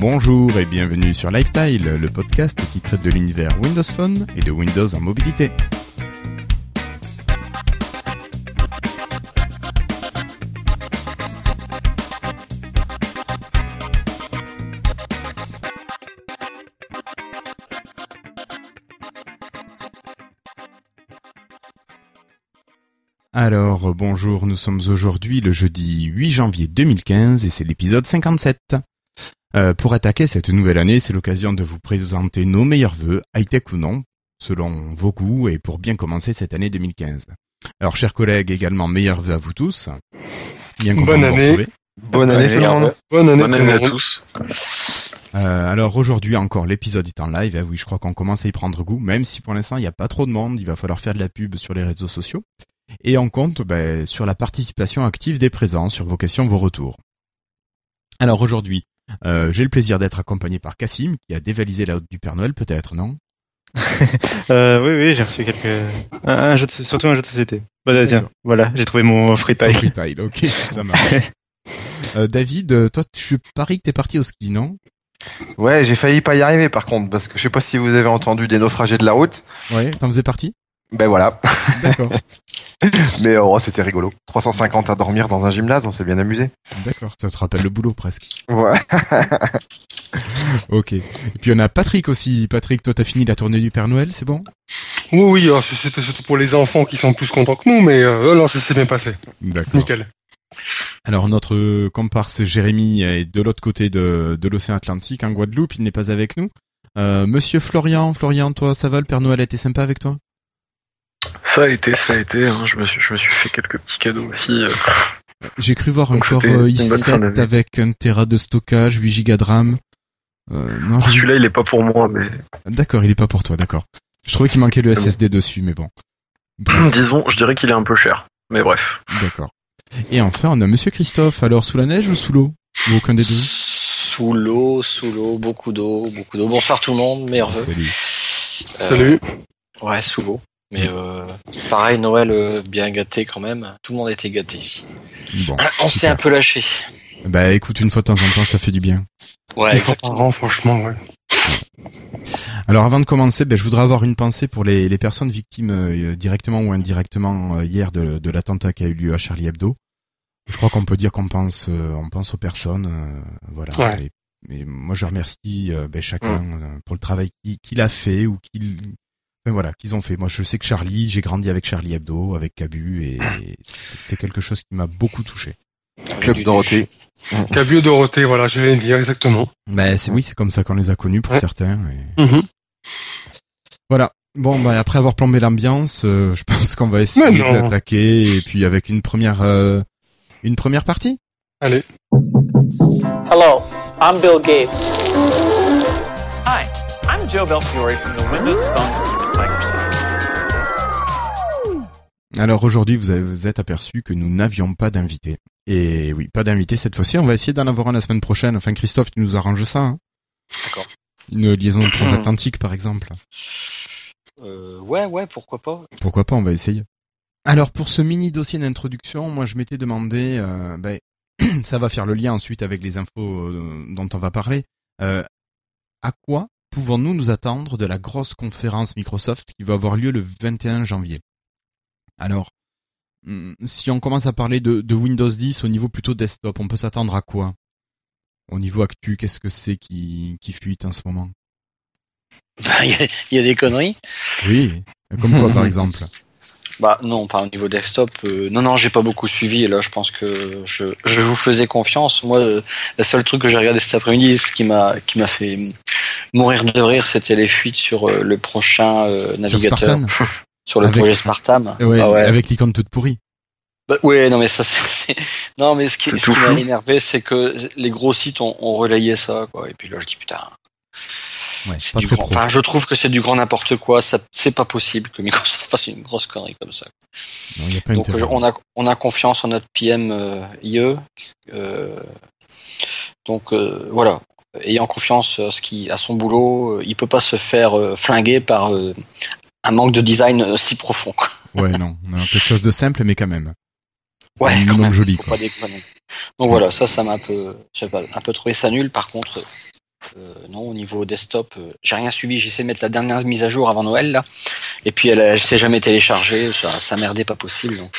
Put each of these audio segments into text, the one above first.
Bonjour et bienvenue sur Lifetile, le podcast qui traite de l'univers Windows Phone et de Windows en mobilité. Alors bonjour, nous sommes aujourd'hui le jeudi 8 janvier 2015 et c'est l'épisode 57. Euh, pour attaquer cette nouvelle année, c'est l'occasion de vous présenter nos meilleurs vœux, high-tech ou non, selon vos goûts et pour bien commencer cette année 2015. Alors, chers collègues, également meilleurs vœux à vous tous. Bien Bonne année. Bonne année, Bonne année, à tous. Euh, alors aujourd'hui encore, l'épisode est en live. Eh oui, je crois qu'on commence à y prendre goût, même si pour l'instant il n'y a pas trop de monde. Il va falloir faire de la pub sur les réseaux sociaux. Et on compte ben, sur la participation active des présents, sur vos questions, vos retours. Alors aujourd'hui, euh, j'ai le plaisir d'être accompagné par Cassim, qui a dévalisé la haute du Père Noël, peut-être, non? Euh, Oui, oui, j'ai reçu quelques... Un, jeu de... Surtout un jeu de société. Bah, tiens, voilà, j'ai trouvé mon free tile. Free tile, ok, ça marche. euh, David, toi, je parie que t'es parti au ski, non? Ouais, j'ai failli pas y arriver par contre, parce que je sais pas si vous avez entendu des naufragés de la route. Ouais, t'en faisais partie? Ben voilà. D'accord. Mais oh, c'était rigolo. 350 à dormir dans un gymnase, on s'est bien amusé. D'accord, ça te rappelle le boulot presque. Ouais. ok. Et puis on a Patrick aussi. Patrick, toi t'as fini la tournée du Père Noël, c'est bon? Oui, oui, oh, c'était surtout pour les enfants qui sont plus contents que nous, mais euh, non, ça s'est bien passé. D'accord. Nickel. Alors notre comparse Jérémy est de l'autre côté de, de l'océan Atlantique, en Guadeloupe, il n'est pas avec nous. Euh, Monsieur Florian, Florian, toi ça va, le Père Noël a été sympa avec toi? Ça a été, ça a été. Hein. Je, me suis, je me suis fait quelques petits cadeaux aussi. Euh. J'ai cru voir encore euh, i7 avec un Tera de stockage, 8 Go de RAM. Euh, non, celui-là, il est pas pour moi, mais. D'accord, il est pas pour toi, d'accord. Je trouvais qu'il manquait le SSD dessus, mais bon. Disons, je dirais qu'il est un peu cher, mais bref. D'accord. Et enfin, on a Monsieur Christophe. Alors, sous la neige ou sous l'eau? Ou aucun des deux? Sous l'eau, sous l'eau, beaucoup d'eau, beaucoup d'eau. Bonsoir tout le monde, meilleurs Salut. Salut. Ouais, sous l'eau. Mais euh, pareil, Noël euh, bien gâté quand même. Tout le monde a été gâté ici. Bon, On s'est un peu lâché. Bah écoute, une fois de temps en temps, ça fait du bien. Ouais, Une fois par an, franchement, ouais. Alors avant de commencer, ben, je voudrais avoir une pensée pour les, les personnes victimes euh, directement ou indirectement euh, hier de, de l'attentat qui a eu lieu à Charlie Hebdo. Je crois qu'on peut dire qu'on pense, euh, on pense aux personnes, voilà. Ouais. Et, et moi, je remercie ben, chacun pour le travail qu'il a fait ou qu'il Enfin, voilà, qu'ils ont fait. Moi, je sais que Charlie, j'ai grandi avec Charlie Hebdo, avec Cabu, et c'est quelque chose qui m'a beaucoup touché. Club Dorothée. Cabu et Dorothée, voilà, je vais le dire exactement. Ben, c'est oui, c'est comme ça qu'on les a connus pour certains. et- Mhm. Voilà. Bon, bah, après avoir plombé l'ambiance, euh, je pense qu'on va essayer Mais d'attaquer, et puis avec une première, euh, une première partie. Allez. Hello, I'm Bill Gates. Hi, I'm Joe Belfiore from the Windows Phone Alors aujourd'hui, vous avez- vous êtes aperçu que nous n'avions pas d'invité. Et oui, pas d'invité cette fois-ci. On va essayer d'en avoir un la semaine prochaine. Enfin, Christophe, tu nous arranges ça. Hein D'accord. Une liaison transatlantique, par exemple. Euh, ouais, ouais, pourquoi pas. Pourquoi pas, on va essayer. Alors pour ce mini dossier d'introduction, moi je m'étais demandé, euh, ben, ça va faire le lien ensuite avec les infos euh, dont on va parler, euh, à quoi pouvons-nous nous attendre de la grosse conférence Microsoft qui va avoir lieu le 21 janvier? Alors, hum, si on commence à parler de, de Windows 10 au niveau plutôt desktop, on peut s'attendre à quoi? Au niveau actu, qu'est-ce que c'est qui, qui fuite en ce moment? Il y, a- il y a des conneries. Oui, comme quoi par exemple Bah non, pas au niveau desktop. euh, non, non, j'ai pas beaucoup suivi. Et là, je pense que je, je vous faisais confiance. Moi, euh, le seul truc que j'ai regardé cet après-midi, ce qui m'a qui m'a fait mourir de rire, c'était les fuites sur euh, le prochain euh, Sur navigateur, Spartan? sur le Avec- projet Spartan. Ouais, Ah ouais. avec l'icône toute pourrie. Bah, ouais, non mais ça c'est non mais ce qui, ce m'a énervé, c'est que les gros sites ont, ont relayé ça quoi. Et puis là, je dis putain. Ouais, C'est du grand. Enfin, je trouve que c'est du grand n'importe quoi. Ça, c'est pas possible que Microsoft fasse une grosse connerie comme ça. Non, il y a pas Donc, on a, on a confiance en notre PM euh, IE. euh, donc euh, voilà, ayant confiance à ce qui, à son boulot, euh, il peut pas se faire euh, flinguer par euh, un manque de design euh, si profond. Quoi. Ouais, non, non, quelque chose de simple, mais quand même. Ouais, quand même. joli, quoi. Donc voilà, ça, ça m'a un peu, pas, un peu trouvé ça nul. Par contre, Euh, non, au niveau desktop, euh, j'ai rien suivi. J'ai essayé de mettre la dernière mise à jour avant Noël là, et puis elle, elle s'est jamais téléchargée. Ça, ça merdait pas possible. Donc,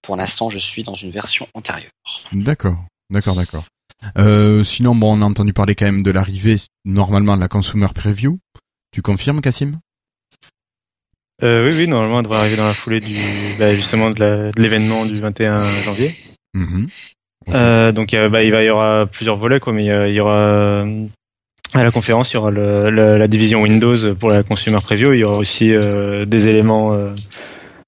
pour l'instant, je suis dans une version antérieure. D'accord, d'accord, d'accord. Euh, sinon, bon, on a entendu parler quand même de l'arrivée normalement de la Consumer Preview. Tu confirmes, Cassim? Euh, oui, oui, normalement, elle devrait arriver dans la foulée du, bah, justement, de l'événement du 21 janvier. Mhm. Euh, donc, il y a- bah, il va, il y aura plusieurs volets, quoi, mais il y, a- il y aura, euh, à la conférence, il y aura le- le- la division Windows pour la Consumer Preview. Il y aura aussi euh, des éléments euh,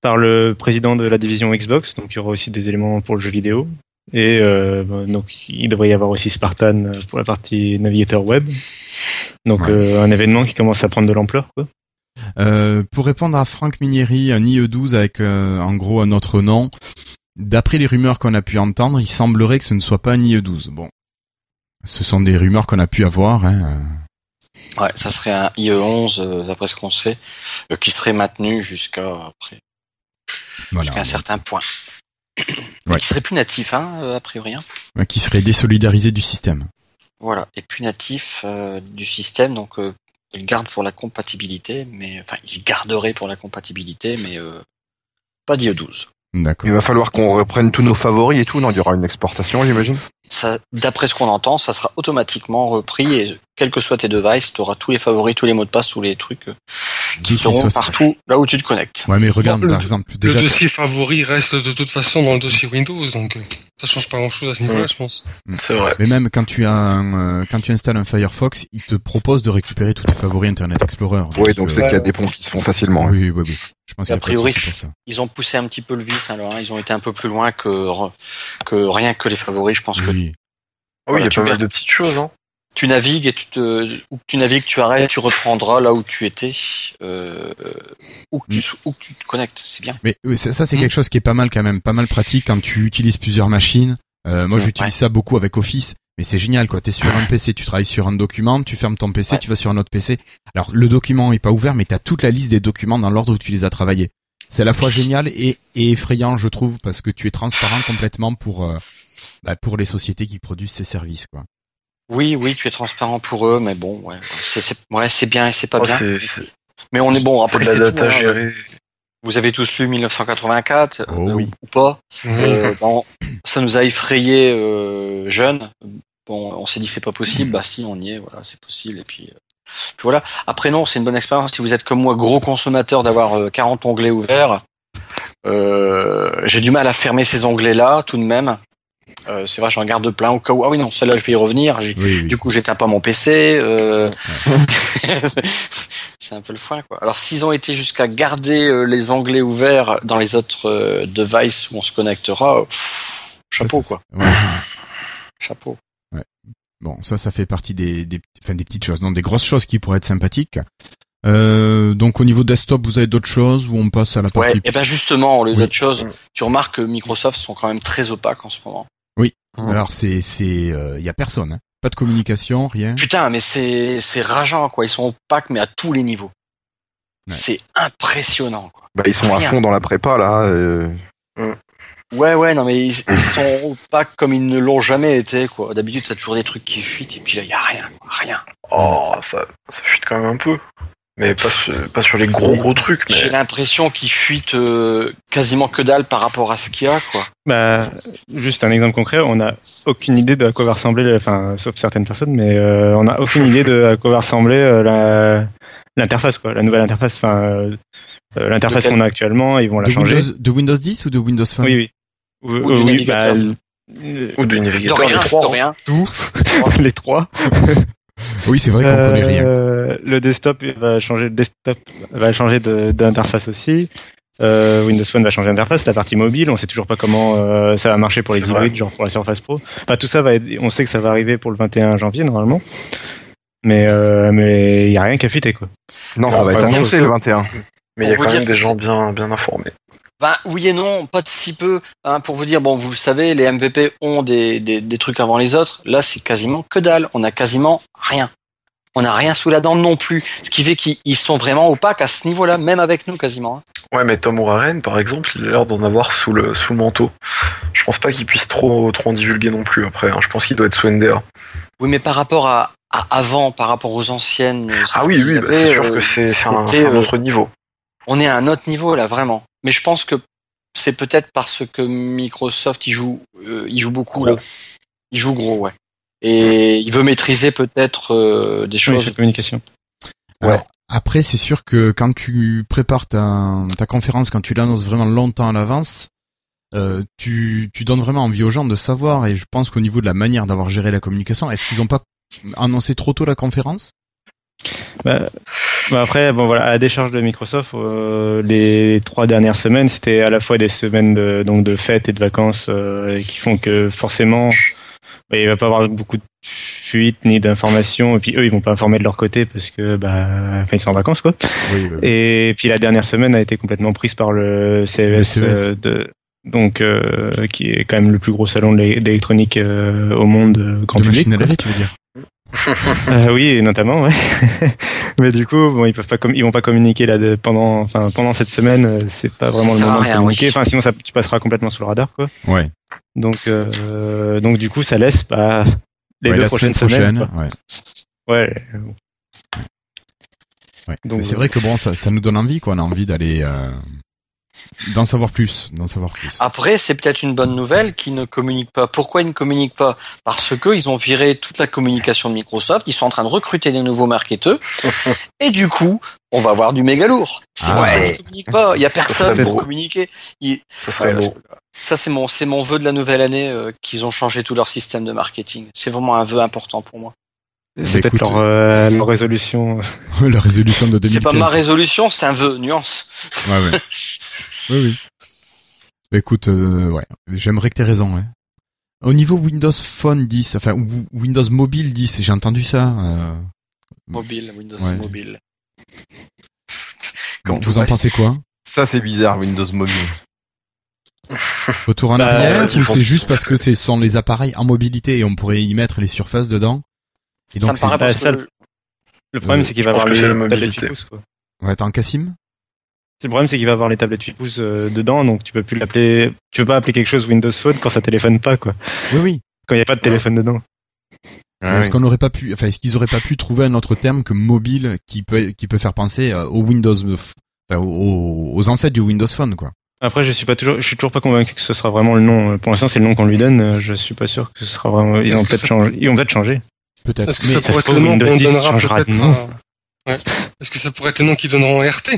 par le président de la division Xbox. Donc, il y aura aussi des éléments pour le jeu vidéo. Et euh, bah, donc, il devrait y avoir aussi Spartan euh, pour la partie navigateur web. Donc, Ouais. euh, un événement qui commence à prendre de l'ampleur, quoi. Euh, pour répondre à Franck Minieri, un IE12 avec euh, en gros un autre nom, d'après les rumeurs qu'on a pu entendre, il semblerait que ce ne soit pas un IE12. Bon, ce sont des rumeurs qu'on a pu avoir. Hein. Ouais, ça serait un IE11 euh, d'après ce qu'on sait, euh, qui serait maintenu jusqu'à après, Voilà. jusqu'à un certain point. Ouais. qui serait plus natif, hein, euh, a priori. hein. Ouais, Qui serait désolidarisé du système. Voilà, et plus natif euh, du système, donc euh, il garde pour la compatibilité, mais enfin il garderait pour la compatibilité, mais euh, pas d'IE12. D'accord. Il va falloir qu'on reprenne tous nos favoris et tout. Non, il y aura une exportation, j'imagine? Ça, d'après ce qu'on entend, ça sera automatiquement repris et quels que soient tes devices, tu auras tous les favoris, tous les mots de passe, tous les trucs euh, qui seront partout là où tu te connectes. Ouais, mais regarde Le- par exemple Le dossier favori reste de toute façon dans le dossier Windows, donc euh, ça change pas grand chose à ce niveau-là, Ouais. je pense. C'est vrai. Mais même quand tu as un, euh, quand tu installes un Firefox, il te propose de récupérer tous tes favoris Internet Explorer. Oui, donc c'est euh, qu'il y a des ponts qui se font facilement. hein. Oui, oui, oui. Je pense qu'il y a A priori, pas de souci pour ça. Ils ont poussé un petit peu le vice, alors hein, ils ont été un peu plus loin que que rien que les favoris. Je pense que Oui. Ah oui, il y a pas mal de petites choses, hein. Tu navigues et tu te où tu navigues, tu arrêtes, tu reprendras là où tu étais, euh, où que tu où que tu te connectes. C'est bien. Mais oui, ça, ça, c'est Hmm. quelque chose qui est pas mal quand même, pas mal pratique quand tu utilises plusieurs machines. Euh, moi, Ouais. j'utilise ça beaucoup avec Office, mais c'est génial quoi. T'es sur un PC, tu travailles sur un document, tu fermes ton PC, Ouais. tu vas sur un autre PC. Alors le document est pas ouvert, mais t'as toute la liste des documents dans l'ordre où tu les as travaillés. C'est à la fois génial et, et effrayant, je trouve, parce que tu es transparent complètement pour euh, bah, pour les sociétés qui produisent ces services quoi. Oui, oui, tu es transparent pour eux, mais bon, ouais, c'est c'est ouais, c'est bien et c'est pas Oh, bien. c'est- c'est Mais on est bon. Après, c'est hein. Vous avez tous lu 1984 Oh euh, oui. ou pas Mhm. Euh, bon, Ça nous a effrayés euh, jeunes. Bon, on s'est dit c'est pas possible. Bah si, on y est. Voilà, c'est possible. Et puis, euh, puis voilà. Après non, c'est une bonne expérience. Si vous êtes comme moi, gros consommateur d'avoir euh, 40 onglets ouverts, euh, j'ai du mal à fermer ces onglets-là tout de même. Euh, c'est vrai, j'en garde plein au cas où. Ah oui, non, celle-là, je vais y revenir. J'ai- Oui, oui. Du coup, j'éteins pas mon PC. euh, c'est un peu le foin, quoi. Alors, s'ils ont été jusqu'à garder euh, les onglets ouverts dans les autres euh, devices où on se connectera, pff, chapeau, Ça, quoi. ça- ouais. Chapeau. Bon, ça, ça fait partie des, des, enfin, des petites choses, non, des grosses choses qui pourraient être sympathiques. Euh, donc au niveau desktop, vous avez d'autres choses ou on passe à la Ouais, partie et ben justement, au lieu Oui. d'autre chose, tu remarques que Microsoft sont quand même très opaques en ce moment. Alors c'est c'est euh, y a personne, hein. pas de communication, rien. Putain, mais c'est c'est rageant, quoi. Ils sont opaques, mais à tous les niveaux. Ouais. C'est impressionnant, quoi. Bah, ils sont à fond dans la prépa là. euh, Ouais, ouais, non, mais ils, ils sont opaques comme ils ne l'ont jamais été, quoi. D'habitude, t'as toujours des trucs qui fuitent, et puis là, y a rien, quoi. Rien. Oh, ça, ça fuite quand même un peu. Mais pas sur, pas sur les gros gros trucs, J'ai mais l'impression qu'ils fuitent euh, quasiment que dalle par rapport à ce qu'il y a, quoi. Bah, juste un exemple concret, on n'a aucune idée de à quoi va ressembler, le- enfin, sauf certaines personnes, mais euh, on n'a aucune idée de à quoi va ressembler euh, la l'interface, quoi, la nouvelle interface, enfin, euh, euh, l'interface qu'on a actuellement, ils vont la De changer. Windows, de Windows 10 ou de Windows Phone? Oui, oui. Ou, Ou du oui, navigateur. bah, ou du De navigateur, rien, les trois. de hein. rien. Tout. les trois. Oui, c'est vrai qu'on connaît rien. Euh, Le desktop va changer, le desktop va changer d'interface aussi. Euh, Windows Phone va changer d'interface. La partie mobile, on sait toujours pas comment euh, ça va marcher pour les hybrides, genre pour la Surface Pro. Enfin, tout ça va être, on sait que ça va arriver pour le 21 janvier normalement. Mais euh, mais il y a rien qui a fuité quoi. Non, ça va être annoncé le 21. Mais il y a quand même des gens bien bien informés. Ben, oui et non, pas de si peu. Hein, pour vous dire, bon, vous le savez, les MVP ont des, des, des trucs avant les autres. Là, c'est quasiment que dalle. On a quasiment rien. On n'a rien sous la dent non plus. Ce qui fait qu'ils ils sont vraiment opaques à ce niveau-là, même avec nous quasiment. hein. Ouais, mais Tom Warren, par exemple, il a l'air d'en avoir sous le sous le manteau. Je pense pas qu'il puisse trop, trop en divulguer non plus après. hein. Je pense qu'il doit être sous NDA. Oui, mais par rapport à, à avant, par rapport aux anciennes. Ah oui, oui, bah, c'est sûr euh, que un, c'est un euh, autre niveau. On est à un autre niveau là, vraiment. Mais je pense que c'est peut-être parce que Microsoft il joue, euh, il joue beaucoup là. Il joue gros, ouais. Et il veut maîtriser peut-être euh, des Oui, choses. communication. Alors, après, c'est sûr que quand tu prépares ta, ta conférence, quand tu l'annonces vraiment longtemps à l'avance, euh, tu, tu donnes vraiment envie aux gens de savoir. Et je pense qu'au niveau de la manière d'avoir géré la communication, est-ce qu'ils n'ont pas annoncé trop tôt la conférence? Bah, bah après, bon voilà, à la décharge de Microsoft, euh, les trois dernières semaines, c'était à la fois des semaines de, donc de fêtes et de vacances euh, qui font que forcément, bah, il va pas avoir beaucoup de fuites ni d'informations. Et puis eux, ils vont pas informer de leur côté parce que bah, ils sont en vacances quoi. Oui, Et puis la dernière semaine a été complètement prise par le CES, Le CES. euh, de donc euh, qui est quand même le plus gros salon de d'électronique euh, au monde euh, grand de public. machine à laver, tu veux dire Euh, oui, notamment, ouais. Mais du coup, bon, ils peuvent pas, ils vont pas communiquer là de- pendant, enfin, pendant cette semaine. euh, C'est pas vraiment Ça le moment de communiquer. oui. Enfin, sinon, ça, tu passeras complètement sous le radar, quoi. Ouais. Donc, euh, donc du coup, ça laisse pas les Ouais, deux la prochaines semaine semaines. prochaine. ouais. Ouais. Ouais. Donc, Mais c'est vrai que bon, ça, ça nous donne envie, quoi. On a envie d'aller euh, d'en savoir plus, d'en savoir plus. Après, c'est peut-être une bonne nouvelle qu'ils ne communiquent pas. Pourquoi ils ne communiquent pas? Parce que ils ont viré toute la communication de Microsoft. Ils sont en train de recruter des nouveaux marketeurs. et du coup, on va avoir du méga lourd. C'est Ah ouais. pas. Il y a personne pour beau. communiquer. Ça serait Ouais, beau. Ça, c'est mon, c'est mon vœu de la nouvelle année euh, qu'ils ont changé tout leur système de marketing. C'est vraiment un vœu important pour moi. C'est peut-être écoute, leur, euh, leur résolution. la résolution de 2015. C'est pas ma résolution, c'est un vœu. Nuance. Ouais, ouais. oui, oui. Bah, écoute, euh, ouais, j'aimerais que t'aies raison, ouais. Au niveau Windows Phone 10, enfin, Windows Mobile 10, j'ai entendu ça. euh, Mobile, Windows Ouais. Mobile. vous en pensez quoi? Ça, c'est bizarre, Windows Mobile. Retour en Bah, arrière ou c'est juste parce que ce sont les appareils en mobilité et on pourrait y mettre les surfaces dedans? Et Ça me paraît ça, que Le problème, Euh, c'est qu'il va avoir les mobilité. 8 pouces, quoi. Ouais, attends, Cassim Le problème, c'est qu'il va avoir les tablettes 8 pouces euh, dedans, donc tu peux plus l'appeler, tu peux pas appeler quelque chose Windows Phone quand ça téléphone pas, quoi. Oui, oui. Quand il y a pas de téléphone dedans. Ouais, Est-ce qu'on n'aurait pas pu, enfin, est-ce qu'ils auraient pas pu trouver un autre terme que mobile qui peut, qui peut faire penser euh, au Windows, enfin, aux, aux ancêtres du Windows Phone, quoi? Après, je suis pas toujours, je suis toujours pas convaincu que ce sera vraiment le nom. Pour l'instant, c'est le nom qu'on lui donne. euh, Je suis pas sûr que ce sera vraiment. Ils ont peut-être ça- changé. Ils ont peut-être changé. Peut-être. Est-ce que Mais ça ça pourrait être le nom Windows qu'on 10 donnera changera de peut-être nom. à- Ouais. Est-ce que ça pourrait être le nom qu'ils donneront à RT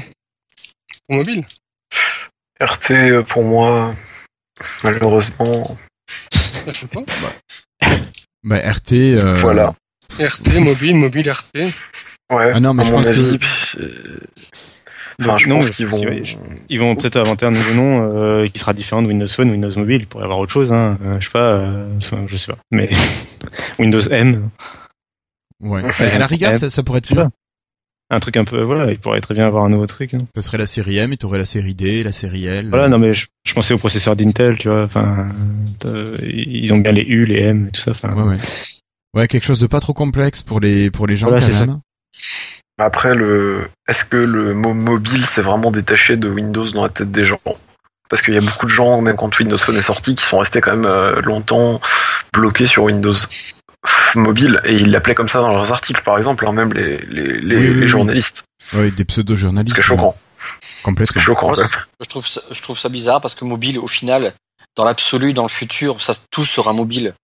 Pour mobile? RT, euh, pour moi, malheureusement, Je sais pas. bah, RT. euh, voilà. RT, mobile, mobile, RT. Ouais, Ah non, mais à je mon pense que- avis, euh, Enfin, je non, pense qu'ils vont. je- Ils vont peut-être inventer un nouveau nom euh, qui sera différent de Windows Phone, Windows Mobile. Il pourrait y avoir autre chose. Hein. Euh, je sais pas. euh, je sais pas. Mais Windows M, Ouais. À la rigueur, ça, ça pourrait être mieux. Un truc un peu. Voilà, il pourrait très bien avoir un nouveau truc. hein. Ça serait la série M et t'aurais la série D, la série L. Voilà, non mais je, je pensais au processeur d'Intel, tu vois. Enfin, euh, ils ont bien les U, les M et tout ça. Enfin, Ouais, ouais. Ouais, quelque chose de pas trop complexe pour les, pour les gens Voilà, quand même. Après, le, est-ce que le mot mobile s'est vraiment détaché de Windows dans la tête des gens? Parce qu'il y a beaucoup de gens, même quand Windows Phone est sorti, qui sont restés quand même euh, longtemps bloqués sur Windows mobile et ils l'appelaient comme ça dans leurs articles, par exemple, hein, même les, les, les, Oui, oui, les oui. journalistes. Ouais, des pseudo-journalistes. Ce qui est choquant. Complètement. choquant. Moi, je trouve ça, je trouve ça bizarre parce que mobile, au final, dans l'absolu, dans le futur, ça tout sera mobile.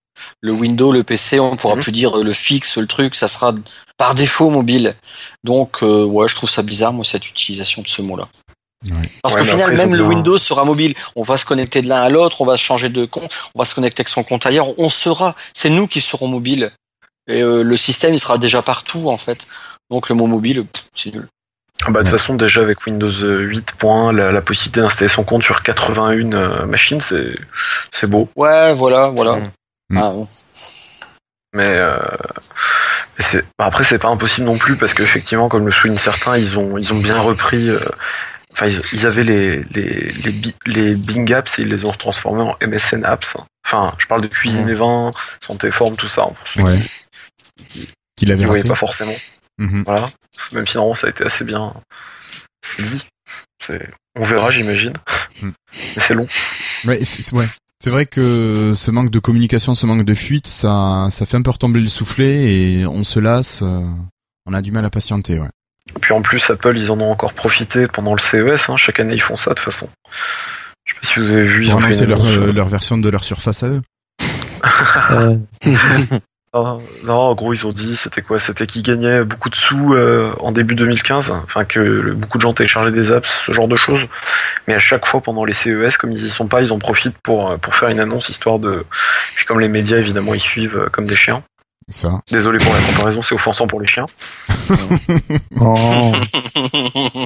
Le Windows, le PC, on pourra Mhm. plus dire euh, le fixe, le truc, ça sera par défaut mobile. Donc, euh, ouais, je trouve ça bizarre, moi, cette utilisation de ce mot-là. Ouais. Parce qu'au final, même le bien- Windows sera mobile. On va se connecter de l'un à l'autre, on va se changer de compte, on va se connecter avec son compte ailleurs. On sera, c'est nous qui serons mobiles. Et euh, le système, il sera déjà partout, en fait. Donc, le mot mobile, c'est nul. Ah Bah, de toute Ouais. façon, déjà avec Windows 8.1, la, la possibilité d'installer son compte sur 81 euh, machines, c'est c'est beau. Ouais, voilà, voilà. Mm. Ah, bon. Mais euh, c'est bah, après c'est pas impossible non plus parce qu'effectivement comme le soulignent certains ils ont ils ont bien repris euh, enfin ils, ils avaient les les les, les Bing apps et ils les ont transformés en MSN apps enfin je parle de cuisine Mhm. et vin santé forme tout ça hein, pour ceux Ouais. qui, qui voyaient pas forcément Mhm. voilà même si normalement ça a été assez bien dit on verra j'imagine Mhm. mais c'est long Ouais, c'est ouais. Vrai que ce manque de communication, ce manque de fuite, ça, ça fait un peu retomber le soufflet et on se lasse. euh, on a du mal à patienter, ouais. Puis en plus, Apple, ils en ont encore profité pendant le CES. Hein. Chaque année, ils font ça de toute façon. Je sais pas si vous avez vu, ils leur, annonce, euh, euh, leur version de leur surface à eux. Ah, non, en gros, ils ont dit, c'était quoi? C'était qu'ils gagnaient beaucoup de sous euh, en début 2015, enfin que le- beaucoup de gens téléchargeaient des apps, ce genre de choses. Mais à chaque fois pendant les CES, comme ils y sont pas, ils en profitent pour pour faire une annonce histoire de. Puis comme les médias évidemment, ils suivent comme des chiens. Ça. Désolé pour la comparaison, c'est offensant pour les chiens. Oh.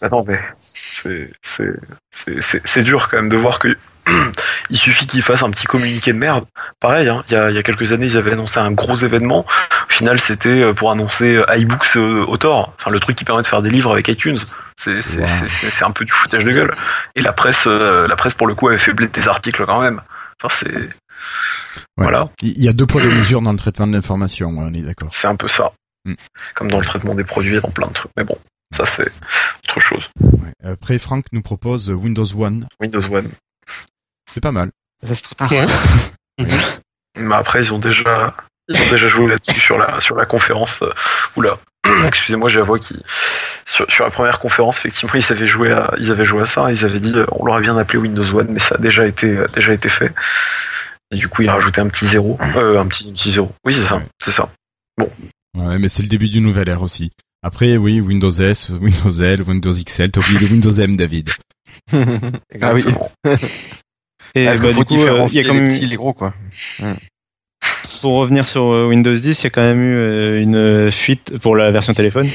Attends, mais c'est c'est c'est c'est- c'est dur quand même de voir que il suffit qu'ils fassent un petit communiqué de merde. Pareil, hein, il y, a, il y a quelques années, ils avaient annoncé un gros événement. Au final, c'était euh, pour annoncer euh, iBooks euh, Author, enfin le truc qui permet de faire des livres avec iTunes. C'est c'est Wow. un peu du foutage de gueule. Et la presse, la presse pour le coup, avait fait des articles quand même. Enfin, c'est Ouais. voilà, Il y a deux poids deux mesures dans le traitement de l'information, on est d'accord. c'est un peu ça. Mm. Comme dans le traitement des produits et dans plein de trucs. Mais bon, ça c'est autre chose. Ouais. Après, Franck nous propose Windows One. Windows One. C'est pas mal. ça, c'est trop tard. Ouais. Mais après, ils ont déjà, ils ont déjà joué là-dessus sur la, sur la conférence. euh, oula, excusez-moi, j'ai la voix qui, sur, sur la première conférence, effectivement, ils avaient joué à, ils avaient joué à ça. Ils avaient dit, euh, on l'aurait bien appelé Windows One, mais ça a déjà été, euh, déjà été fait. Et du coup, ils rajoutaient un petit zéro, euh, un petit, un petit zéro. Oui, c'est ça, Ouais. c'est ça. Ouais, mais c'est le début d'une nouvelle ère aussi. Après, oui, Windows S, Windows L, Windows XL, t'as oublié le Windows M, David. Ah oui. Exactement. Et Est-ce bah, qu'il faut du coup, euh, il y différencier a quand les petits gros, quoi pour revenir sur euh, Windows 10, il y a quand même eu euh, une fuite pour la version téléphone.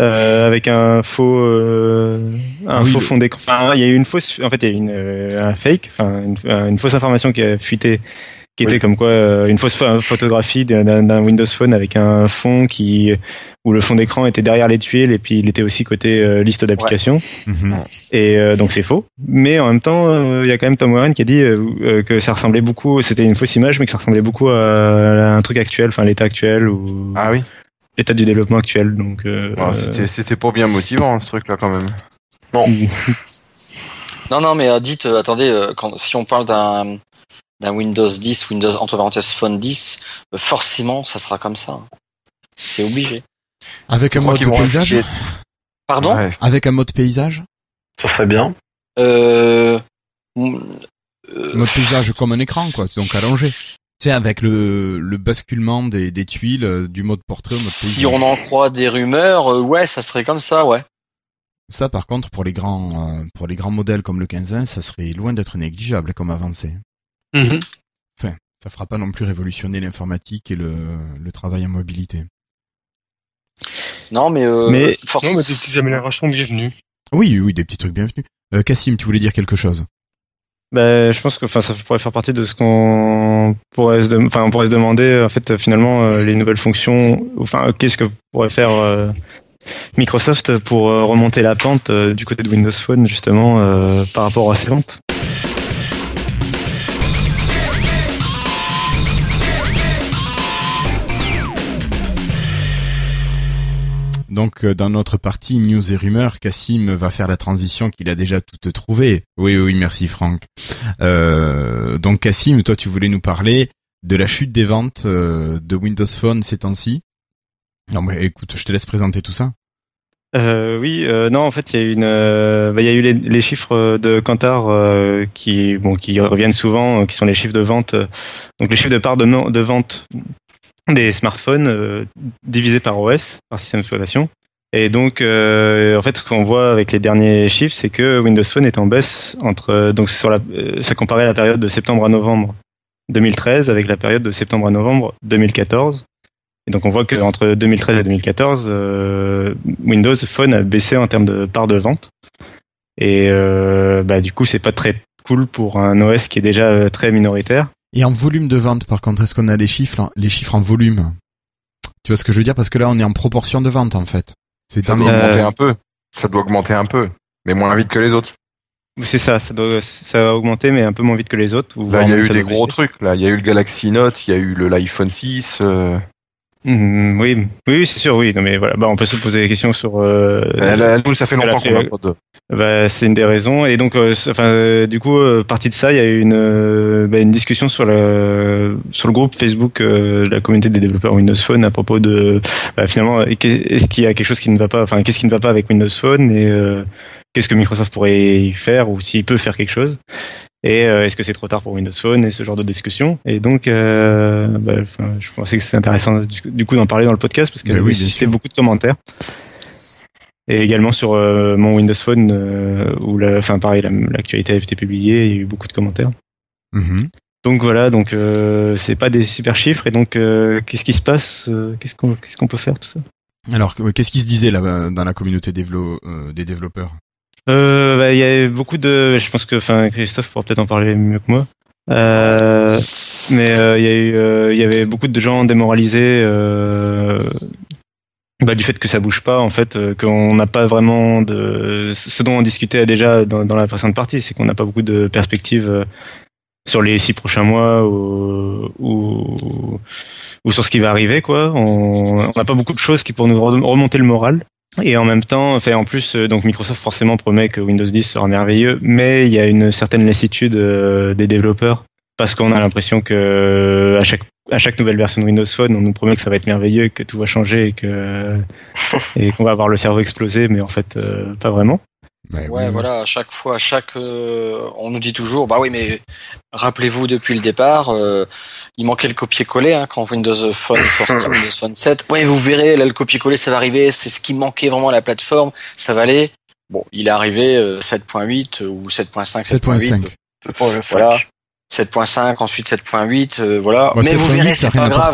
Euh, avec un faux euh, un Ah oui, faux fond d'écran. Enfin, il y a eu une fausse en fait il y a eu une euh, un fake, enfin une, euh, une fausse information qui a fuité qui Oui. était comme quoi euh, une fausse pho- photographie d'un Windows Phone avec un fond qui où le fond d'écran était derrière les tuiles et puis il était aussi côté euh, liste d'applications Mhm. et euh, donc c'est faux. Mais en même temps, il y a quand même Tom Warren qui a dit que ça ressemblait beaucoup, c'était une fausse image, mais que ça ressemblait beaucoup à un truc actuel, enfin l'état actuel ou Ah oui l'état du développement actuel. Donc euh, Ah, C'était c'était pas bien motivant, ce truc-là, quand même. Non, non, mais euh, dites, euh, attendez, euh, quand, si on parle d'un d'un Windows 10, Windows entre parenthèses Phone 10, euh, forcément, ça sera comme ça. C'est obligé. Avec un mode paysage Pardon Ouais. Avec un mode paysage Ça serait bien. euh, euh, Mode paysage comme un écran, quoi, donc allongé. Tu sais, avec le, le basculement des, des tuiles, euh, du mode portrait au mode paysage. Si on en croit des rumeurs, euh, ouais, ça serait comme ça, ouais. Ça, par contre, pour les grands, euh, pour les grands modèles comme le 15 ça serait loin d'être négligeable comme avancée. Mhm. Ça fera pas non plus révolutionner l'informatique et le, le travail en mobilité. Non, mais, euh, Mais- forc- Non, mais des petites améliorations bienvenues. Oui, oui, des petits trucs bienvenus. Euh, Cassim, tu voulais dire quelque chose? Bah, je pense que enfin ça pourrait faire partie de ce qu'on pourrait se enfin on pourrait se demander en fait finalement euh, les nouvelles fonctions enfin qu'est-ce que pourrait faire euh, Microsoft pour euh, remonter la pente euh, du côté de Windows Phone justement euh, par rapport à ses ventes. Donc, euh, dans notre partie news et rumeurs, Cassim va faire la transition qu'il a déjà toute trouvée. Oui, oui, merci Franck. Euh, donc, Cassim, toi, tu voulais nous parler de la chute des ventes euh, de Windows Phone ces temps-ci. Non, mais écoute, je te laisse présenter tout ça. Oui, non, en fait, il y a eu une, euh, bah, y a eu les, chiffres de Kantar qui, bon, qui reviennent souvent, qui sont les chiffres de vente, donc les chiffres de part de, de vente des smartphones euh, divisés par OS, par système d'exploitation. Et donc, euh, en fait, ce qu'on voit avec les derniers chiffres, c'est que Windows Phone est en baisse entre, donc c'est sur la, euh, ça comparait la période de septembre à novembre 2013 avec la période de septembre à novembre 2014. Et donc on voit qu'entre 2013 et 2014, euh, Windows Phone a baissé en termes de part de vente. Et euh, bah, du coup, c'est pas très cool pour un OS qui est déjà euh, très minoritaire. Et en volume de vente, par contre, est-ce qu'on a les chiffres, les chiffres en volume? Tu vois ce que je veux dire? Parce que là, on est en proportion de vente, en fait. C'est Ça dans doit les- Euh, augmenter un peu. Ça doit augmenter un peu. Mais moins vite que les autres. C'est ça, ça, doit, ça a augmenté, mais un peu moins vite que les autres. Là, il y a eu des gros baisser. trucs. Là, il y a eu le Galaxy Note, il y a eu le l'iPhone 6. euh, Mhm, oui, oui, c'est sûr, oui. Non, mais voilà, bah, on peut se poser des questions sur. Euh, elle- elle- nous, ça fait longtemps la- qu'on de. Bah, c'est une des raisons. Et donc, euh, enfin, euh, du coup, euh, partie de ça, il y a eu une, euh, bah, une discussion sur le sur le groupe Facebook euh, de la communauté des développeurs Windows Phone à propos de bah, finalement, euh, est-ce qu'il y a quelque chose qui ne va pas, enfin, qu'est-ce qui ne va pas avec Windows Phone et euh, qu'est-ce que Microsoft pourrait y faire ou s'il peut faire quelque chose. Et euh, est-ce que c'est trop tard pour Windows Phone et ce genre de discussion Et donc, euh, bah, je pensais que c'est intéressant du, coup d'en parler dans le podcast parce que Bah oui, sûr. beaucoup de commentaires. Et également sur euh, mon Windows Phone euh, où, la, enfin pareil, la- l'actualité a été publiée, il y a eu beaucoup de commentaires. Mhm. Donc voilà, donc euh, c'est pas des super chiffres et donc euh, qu'est-ce qui se passe euh, Qu'est-ce qu'on qu'est-ce qu'on peut faire tout ça? Alors, que- qu'est-ce qui se disait là dans la communauté dévelop- euh, des développeurs? Euh, bah, il y a beaucoup de, je pense que, enfin, Christophe pourra peut-être en parler mieux que moi. Euh, mais euh, il y a eu, euh, y avait beaucoup de gens démoralisés euh, bah, du fait que ça bouge pas, en fait, euh, qu'on n'a pas vraiment de, ce dont on discutait déjà dans, dans la précédente partie, c'est qu'on n'a pas beaucoup de perspectives euh, sur les six prochains mois ou, ou, ou sur ce qui va arriver, quoi. On n'a pas beaucoup de choses qui pour nous re- remonter le moral. Et en même temps, en plus, euh, donc Microsoft forcément promet que Windows 10 sera merveilleux, mais il y a une certaine lassitude euh, des développeurs parce qu'on a l'impression que à chaque à chaque nouvelle version de Windows Phone, on nous promet que ça va être merveilleux, que tout va changer et que et qu'on va avoir le cerveau explosé, mais en fait euh, pas vraiment. Ouais, voilà, à chaque fois, à chaque, euh, on nous dit toujours, bah oui, mais rappelez-vous depuis le départ, euh, il manquait le copier-coller hein, quand Windows Phone est sorti, Windows Phone 7. Ouais, vous verrez, là le copier-coller, ça va arriver, c'est ce qui manquait vraiment à la plateforme, ça va aller. Bon, il est arrivé euh, 7.8 ou 7.5, 7.8. 7.5. Voilà. 7.5, ensuite 7.8, euh, voilà. Mais vous 7.8, verrez, c'est pas grave.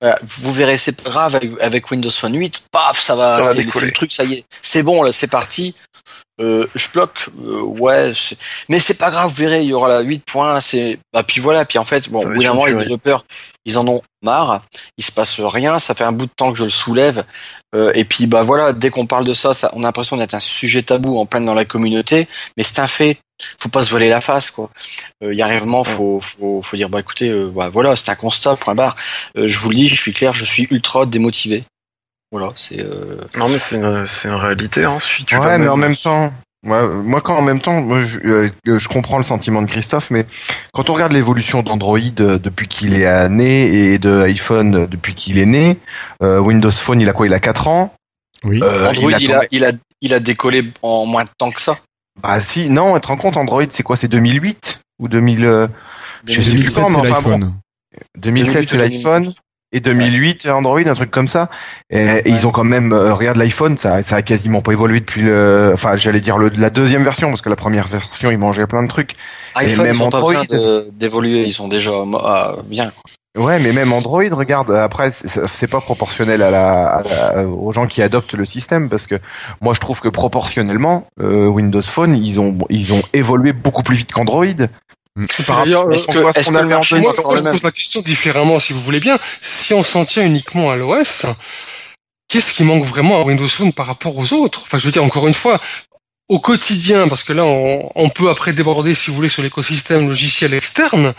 Voilà, vous verrez, c'est pas grave avec, avec Windows Phone 8, paf, ça va, Ça va c'est le truc, ça y est, c'est bon là, c'est parti. Euh, je bloque, euh, ouais, c'est- mais c'est pas grave, vous verrez, il y aura la 8 points, c'est, bah puis voilà, puis en fait, bon, au bout d'un moment, les développeurs, ils en ont marre, il se passe rien, ça fait un bout de temps que je le soulève, euh, et puis bah voilà, dès qu'on parle de ça, ça, on a l'impression d'être un sujet tabou en plein dans la communauté, mais c'est un fait, faut pas se voiler la face, quoi. Euh, il y a un moment, faut, faut, faut dire, bah écoutez, euh, bah, voilà, c'est un constat, point barre. Euh, je vous le dis, je suis clair, je suis ultra démotivé. Voilà, c'est. Euh... Non, mais c'est une, c'est une réalité. Hein. Si tu vas ouais, mais en même temps, moi, moi quand en même temps, moi, je, euh, je comprends le sentiment de Christophe, mais quand on regarde l'évolution d'Android euh, depuis qu'il est né et de iPhone euh, depuis qu'il est né, euh, Windows Phone, il a quoi? Il a 4 ans? Oui. Euh, Android, il a, il, a, il a décollé en moins de temps que ça. Ah si, non, tu te rends compte, Android, c'est quoi C'est 2008 ou 2000 euh, Je sais plus 2007, quand, mais c'est enfin bon. l'iPhone. 2007 c'est 2008, l'iPhone et 2008 Android, un truc comme ça. Et, et ils ont quand même, euh, regarde l'iPhone, ça, ça a quasiment pas évolué depuis le, enfin j'allais dire le, la deuxième version parce que la première version il mangeait plein de trucs. iPhone, même ils ont pas Android. besoin d'évoluer, ils sont déjà ah, bien. Ouais, mais même Android, regarde, après c'est pas proportionnel à la, à la- aux gens qui adoptent le système parce que moi je trouve que proportionnellement euh, Windows Phone ils ont ils ont évolué beaucoup plus vite qu'Android. Par D'ailleurs, rapport Est-ce qu'on que le avait en Moi, est je pose la question différemment, si vous voulez bien. Si on s'en tient uniquement à l'OS, qu'est-ce qui manque vraiment à Windows Phone par rapport aux autres? Enfin, je veux dire, encore une fois, au quotidien, parce que là, on, on peut après déborder, si vous voulez, sur l'écosystème logiciel externe,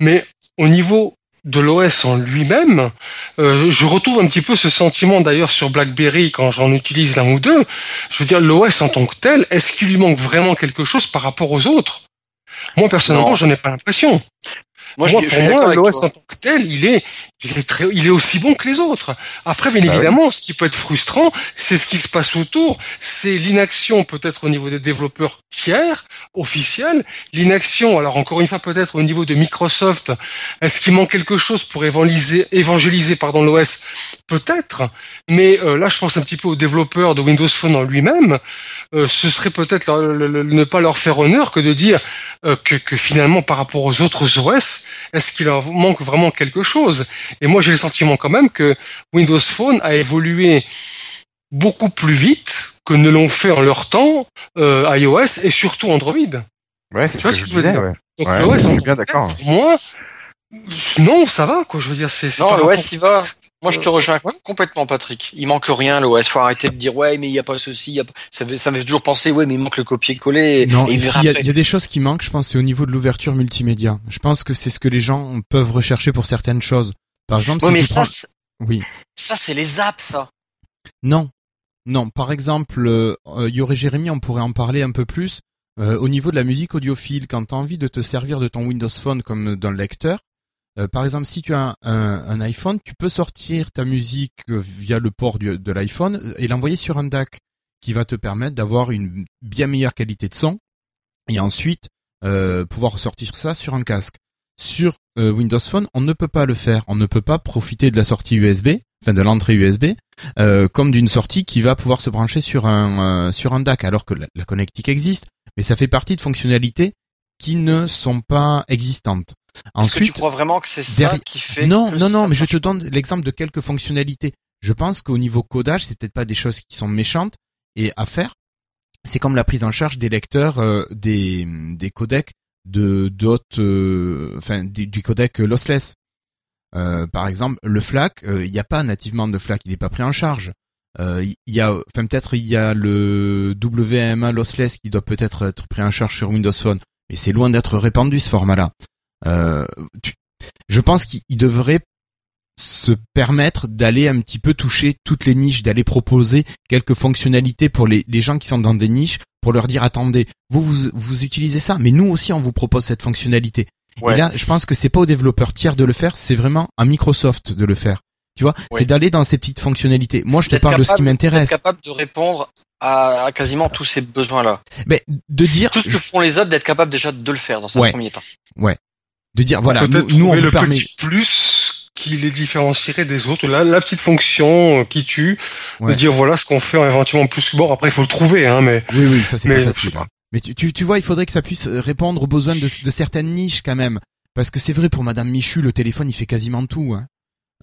mais au niveau de l'OS en lui-même, euh, je retrouve un petit peu ce sentiment d'ailleurs sur BlackBerry quand j'en utilise l'un ou deux. Je veux dire, l'OS en tant que tel, est-ce qu'il lui manque vraiment quelque chose par rapport aux autres? Moi, personnellement, j'en ai pas l'impression. Moi, Moi, je, je pour suis moi, l'OS en tant que tel, il est, il est très, il est aussi bon que les autres. Après, bien Bah oui. évidemment, ce qui peut être frustrant, c'est ce qui se passe autour. C'est l'inaction, peut-être au niveau des développeurs tiers, officiels. L'inaction, alors encore une fois, peut-être au niveau de Microsoft. Est-ce qu'il manque quelque chose pour évangéliser, évangéliser, pardon, l'OS? Peut-être. Mais euh, là, je pense un petit peu aux développeurs de Windows Phone en lui-même. Euh, ce serait peut-être ne pas leur faire honneur que de dire euh, que, que finalement, par rapport aux autres OS, est-ce qu'il leur manque vraiment quelque chose? Et moi, j'ai le sentiment quand même que Windows Phone a évolué beaucoup plus vite que ne l'ont fait en leur temps euh, iOS et surtout Android. Ouais, c'est ce que je je veux disais. dire? Ouais. Donc Ouais, l'OS, bien d'accord. pour moi, non, ça va, quoi. Je veux dire, c'est c'est Non, l'OS, il va. Moi, je te rejoins ouais. complètement, Patrick. Il manque rien, l'OS. Faut arrêter de dire, ouais, mais il y a pas ceci, y a pas... Ça, fait, ça me fait toujours penser, ouais, mais il manque le copier-coller. Non, et il ici, verra il y, a- y des choses qui manquent, je pense, c'est au niveau de l'ouverture multimédia. Je pense que c'est ce que les gens peuvent rechercher pour certaines choses. Par exemple, Ouais, si mais ça, prends- c'est- Oui. ça, c'est les apps, ça. Non. Non, par exemple, euh, euh, y aurait Jérémy, on pourrait en parler un peu plus. Euh, au niveau de la musique audiophile, quand tu as envie de te servir de ton Windows Phone comme d'un lecteur, euh, par exemple, si tu as un, un iPhone, tu peux sortir ta musique euh, via le port de l'iPhone et l'envoyer sur un DAC qui va te permettre d'avoir une bien meilleure qualité de son et ensuite euh, pouvoir sortir ça sur un casque. Sur euh, Windows Phone, on ne peut pas le faire. On ne peut pas profiter de la sortie USB, enfin de l'entrée USB, euh, comme d'une sortie qui va pouvoir se brancher sur un euh, sur un DAC, alors que la connectique existe, mais ça fait partie de fonctionnalités qui ne sont pas existantes. Est-ce que tu crois vraiment que c'est ça derrière- qui fait non, que non, non, mais je te donne l'exemple de quelques fonctionnalités. Je pense qu'au niveau codage, c'est peut-être pas des choses qui sont méchantes et à faire. C'est comme la prise en charge des lecteurs euh, des des codecs de d'autres, euh, enfin du, du codec lossless. Euh, par exemple, le FLAC, euh, il n'y a pas nativement de FLAC, il n'est pas pris en charge. Euh, Il y a, enfin peut-être il y a le WMA lossless qui doit peut-être être pris en charge sur Windows Phone, mais c'est loin d'être répandu ce format-là. Euh, tu- je pense qu'il il devrait se permettre d'aller un petit peu toucher toutes les niches, d'aller proposer quelques fonctionnalités pour les, les gens qui sont dans des niches, pour leur dire attendez, vous, vous vous utilisez ça, mais nous aussi on vous propose cette fonctionnalité. Ouais. Et là, je pense que c'est pas aux développeurs tiers de le faire, c'est vraiment à Microsoft de le faire. Tu vois, Ouais. c'est d'aller dans ces petites fonctionnalités. Moi, je te parle de ce qui m'intéresse. capable de répondre à, à quasiment tous ces besoins-là. Mais de dire, Tout ce que font les autres, d'être capable déjà de le faire dans un Ouais. premier temps. de dire, voilà, nous, Peut-être nous, on le permet. petit plus qui les différencierait des autres. La, la petite fonction euh, qui tue, Ouais. de dire voilà ce qu'on fait éventuellement plus. Bon, après il faut le trouver, hein, mais Oui, oui, ça c'est Mais- pas facile. hein. Mais tu, tu, tu vois, il faudrait que ça puisse euh, répondre aux besoins de, de certaines niches quand même. Parce que c'est vrai pour Madame Michu, le téléphone il fait quasiment tout. Hein.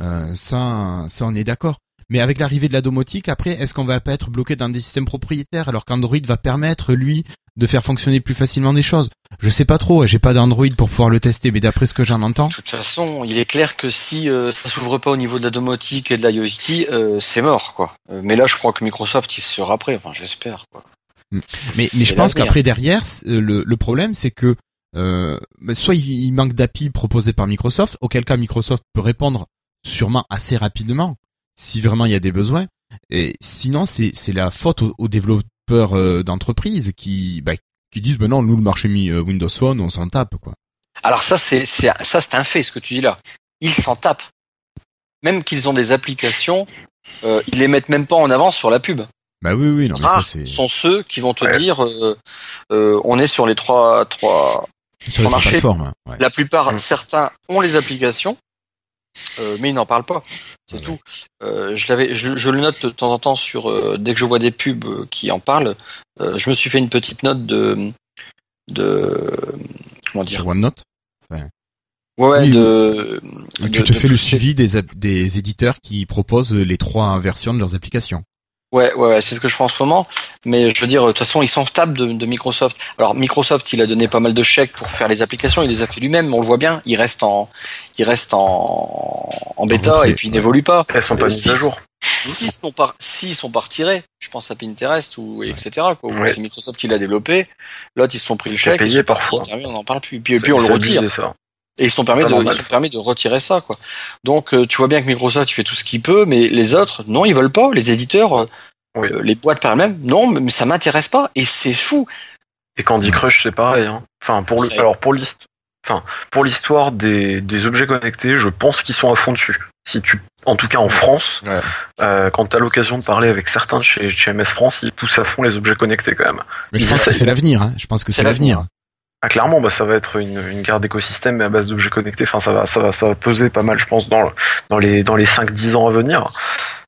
Euh, ça, ça on est d'accord. Mais avec l'arrivée de la domotique, après, est-ce qu'on va pas être bloqué dans des systèmes propriétaires alors qu'Android va permettre lui de faire fonctionner plus facilement des choses? Je sais pas trop. J'ai pas d'Android pour pouvoir le tester, mais d'après ce que j'en entends, De toute façon, il est clair que si euh, ça s'ouvre pas au niveau de la domotique et de l'IoT, euh, c'est mort, quoi. Euh, mais là, je crois que Microsoft, il sera prêt. Enfin, j'espère, quoi. Mm. Mais, mais je pense qu'après derrière, euh, le, le problème c'est que euh, bah, soit il, il manque d'API proposés par Microsoft, auquel cas Microsoft peut répondre sûrement assez rapidement si vraiment il y a des besoins. Et sinon c'est c'est la faute aux, aux développeurs euh, d'entreprise qui bah, qui disent ben non nous le marché mi- euh, Windows Phone on s'en tape quoi. Alors ça, c'est c'est ça, c'est un fait, ce que tu dis là. Ils s'en tapent. Même qu'ils ont des applications, euh, ils les mettent même pas en avant sur la pub. Bah oui oui non mais ça c'est sont ceux qui vont te Ouais. dire, euh, euh, on est sur les trois, trois. sur les marché. plateformes. ouais. La plupart, certains ont les applications, euh, mais ils n'en parlent pas. C'est Ouais. tout. Euh, je l'avais, je, je le note de temps en temps sur euh, dès que je vois des pubs qui en parlent. je me suis fait une petite note de de comment dire Sur OneNote, ouais, ouais, Oui, de, tu de- te de fais le suivi des éditeurs qui proposent les trois versions de leurs applications. Ouais, ouais, ouais, c'est ce que je fais en ce moment. Mais je veux dire, de toute façon, ils s'en tapent de, de Microsoft. Alors Microsoft, il a donné pas mal de chèques pour faire les applications. Il les a fait lui-même. On le voit bien. Il reste en, il reste en, en bêta et puis il n'évolue pas. Elles sont pas Euh, mises à jour. S'ils sont pas, s'ils sont pas retirés, je pense à Pinterest ou etc. Quoi. Ou Ouais. C'est Microsoft qui l'a développé. L'autre, ils se sont pris le chèque. payé ils sont parfois. on n'en parle plus. Puis, puis on le retire. ça. Et ils sont permis de, ils sont permis de retirer ça, quoi. Donc, euh, tu vois bien que Microsoft, il fait tout ce qu'il peut, mais les autres, non, ils veulent pas. Les éditeurs, euh, Oui. euh, les boîtes par elles-mêmes, non, mais ça m'intéresse pas. Et c'est fou. Et Candy Crush, c'est pareil. Hein. Enfin, pour le, C'est- alors pour l'hist- enfin, pour l'histoire des, des objets connectés, je pense qu'ils sont à fond dessus. Si tu, en tout cas en France, Ouais. euh, quand tu as l'occasion de parler avec certains de chez, chez MS France, ils poussent à fond les objets connectés quand même. Mais je Ils pense que c'est l'avenir. Hein. Je pense que c'est l'avenir. Ah, clairement, bah, ça va être une, une guerre d'écosystème à base d'objets connectés. Enfin, ça va, ça va, ça va peser pas mal, je pense, dans, dans les, dans les 5-10 ans à venir.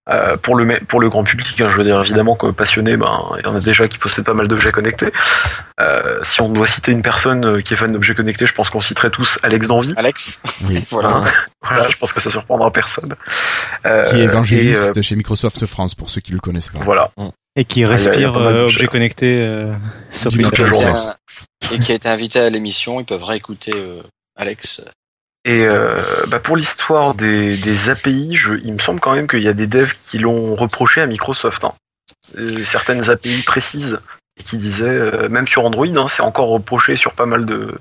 Euh, pour le pour le grand public, hein, je veux dire évidemment que passionné, ben il y en a déjà qui possèdent pas mal d'objets connectés. Euh, si on doit citer une personne euh, qui est fan d'objets connectés, je pense qu'on citerait tous Alex Danvy. Alex. Oui. Voilà. Voilà, je pense que ça surprendra personne. Euh, Qui est et, évangéliste euh, chez Microsoft France pour ceux qui le connaissent pas. voilà. Et qui il y a- il y a respire euh, connectés euh, sur Twitter. Et qui a été invité à l'émission. Ils peuvent réécouter euh, Alex. Et euh, bah, pour l'histoire des, des API, je, il me semble quand même qu'il y a des devs qui l'ont reproché à Microsoft. Hein. Euh, certaines API précises et qui disaient, euh, même sur Android, hein, c'est encore reproché sur pas mal de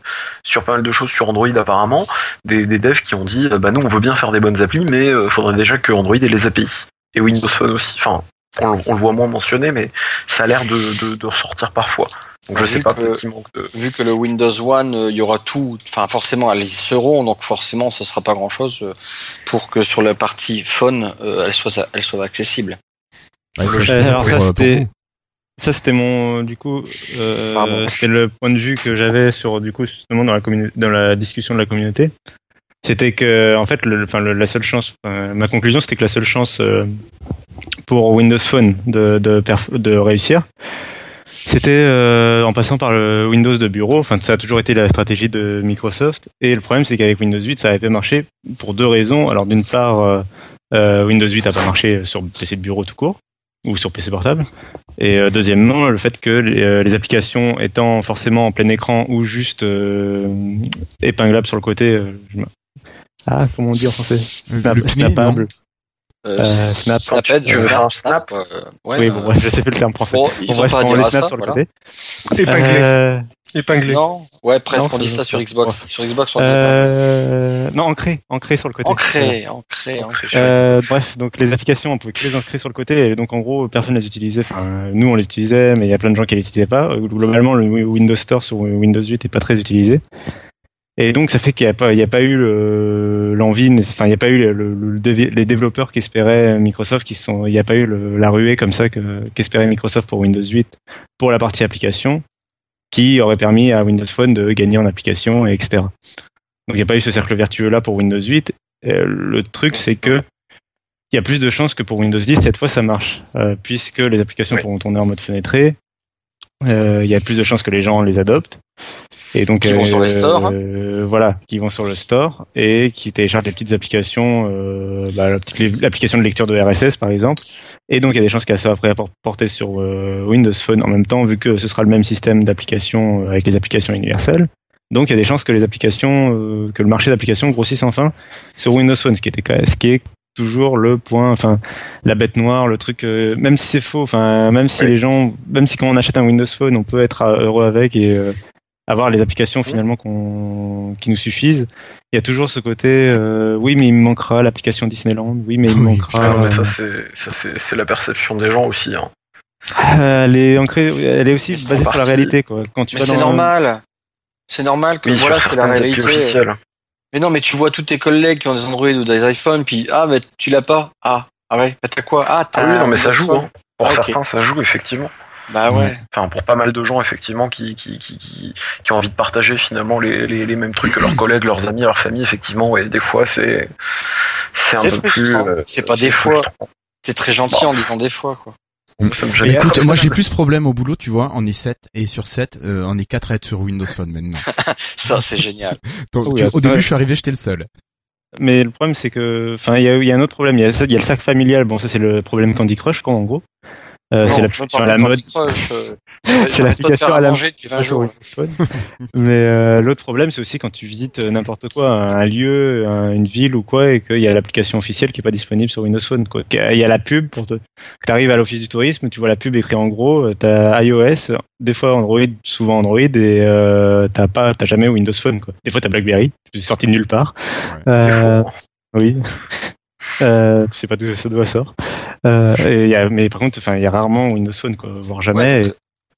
sur pas mal de choses sur Android apparemment, des, des devs qui ont dit, euh, bah nous on veut bien faire des bonnes applis, mais euh, faudrait déjà que Android ait les API et Windows Phone aussi. Enfin, on, le- on le voit moins mentionné, mais ça a l'air de, de, de ressortir parfois. Donc je Vu sais pas, que- manque de. Vu que le Windows One, euh, il y aura tout, enfin forcément, elles y seront, donc forcément, ce sera pas grand-chose euh, pour que sur la partie phone, euh, elle soit, elle soit accessible. Ouais, il faut Euh, alors ça, c'était- vous. Ça, c'était mon, du coup, euh, Pardon. c'était le point de vue que j'avais sur, du coup, justement, dans la communi- dans la discussion de la communauté. C'était que, en fait, le, enfin, le- la seule chance, ma conclusion, c'était que la seule chance euh, pour Windows Phone de, de, perf- de réussir, c'était euh, en passant par le Windows de bureau. Enfin, ça a toujours été la stratégie de Microsoft. Et le problème, c'est qu'avec Windows 8, ça avait pas marché pour deux raisons. Alors, d'une part, euh, euh, Windows 8 a pas marché sur PC de bureau tout court ou sur PC portable. Et euh, deuxièmement, le fait que les, les applications étant forcément en plein écran ou juste épinglables sur le côté, je ah comment on dit en français, Le piné. Euh, Euh, Snap. Veux un Snap, euh, ouais, oui, euh, bon, bref, je sais plus le terme français. bon, ils Bon, ont bref, pas à on dire ça, sur le voilà. côté. Épinglé. Euh, Épinglé. Non, ouais, presque, Non, on dit ça sur Xbox. Sur Xbox, on dit euh, non, ancré, ancré sur le côté. Ancré, ancré, ancré. Euh, bref, donc les applications, on pouvait que les inscrire sur le côté, et donc en gros, personne les utilisait. Enfin, nous, on les utilisait, mais il y a plein de gens qui les utilisaient pas. Euh, Globalement, le Windows Store sur Windows 8 est pas très utilisé. Et donc, ça fait qu'il n'y a pas, il y a pas eu le- l'envie, enfin, il n'y a pas eu le- le- les développeurs qu'espérait Microsoft, qui sont, il n'y a pas eu la ruée comme ça que- qu'espérait Microsoft pour Windows 8 pour la partie application, qui aurait permis à Windows Phone de gagner en application, et etc. Donc, il n'y a pas eu ce cercle vertueux là pour Windows 8. Euh, le truc, c'est que il y a plus de chances que pour Windows 10, cette fois ça marche, euh, puisque les applications Oui. pourront tourner en mode fenêtré. Euh, Il y a plus de chances que les gens les adoptent. Et donc, Qui vont sur les stores. euh, voilà, qui vont sur le store et qui téléchargent des petites applications, euh, bah, l'application de lecture de RSS par exemple. Et donc, il y a des chances qu'elle soit après portée sur euh, Windows Phone en même temps, vu que ce sera le même système d'application euh, avec les applications universelles. Donc, il y a des chances que les applications, euh, que le marché d'applications grossisse enfin sur Windows Phone, ce qui était, ce qui est toujours le point, enfin, la bête noire, le truc, euh, même si c'est faux, enfin, même si les gens, même si quand on achète un Windows Phone, on peut être euh, heureux avec et euh, avoir les applications finalement qu'on, qui nous suffisent, il y a toujours ce côté, euh, oui, mais il me manquera l'application Disneyland, oui, mais il me Oui. manquera. Ah mais ça, c'est, ça, c'est, c'est la perception des gens aussi. Hein. euh, elle est ancrée, elle est aussi basée sur la réalité, quoi. Quand tu Mais vas c'est dans normal. C'est normal que Oui, voilà, c'est la réalité. Mais non, mais tu vois tous tes collègues qui ont des Android ou des iPhones, puis ah, mais tu l'as pas. Ah, ah ouais, bah t'as quoi? Ah, t'as Ah oui, non, mais ça joue. Hein. Pour Ah, certains, ça joue effectivement. Bah ouais. Enfin, pour pas mal de gens, effectivement, qui, qui, qui, qui, qui ont envie de partager finalement les, les, les mêmes trucs que leurs collègues, leurs amis, leur famille, effectivement, ouais, des fois, c'est, c'est un peu plus. euh, C'est pas des fois. T'es très gentil en disant des fois, quoi. Ça me gêne pas. Écoute, moi j'ai plus problème au boulot, tu vois, on est 7 et sur 7, euh, on est 4 à être sur Windows Phone maintenant. Ça, c'est génial. Donc, Oui, tu- au début je suis arrivé, j'étais le seul. Mais le problème, c'est que, enfin, il y a, il y a un autre problème. Il y a, ça- il y a le sac familial. Bon, ça, c'est le problème Candy Crush, quoi, en gros. Euh, c'est l'application parle à la de mode. Euh, C'est l'application à la manger depuis 20 sur jours. Windows Phone. Mais euh, l'autre problème, c'est aussi quand tu visites euh, n'importe quoi, un lieu, un- une ville ou quoi, et qu'il y a l'application officielle qui est pas disponible sur Windows Phone. Quoi. Il y a la pub pour te. Tu arrives à l'office du tourisme, tu vois la pub écrit en gros, euh, t'as iOS, des fois Android, souvent Android, et euh, t'as pas, t'as jamais Windows Phone. Quoi. Des fois t'as BlackBerry, c'est sorti de nulle part. Euh, faux. oui. Euh, tu sais pas d'où ça doit sort. Euh, et il y a, mais par contre, enfin, il y a rarement Windows Phone, quoi, voire jamais. Ouais, Et- donc,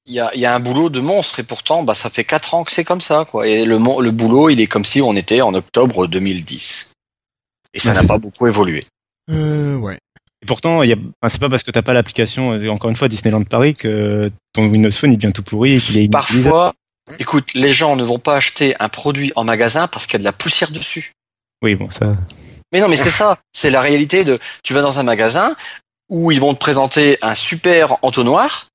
Il y a, il y a un boulot de monstre et pourtant, bah, ça fait 4 ans que c'est comme ça, quoi. Et le, boulot, il est comme si on était en octobre 2010. Et ça n'a pas beaucoup évolué. Euh, ouais. Et pourtant, il y a, enfin, c'est pas parce que t'as pas l'application, euh, encore une fois, Disneyland Paris, que ton Windows Phone il devient tout pourri et qu'il est inutilisable. Parfois, écoute, les gens ne vont pas acheter un produit en magasin parce qu'il y a de la poussière dessus. Oui, bon, ça. Mais non, mais c'est ça. C'est la réalité de, tu vas dans un magasin où ils vont te présenter un super entonnoir.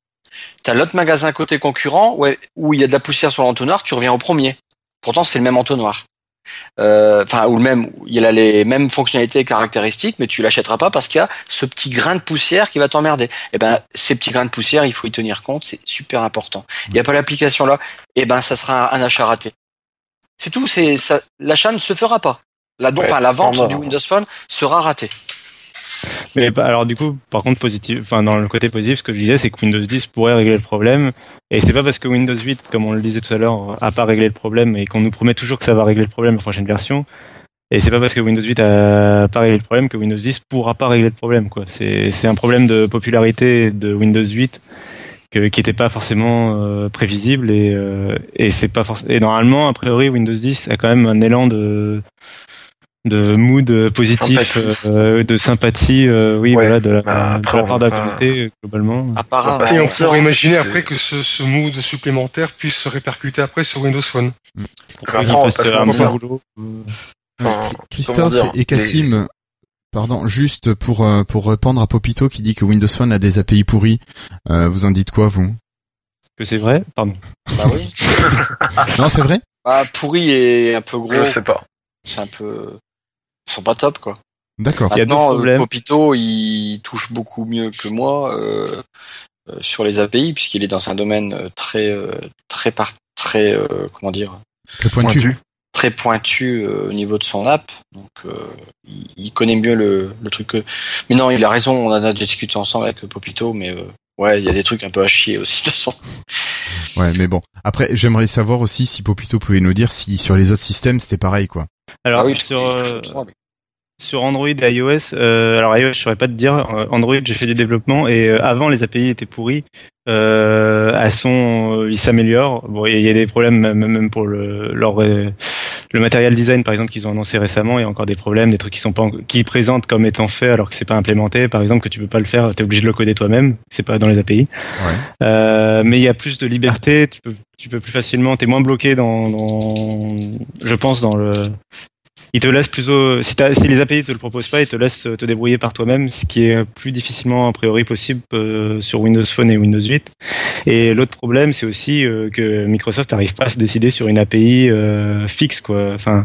T'as l'autre magasin côté concurrent où il y a de la poussière sur l'entonnoir, tu reviens au premier. Pourtant, c'est le même entonnoir. Euh, Enfin, ou le même, il a les mêmes fonctionnalités et caractéristiques, mais tu l'achèteras pas parce qu'il y a ce petit grain de poussière qui va t'emmerder. Et ben, ces petits grains de poussière, il faut y tenir compte, c'est super important. Il n'y a pas l'application là, et ben, ça sera un achat raté. C'est tout. C'est ça. L'achat ne se fera pas. La, don- Ouais, la vente du Windows Phone sera ratée. Mais bah, alors du coup, par contre, positif, enfin dans le côté positif, ce que je disais, c'est que Windows 10 pourrait régler le problème. Et c'est pas parce que Windows 8, comme on le disait tout à l'heure, a pas réglé le problème et qu'on nous promet toujours que ça va régler le problème la prochaine version. Et c'est pas parce que Windows 8 a pas réglé le problème que Windows 10 pourra pas régler le problème. Quoi. C'est, c'est un problème de popularité de Windows 8 que, qui était pas forcément euh, prévisible et, euh, et c'est pas forc- et normalement a priori Windows 10 a quand même un élan de de mood positif, Sympathie. euh, de sympathie, euh, oui, Ouais. voilà, de la, Bah, de la part de la communauté euh, globalement. Apparemment. Ah, Et on pourrait imaginer après que ce, ce mood supplémentaire puisse se répercuter après sur Windows Phone. Euh, Christophe et Cassim, pardon, juste pour euh, pour répondre à Popito qui dit que Windows Phone a des API pourris. Euh, vous en dites quoi vous? Que c'est vrai, pardon. Bah oui. Non, c'est vrai? Bah, pourri et un peu gros. Je sais pas. C'est un peu. Ils sont pas top, quoi. D'accord. Il y a d'autres Maintenant, euh. Popito, il touche beaucoup mieux que moi euh, euh, sur les API, puisqu'il est dans un domaine très, très, par- très, euh, comment dire, Très pointu. Pointu. très pointu euh, au niveau de son app. Donc, euh, il, il connaît mieux le, le truc que. Mais non, il a raison. On en a discuté ensemble avec Popito, mais euh, ouais, il y a des trucs un peu à chier aussi de son. Ouais, mais bon. Après, j'aimerais savoir aussi si Popito pouvait nous dire si sur les autres systèmes c'était pareil, quoi. Alors, ah oui, sur, euh, sur Android et iOS, euh, alors iOS, je saurais pas te dire. Euh, Android, j'ai fait du développement et euh, avant les API étaient pourries. Euh, elles sont, euh, ils s'améliorent. Bon, il y a des problèmes même, même pour le leur euh, le matériel design par exemple qu'ils ont annoncé récemment. Il y a encore des problèmes, des trucs qui sont pas qui présentent comme étant faits alors que c'est pas implémenté. Par exemple, que tu peux pas le faire, t'es obligé de le coder toi-même. C'est pas dans les API. Ouais. Euh, mais il y a plus de liberté. Tu peux tu peux plus facilement. T'es moins bloqué dans, dans je pense dans le il te laisse plus au, si, si les API te le proposent pas, ils te laissent te débrouiller par toi-même, ce qui est plus difficilement a priori possible euh, sur Windows Phone et Windows 8. Et l'autre problème, c'est aussi euh, que Microsoft n'arrive pas à se décider sur une API euh, fixe, quoi. Enfin,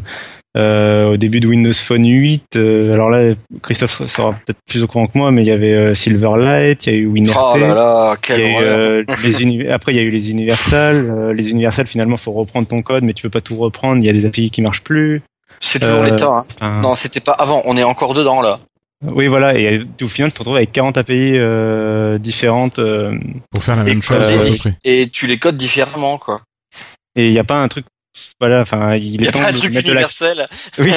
euh, au début de Windows Phone 8, euh, alors là, Christophe sera peut-être plus au courant que moi, mais il y avait euh, Silverlight, il y a eu WinRT. Oh là là, il quelle y a eu, euh, les uni- Après, il y a eu les universals. Euh, les universals, finalement, faut reprendre ton code, mais tu peux pas tout reprendre. Il y a des API qui marchent plus. C'est toujours euh, l'état. Hein. Non, c'était pas avant. On est encore dedans là. oui, voilà, et au final, tu te retrouves avec 40 API euh, différentes euh, Pour faire la même chose. et tu les codes différemment, quoi. et il n'y a pas un truc. Voilà, enfin, il y est a temps pas un de truc la. universel. Oui,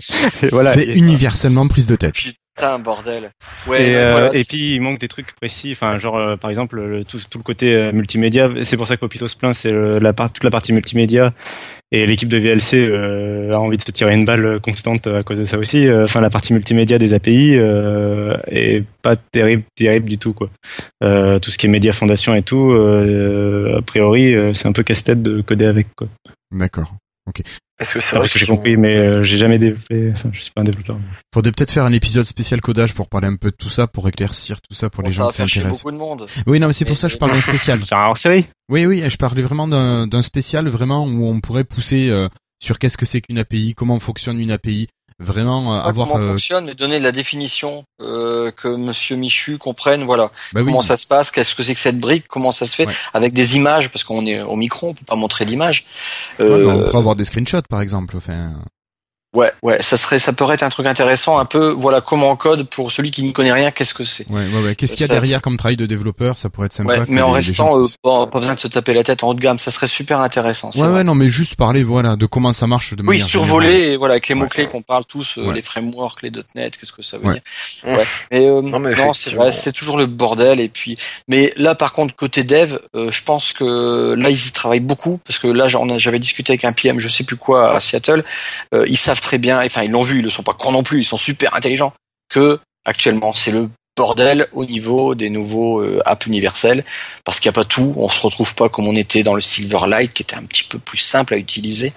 voilà. c'est universellement prise de tête. Putain, bordel. Ouais, et, euh, voilà, et c'est- puis il manque des trucs précis, enfin genre euh, par exemple le- tout, tout le côté euh, multimédia. C'est pour ça que Popito se plaint, c'est la part, toute la partie multimédia et l'équipe de VLC euh, a envie de se tirer une balle constante à cause de ça aussi. Euh, Enfin la partie multimédia des API euh, est pas terrible, terrible du tout quoi. Euh, tout ce qui est média fondation et tout, euh, a priori euh, c'est un peu casse-tête de coder avec quoi. D'accord. Est-ce que c'est C'est vrai que j'ai compris, mais euh, j'ai jamais développé. Enfin je suis pas un développeur. Faudrait peut-être faire un épisode spécial codage pour parler un peu de tout ça, pour éclaircir tout ça pour bon, les ça gens va qui s'intéressent. beaucoup de monde. Oui, non, mais c'est pour ça que je parle d'un spécial. C'est un hors série. Oui, oui, je parlais vraiment d'un d'un spécial vraiment où on pourrait pousser euh, sur qu'est-ce que c'est qu'une API, comment fonctionne une API, vraiment euh, Pas avoir. comment euh, fonctionne, mais donner de la définition euh, que Monsieur Michu comprenne. Voilà bah oui. comment ça se passe, qu'est-ce que c'est que cette brique, comment ça se fait, Ouais. avec des images, parce qu'on est au micro, on peut pas montrer mais Euh, on pourrait avoir des screenshots par exemple. Enfin, ouais, ouais, ça serait, ça pourrait être un truc intéressant, un peu. Voilà comment on code pour celui qui n'y connaît rien, qu'est-ce que c'est. ouais, ouais, ouais. Qu'est-ce qu'il y a Ça, derrière comme travail de développeur Ça pourrait être sympa. Ouais, mais en les- les gens restant, euh, bon, pas besoin de se taper la tête en haut de gamme, ça serait super intéressant. Ouais, vrai. ouais, non, mais juste parler, voilà, de comment ça marche de Oui, manière survoler, générale. et voilà, avec les Ouais. mots-clés qu'on parle tous, euh, Ouais. les frameworks, les .NET, qu'est-ce que ça veut Ouais. dire. Ouais. Mais, euh, Non, mais non, c'est vrai, c'est toujours le bordel. Et puis, mais là, par contre, côté dev, euh, je pense que là, ils y travaillent beaucoup parce que là, j'en- j'avais discuté avec un PM, je sais plus quoi, à Seattle. Euh, ils savent très bien, enfin, ils l'ont vu, ils le sont pas cons non plus, ils sont super intelligents. Que actuellement, c'est le bordel au niveau des nouveaux euh, apps universels parce qu'il n'y a pas tout. On se retrouve pas comme on était dans le Silverlight, qui était un petit peu plus simple à utiliser.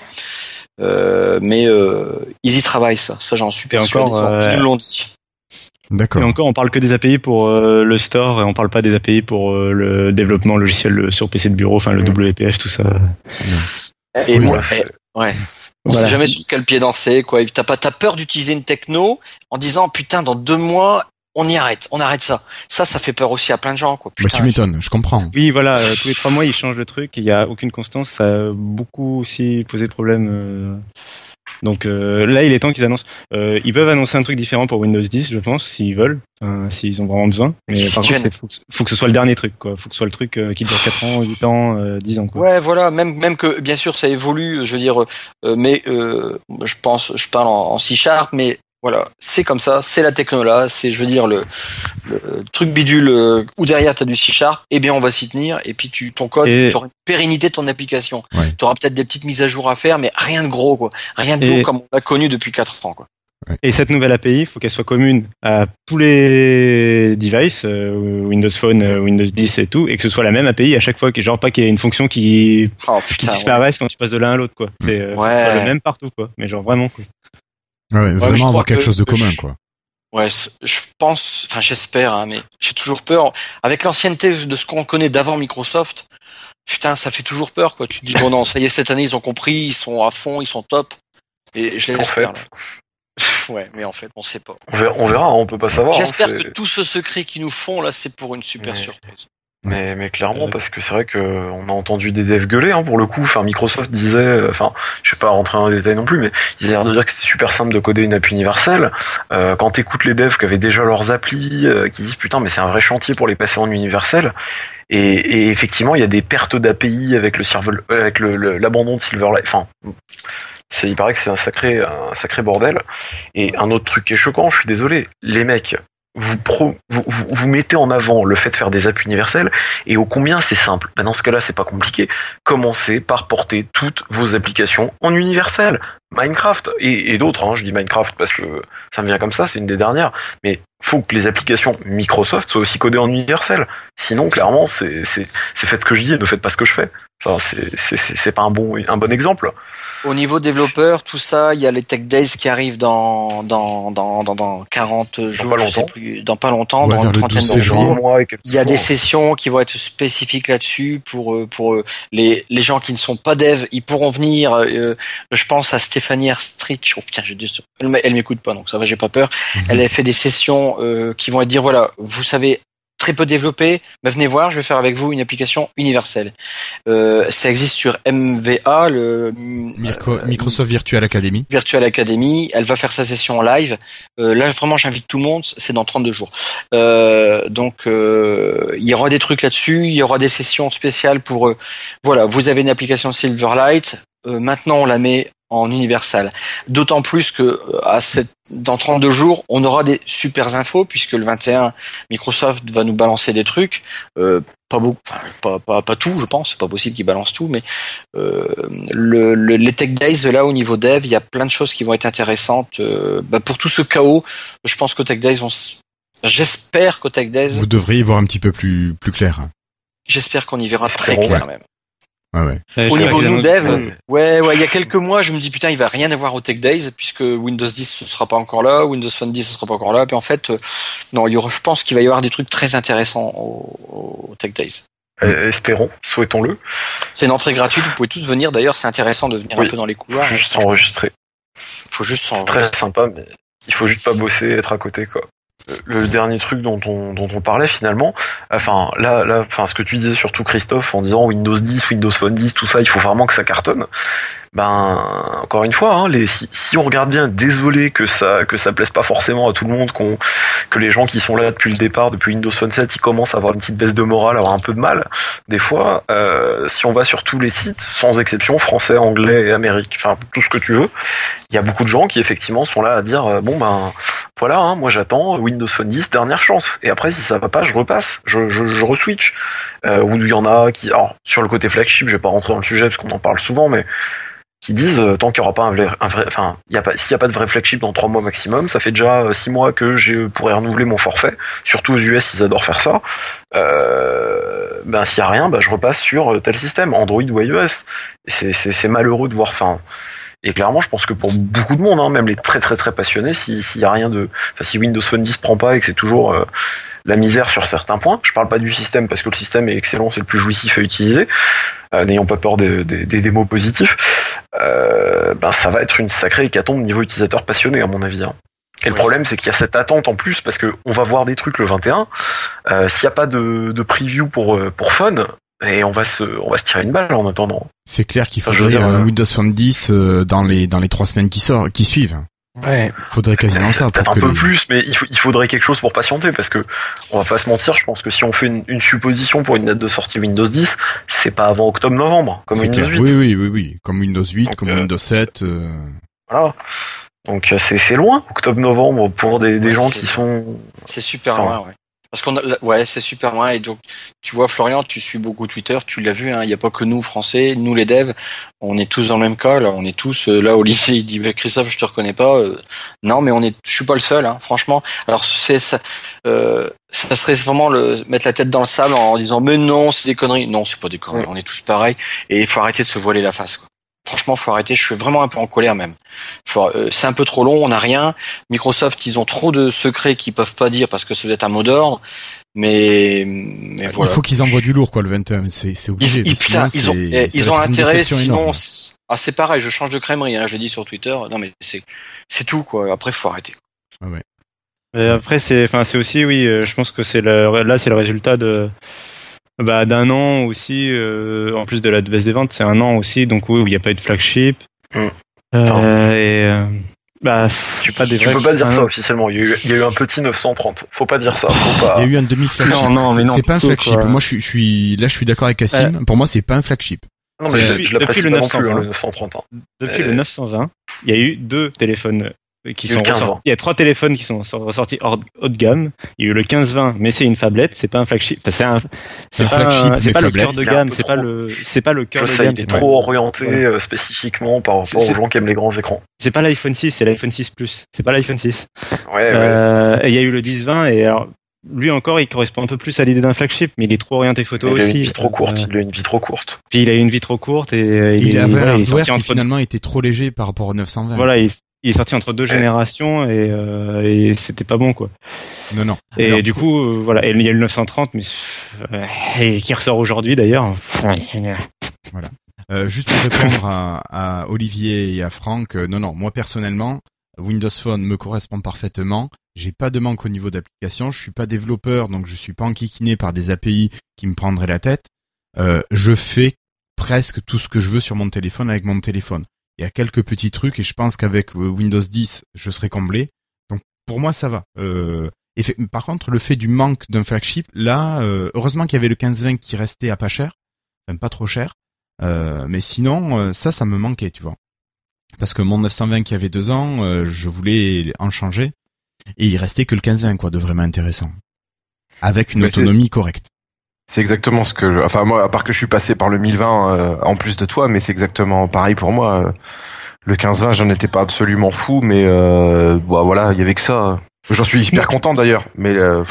Euh, mais euh, ils y travaillent ça, ça j'en suis persuadé. encore, euh, Ils nous l'ont dit. D'accord. Et encore, on parle que des API pour euh, le store et on parle pas des API pour euh, le développement logiciel euh, sur PC de bureau, enfin le WPF, tout ça. Et Oui, moi, ouais. eh, ouais. On Voilà. sait jamais sur quel pied danser, quoi. Et T'as pas, t'as peur d'utiliser une techno en disant putain dans deux mois on y arrête, on arrête ça. Ça, ça fait peur aussi à plein de gens, quoi. Bah, tu m'étonnes, je comprends. Oui, voilà, euh, tous les trois mois, ils changent le truc, il y a aucune constance, ça a beaucoup aussi posé de problème. euh, Donc euh, là, il est temps qu'ils annoncent. Euh, ils peuvent annoncer un truc différent pour Windows 10, je pense, s'ils veulent, enfin, s'ils ont vraiment besoin. Mais par contre, il faut, que- faut que ce soit le dernier truc, quoi. Faut que ce soit le truc euh, qui dure 4 ans, 8 ans, euh, 10 ans, quoi. Ouais, voilà, même même que bien sûr ça évolue, je veux dire, euh, mais euh, je pense, je parle en, en C Sharp, mais voilà, c'est comme ça, c'est la techno là, c'est je veux dire le, le truc bidule euh, où derrière tu as du C Sharp, eh bien on va s'y tenir et puis tu ton code, Et- tu auras une pérennité de ton application. Ouais. Tu auras peut-être des petites mises à jour à faire, mais rien de gros quoi, rien de Et- lourd comme on l'a connu depuis 4 ans quoi. Et cette nouvelle API, il faut qu'elle soit commune à tous les devices, euh, Windows Phone, euh, Windows 10 et tout, et que ce soit la même API à chaque fois, que genre pas qu'il y ait une fonction qui, Oh qui putain. ouais. disparaisse quand tu passes de l'un à l'autre, quoi. C'est euh, Ouais. le même partout, quoi. Mais genre vraiment, quoi. Ouais, vraiment avoir quelque que- chose de commun, je- quoi. Ouais, je pense, enfin j'espère, hein, mais j'ai toujours peur. Avec l'ancienneté de ce qu'on connaît d'avant Microsoft, putain, ça fait toujours peur, quoi. Tu te dis bon non, ça y est, cette année ils ont compris, ils sont à fond, ils sont top, et je En l'espère. fait, là. ouais, mais en fait, on sait pas. on verra, on, verra, on peut pas savoir. hein, J'espère que tout ce secret qu'ils nous font là, c'est pour une super Ouais. surprise. Mais, mais clairement, Euh, parce que c'est vrai que on a entendu des devs gueuler hein, pour le coup. Enfin, Microsoft disait, euh, enfin, je vais pas rentrer dans les détails non plus, mais ils avaient l'air de dire que c'était super simple de coder une app universelle. Euh, quand t'écoutes les devs qui avaient déjà leurs applis, euh, qui disent putain, mais c'est un vrai chantier pour les passer en universel. Et, et effectivement, il y a des pertes d'API avec le euh, avec le- le- l'abandon de Silverlight. Enfin, il paraît que c'est un sacré, un sacré bordel. Et un autre truc qui est choquant, je suis désolé, les mecs. Vous, mettez en avant le fait de faire des apps universelles et au combien c'est simple. Dans ce cas-là, c'est pas compliqué. Commencez par porter toutes vos applications en universel. Minecraft et, et d'autres, hein, je dis Minecraft parce que ça me vient comme ça, c'est une des dernières. Mais faut que les applications Microsoft soient aussi codées en universel. Sinon, clairement, c'est faites ce que je dis et ne faites pas ce que je fais. Enfin, c'est pas un bon un bon exemple. Au niveau développeur, tout ça, il y a les Tech Days qui arrivent dans dans dans dans, dans 40 jours, pas je sais longtemps. plus, dans pas longtemps, Ouais, dans une trentaine 12 de jours. Il y a des sessions qui vont être spécifiques là-dessus pour euh, pour euh, les les gens qui ne sont pas devs, ils pourront venir. euh, je pense à Stéphanie Erstritch. Oh putain, je dis, elle, elle m'écoute pas, donc ça va, j'ai pas peur. Elle a fait des sessions euh, qui vont être dire voilà, vous savez très peu développé, mais venez voir, je vais faire avec vous une application universelle. Euh, ça existe sur MVA, le euh, Microsoft Virtual Academy. Virtual Academy. Elle va faire sa session en live. Euh, là, vraiment, j'invite tout le monde. C'est dans 32 jours. Donc, il y aura des trucs là-dessus. Il y aura des sessions spéciales pour. voilà, vous avez une application Silverlight. Maintenant, on la met en universal. D'autant plus que euh, à cette, dans 32 jours, on aura des super infos puisque le 21, Microsoft va nous balancer des trucs. Euh, pas beaucoup, enfin, pas, pas, pas tout, je pense. C'est pas possible qu'ils balancent tout, mais euh, le, le- les Tech Days là au niveau dev, il y a plein de choses qui vont être intéressantes. Euh, bah, pour tout ce chaos, je pense qu'au Tech Days, vont s- j'espère qu'au Tech Days, Vous devriez y voir un petit peu plus, plus clair. j'espère qu'on y verra très clair même. Ouais, ouais. Ouais, Au niveau nous dev, ouais, ouais, il y a quelques mois, je me dis putain, il va rien avoir au Tech Days puisque Windows 10 ce sera pas encore là, Windows Phone 10 ce sera pas encore là. Puis en fait, euh, non, il y aura, je pense qu'il va y avoir des trucs très intéressants au, au Tech Days. Euh, espérons, souhaitons-le. C'est une entrée gratuite, vous pouvez tous venir. D'ailleurs, c'est intéressant de venir Oui, un peu dans les Faut couloirs. juste s'enregistrer. Faut juste s'en Très sympa, mais il faut juste pas bosser, être à côté, quoi. Le dernier truc dont on, dont on parlait finalement, enfin là, là, enfin ce que tu disais surtout Christophe en disant Windows 10, Windows Phone 10, tout ça, il faut vraiment que ça cartonne. Ben encore une fois, hein, les, si, si on regarde bien, désolé que ça que ça plaise pas forcément à tout le monde, que les gens qui sont là depuis le départ, depuis Windows Phone 7, ils commencent à avoir une petite baisse de morale, à avoir un peu de mal. Des fois, euh, si on va sur tous les sites, sans exception, français, anglais, amérique, enfin tout ce que tu veux, il y a beaucoup de gens qui effectivement sont là à dire euh, bon ben voilà, hein, moi j'attends Windows Phone 10 dernière chance. Et après si ça va pas, je repasse, je je, je reswitch. Euh, ou il y en a qui, alors sur le côté flagship, je vais pas rentrer dans le sujet parce qu'on en parle souvent, mais qui disent euh, tant qu'il y aura pas un vrai, enfin il a pas s'il y a pas de vrai flagship dans trois mois maximum, ça fait déjà euh, six mois que je pourrais renouveler mon forfait. Surtout aux US, ils adorent faire ça. Euh, ben s'il y a rien, ben, je repasse sur euh, tel système, Android ou iOS. C'est malheureux de voir. Enfin, et clairement, je pense que pour beaucoup de monde, hein, même les très très très passionnés, si- s'il y a rien de, enfin si Windows Phone 10 prend pas et que c'est toujours euh, la misère sur certains points, je parle pas du système parce que le système est excellent, c'est le plus jouissif à utiliser. Euh, N'ayons pas peur des, des- des démos positifs. Euh, ben ça va être une sacrée hécatombe niveau utilisateur passionné à mon avis. hein. Et le Oui. problème, c'est qu'il y a cette attente en plus parce que on va voir des trucs le 21. Euh, S'il n'y a pas de, de preview pour euh, pour Fun, et on va se, on va se tirer une balle en attendant. C'est clair qu'il Enfin, faudrait dire, un euh, Windows Phone 10 euh, dans les dans les trois semaines qui sortent, qui suivent. Ouais. Faudrait quasiment ça Peut-être un peu les- plus, mais il, faut- il faudrait quelque chose pour patienter parce que on va pas se mentir. Je pense que si on fait une, une supposition pour une date de sortie Windows 10, c'est pas avant octobre-novembre comme Windows clair. 8. Oui, oui, oui, oui. Comme Windows 8, Donc, comme euh, Windows 7. euh, Voilà. Donc euh, c'est loin, octobre-novembre pour des, des Ouais, gens qui sont. C'est super loin, ouais. Parce qu'on a, ouais, c'est super loin. Et donc, tu vois, Florian, tu suis beaucoup Twitter, tu l'as vu, hein, il n'y a pas que nous, Français, nous les devs, on est tous dans le même cas, là, on est tous, euh, là, Olivier, il dit, bah, Christophe, je te reconnais pas. Euh, non, mais on est, je suis pas le seul, hein, franchement. Alors, c'est, ça, euh, ça serait vraiment le, mettre la tête dans le sable en disant, mais non, c'est des conneries. Non, c'est pas des conneries, Ouais. on est tous pareils. Et il faut arrêter de se voiler la face, quoi. Franchement, faut arrêter. Je suis vraiment un peu en colère même. Euh, c'est un peu trop long, on n'a rien. Microsoft, ils ont trop de secrets qu'ils peuvent pas dire parce que ça doit être un mot d'ordre. Mais, mais voilà. Il faut qu'ils envoient du lourd, quoi, le 21. C'est c'est obligé. Ils, sinon, ont, c'est- eh, ils ont intérêt, sinon, c'est- ah, c'est pareil, je change de crèmerie, hein, je l'ai dit sur Twitter. Non, mais c'est, c'est tout, quoi. Après, faut arrêter. Et après, c'est, enfin, c'est aussi, oui, euh, je pense que c'est le, là, c'est le résultat de, bah, d'un an aussi, euh, en plus de la baisse des ventes, c'est un an aussi, donc oui, où il n'y a pas eu de flagship. Mm. Euh, et, euh, bah, Tu, pas des tu peux pas dire un ça officiellement. Il y, a eu, il y a eu un petit 930. Faut pas dire ça. Faut pas. Il y a eu un demi-flagship. Non, non, mais C'est- non, c'est pas un flagship. quoi. Moi, je suis, je suis, là, je suis d'accord avec Cassim. Pour moi, c'est pas un flagship. Non, mais je, depuis- je l'apprécie depuis pas le non plus, hein, 920. le 930. hein. Depuis le 920, il y a eu deux téléphones qui Il y a eu sont le 15-20. ressortis. Il y a trois téléphones qui sont ressortis hors, haut de gamme. Il y a eu le 1520, mais c'est une phablette, c'est pas un flagship. Enfin, c'est un, C'est un pas flagship, c'est pas le cœur de Il un gamme, c'est pas le, c'est pas le cœur Je de gamme. il est c'est trop orienté euh, spécifiquement par rapport C'est- aux gens qui aiment les grands écrans. C'est pas l'iPhone 6, c'est l'iPhone 6 Plus. C'est pas l'iPhone 6. Ouais, ouais. Euh, et il y a eu le 1020 et alors, lui encore, il correspond un peu plus à l'idée d'un flagship, mais il est trop orienté photo il a aussi. une vie trop courte. Euh, Il a une vie trop courte. puis il a eu une vie trop courte et euh, il, Il, est, avait voilà, un il est hardware sorti qui entre finalement était trop léger par rapport au 920. voilà, il, il est sorti entre deux générations et, euh, et c'était pas bon quoi. Non, non. Et Alors, du coup, euh, voilà, et il y a le 930, mais euh, et qui ressort aujourd'hui d'ailleurs. Euh, juste pour répondre à, à Olivier et à Franck, euh, non, non, moi personnellement, Windows Phone me correspond parfaitement. J'ai pas de manque au niveau d'application. Je suis pas développeur, donc je suis pas enquiquiné par des API qui me prendraient la tête. Euh, je fais presque tout ce que je veux sur mon téléphone avec mon téléphone. Il y a quelques petits trucs et je pense qu'avec euh, Windows 10, je serai comblé. Donc pour moi, ça va. Euh, et fait- par contre, le fait du manque d'un flagship, là, euh, heureusement qu'il y avait le 1520 qui restait à pas cher, même pas trop cher. Euh, mais sinon, ça, ça me manquait, tu vois. Parce que mon 920 qui avait deux ans, euh, je voulais en changer. Et il restait que le 1520, quoi, de vraiment intéressant. Avec une Mais autonomie correcte. C'est exactement ce que, je- enfin moi, à part que je suis passé par le 1020 euh, en plus de toi, mais c'est exactement pareil pour moi. Le 1520, j'en étais pas absolument fou, mais euh, bah, voilà, il y avait que ça. J'en suis hyper content d'ailleurs, mais euh,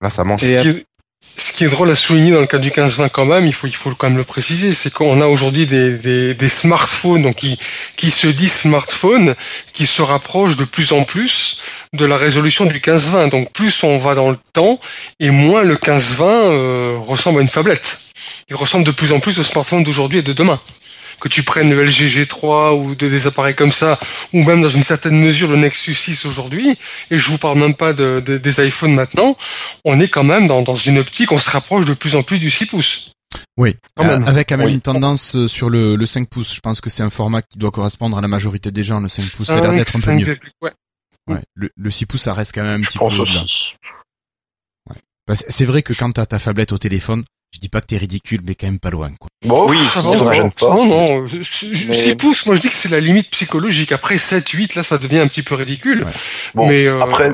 là ça manque. Ce qui, est, ce qui est drôle à souligner dans le cas du 15-20 quand même, il faut, il faut quand même le préciser, c'est qu'on a aujourd'hui des, des, des smartphones donc qui, qui se disent smartphones, qui se rapprochent de plus en plus de la résolution du 15-20. Donc plus on va dans le temps, et moins le 15-20 euh, ressemble à une tablette. Il ressemble de plus en plus au smartphone d'aujourd'hui et de demain. Que tu prennes le LG G3 ou de- des appareils comme ça, ou même dans une certaine mesure le Nexus 6 aujourd'hui, et je vous parle même pas de, de- des iPhones maintenant, on est quand même dans, dans une optique, on se rapproche de plus en plus du 6 pouces. Oui, Quand même. Euh, avec quand même Oui. une tendance euh, sur le, le 5 pouces. Je pense que c'est un format qui doit correspondre à la majorité des gens. Le 5 pouces, ça a l'air d'être un peu 5, mieux. 5, ouais. Ouais. Le, le 6 pouces, ça reste quand même un Je petit peu pense au-delà. que C'est vrai que quand t'as ta tablette au téléphone, je dis pas que t'es ridicule, mais quand même pas loin, quoi. Bon, Oui, ça pas. Non, non, 6 Mais- pouces, moi je dis que c'est la limite psychologique. Après 7, 8, là ça devient un petit peu ridicule. Ouais. Bon, mais euh, après,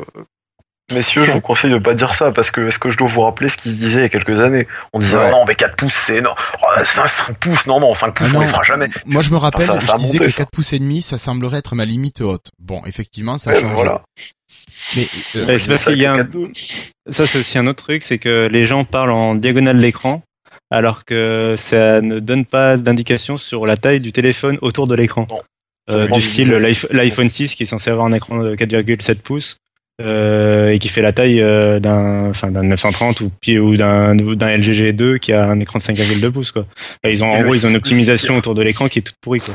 messieurs, je vous conseille de pas dire ça parce que est-ce que je dois vous rappeler ce qui se disait il y a quelques années? On disait Ouais. non, mais 4 pouces, c'est non. Oh, 5, 5 pouces, non, non, 5 pouces, Ah on les fera jamais. Moi, je me rappelle, ça- ça a je disais monté, que ça. 4 pouces et demi, ça semblerait être ma limite haute. Bon, effectivement, ça a Ouais, changé. voilà. Mais euh, Ouais, c'est parce qu'il y a un... Ça, c'est aussi un autre truc, c'est que les gens parlent en diagonale de l'écran, alors que ça ne donne pas d'indication sur la taille du téléphone autour de l'écran. Euh, du style l'iPhone 6 qui est censé avoir un écran de 4,7 pouces euh, et qui fait la taille euh, d'un enfin d'un 930 ou puis- ou d'un d'un LG G2 qui a un écran de 5,2 pouces quoi. Enfin, ils ont Et en le gros ils ont une 6 optimisation autour de l'écran qui est toute pourrie quoi.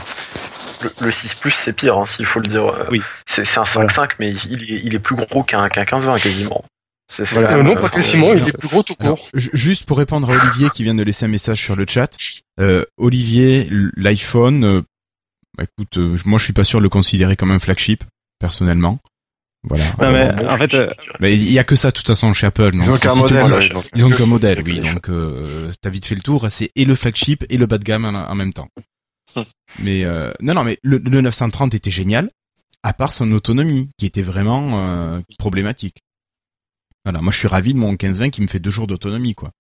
Le, le 6 Plus, c'est pire, hein, s'il faut le dire. Euh, Oui. C'est c'est un 5.5, mais il est, il est plus gros qu'un qu'un 15-20 quasiment. C'est Euh, ça. non, pas quasiment, il est plus gros tout court. ju- juste pour répondre à Olivier qui vient de laisser un message sur le chat, euh, Olivier, l'iPhone, euh, bah, écoute, euh, moi je suis pas sûr de le considérer comme un flagship personnellement. Voilà. Non, mais Bon, en fait, euh, Mais il y a que ça de toute façon chez Apple. Ils donc ont qu'un modèle. Ils ont qu'un modèle, oui. Donc, euh, t'as vite fait le tour. C'est et le flagship et le bas de gamme en, en même temps. Mais euh, non, non, mais le, le 930 était génial, à part son autonomie, qui était vraiment euh, problématique. Voilà, moi je suis ravi de mon 15-20 qui me fait deux jours d'autonomie, quoi.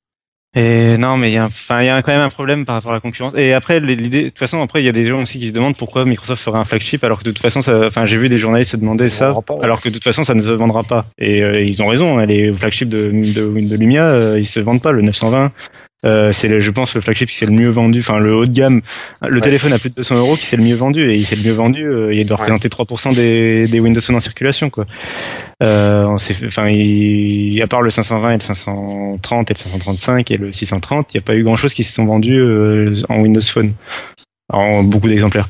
Et non, mais il y a, enfin, il y a quand même un problème par rapport à la concurrence. Et après, l'idée, de toute façon, après, il y a des gens aussi qui se demandent pourquoi Microsoft ferait un flagship, alors que de toute façon, ça, enfin, j'ai vu des journalistes se demander Ça se ça, vendra pas, ouais. alors que de toute façon, ça ne se vendra pas. Et euh, ils ont raison. hein, les flagships de, de, de Lumia, euh, ils se vendent pas. Le 920, euh, c'est, le- je pense, le flagship qui c'est le mieux vendu. Enfin, le haut de gamme, le Ouais. téléphone à plus de 200 euros qui c'est le mieux vendu. Et c'est le mieux vendu. euh, il doit Ouais. représenter 3% des, des Windows Phone en circulation, quoi. Euh, s'est enfin, il- à part le 520 et le 530 et le 535 et le 630, il n'y a pas eu grand chose qui se sont vendus euh, en Windows Phone, en beaucoup d'exemplaires.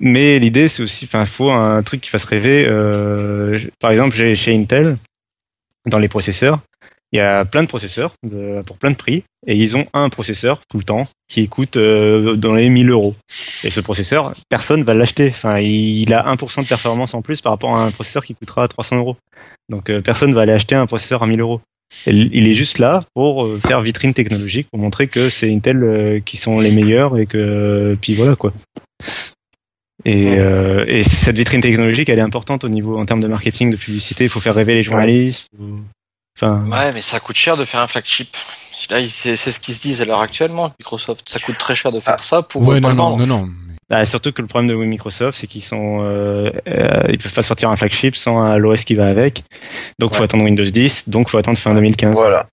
Mais l'idée, c'est aussi, enfin, faut un truc qui fasse rêver. euh, par exemple, j'ai chez Intel, dans les processeurs, il y a plein de processeurs de- pour plein de prix, et ils ont un processeur tout le temps qui coûte euh, dans les 1000 euros. Et ce processeur, personne va l'acheter. Enfin, il a 1% de performance en plus par rapport à un processeur qui coûtera 300 euros. Donc euh, personne va aller acheter un processeur à 1000 euros. Il est juste là pour euh, faire vitrine technologique, pour montrer que c'est Intel euh, qui sont les meilleurs et que puis voilà quoi. Et, euh, et cette vitrine technologique, elle est importante au niveau en termes de marketing, de publicité. Il faut faire rêver les journalistes. Faut- Enfin, Ouais, mais ça coûte cher de faire un flagship. Là, c'est c'est ce qu'ils se disent à l'heure actuellement, Microsoft. Ça coûte très cher de faire Ah. ça pour ouais, euh, pas non, le non, vendre. non, non. bah, surtout que le problème de Microsoft, c'est qu'ils sont, euh, euh, ils peuvent pas sortir un flagship sans un l'OS qui va avec. Donc faut Ouais. attendre Windows 10. Donc faut attendre fin 2015. Voilà.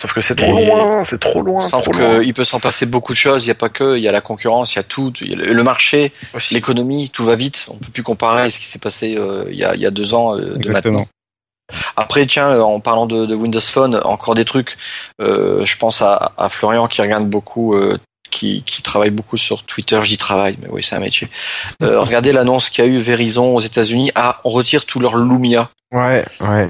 Sauf que c'est trop Et- loin, c'est trop loin. Sauf qu'il peut s'en passer beaucoup de choses. Il n'y a pas que, il y a la concurrence, il y a tout, il y a le marché, l'économie, tout va vite. On peut plus comparer ce qui s'est passé euh, il, y a, il y a deux ans euh, de Exactement. maintenant. Après, tiens, euh, en parlant de, de Windows Phone, encore des trucs. Euh, je pense à, à Florian qui regarde beaucoup, euh, qui, qui travaille beaucoup sur Twitter. J'y travaille, mais oui, c'est un métier. Euh, regardez l'annonce qu'il y a eu Verizon aux États-Unis. Ah, on retire tout leur Lumia. Ouais, ouais.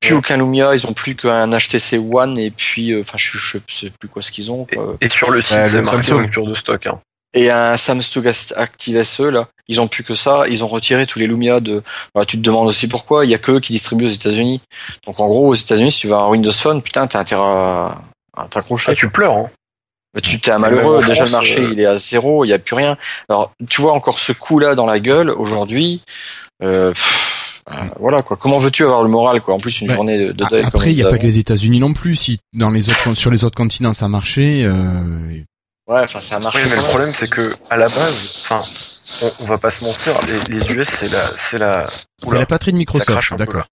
Plus aucun Lumia, ils ont plus qu'un HTC One et puis, euh, enfin, je, je sais plus quoi ce qu'ils ont. Et, Quoi. et sur le site, Ouais, c'est marqué Samsung. rupture de stock. Hein. Et un Samsung Active SE là, ils ont plus que ça. Ils ont retiré tous les Lumia de. Voilà, tu te demandes aussi pourquoi. Il y a que eux qui distribuent aux États-Unis. Donc en gros, aux États-Unis, si tu veux un Windows Phone, putain, t'as intérêt à, à t'accrocher. Ah, tu pleures. Hein. Mais tu t'es malheureux. Déjà le marché, euh, il est à zéro. Il y a plus rien. Alors tu vois encore ce coup là dans la gueule aujourd'hui. Euh, euh, voilà quoi. Comment veux-tu avoir le moral quoi? En plus une Ouais. journée de, de Après, il n'y a pas que les États-Unis non plus. Si dans les autres, sur les autres continents ça marchait, euh, Ouais, enfin un marché. Oui, mais le problème, c'est que à la base, enfin, on, on va pas se mentir, les, les US, c'est la, c'est la, c'est la patrie de ça Microsoft, d'accord.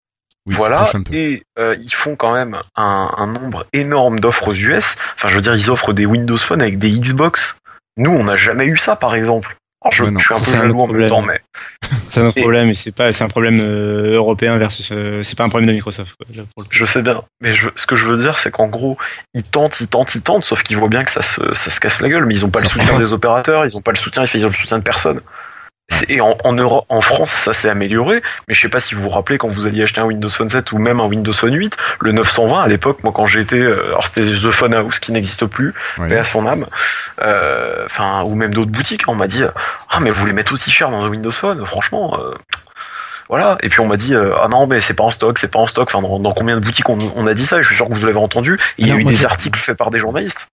Oui, ça voilà, et euh, ils font quand même un, un nombre énorme d'offres aux US. Enfin, je veux dire, ils offrent des Windows Phone avec des Xbox. Nous, on n'a jamais eu ça, par exemple. Alors, je, Ouais, je suis un peu C'est un jaloux en même problème. temps, mais C'est un autre Et- problème, et c'est pas, c'est un problème euh, européen versus, euh, c'est pas un problème de Microsoft. Quoi, là, pour le coup. je sais bien. Mais je, ce que je veux dire, c'est qu'en gros, ils tentent, ils tentent, ils tentent, sauf qu'ils voient bien que ça se, ça se casse la gueule. Mais ils ont pas Ça le soutien des opérateurs, ils ont pas le soutien, ils ont le soutien de personne. Et en, en, Europe, en France, ça s'est amélioré, mais je sais pas si vous vous rappelez quand vous alliez acheter un Windows Phone 7 ou même un Windows Phone 8, le 920 à l'époque, moi quand j'étais, euh, alors c'était The Phone House qui n'existe plus, Ouais. paix à son âme, euh, enfin ou même d'autres boutiques, on m'a dit ah mais vous les mettez aussi cher dans un Windows Phone, franchement. euh, voilà, et puis on m'a dit euh, ah non mais c'est pas en stock, c'est pas en stock. Enfin dans, dans combien de boutiques on, on a dit ça? Et je suis sûr que vous l'avez entendu. Et il y a eu des articles faits par des journalistes.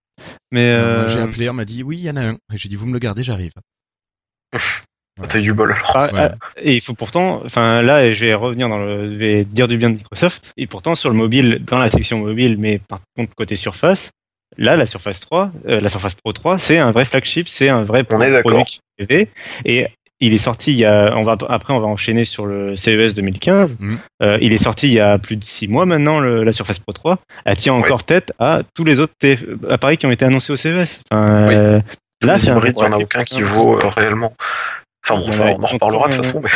Mais J'ai appelé, on m'a dit oui, il y en a un. Et j'ai dit vous me le gardez, j'arrive. T'as eu du bol. alors. Ah, Ouais. ah, Et il faut pourtant, enfin là, je vais revenir dans le, je vais dire du bien de Microsoft. Et pourtant sur le mobile, dans la section mobile, mais par contre côté Surface, là la Surface 3, euh, la Surface Pro 3, c'est un vrai flagship, c'est un vrai On est d'accord. produit qui fait rêver. Et il est sorti il y a, on va après on va enchaîner sur le CES 2015. Mhm. Euh, il est sorti il y a plus de six mois maintenant le- la Surface Pro 3. Elle tient encore tête à tous les autres appareils qui ont été annoncés au CES. Enfin, Oui. euh, là c'est un vrai il y en a aucun qui vaut euh, réellement. Enfin bon, ça, a- on en reparlera de toute façon. Mais...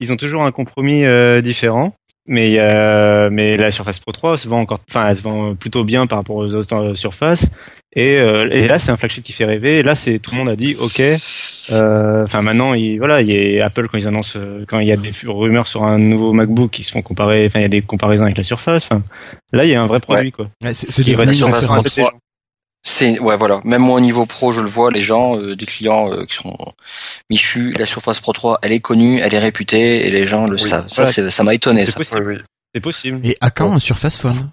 ils ont toujours un compromis euh, différent. Mais euh, mais la Surface Pro 3 se vend encore, enfin elle se vend plutôt bien par rapport aux autres euh, surfaces. Et, euh, et là c'est un flagship qui fait rêver. Et là c'est tout le monde a dit ok, Euh, Enfin maintenant, il, voilà, il y a Apple quand ils annoncent, euh, quand il y a des rumeurs sur un nouveau MacBook qui se font comparer, enfin il y a des comparaisons avec la Surface. Enfin, là il y a un vrai produit quoi. Ouais, c'est c'est Qui devenu va une sur la. Surface Pro. C'est ouais voilà, même moi au niveau pro, je le vois, les gens, euh, des clients euh, qui sont Michu, la Surface Pro 3, elle est connue, elle est réputée et les gens le Oui, savent. Ça voilà. ça m'a étonné C'est ça. possible. C'est possible. Et à quand un Surface Phone?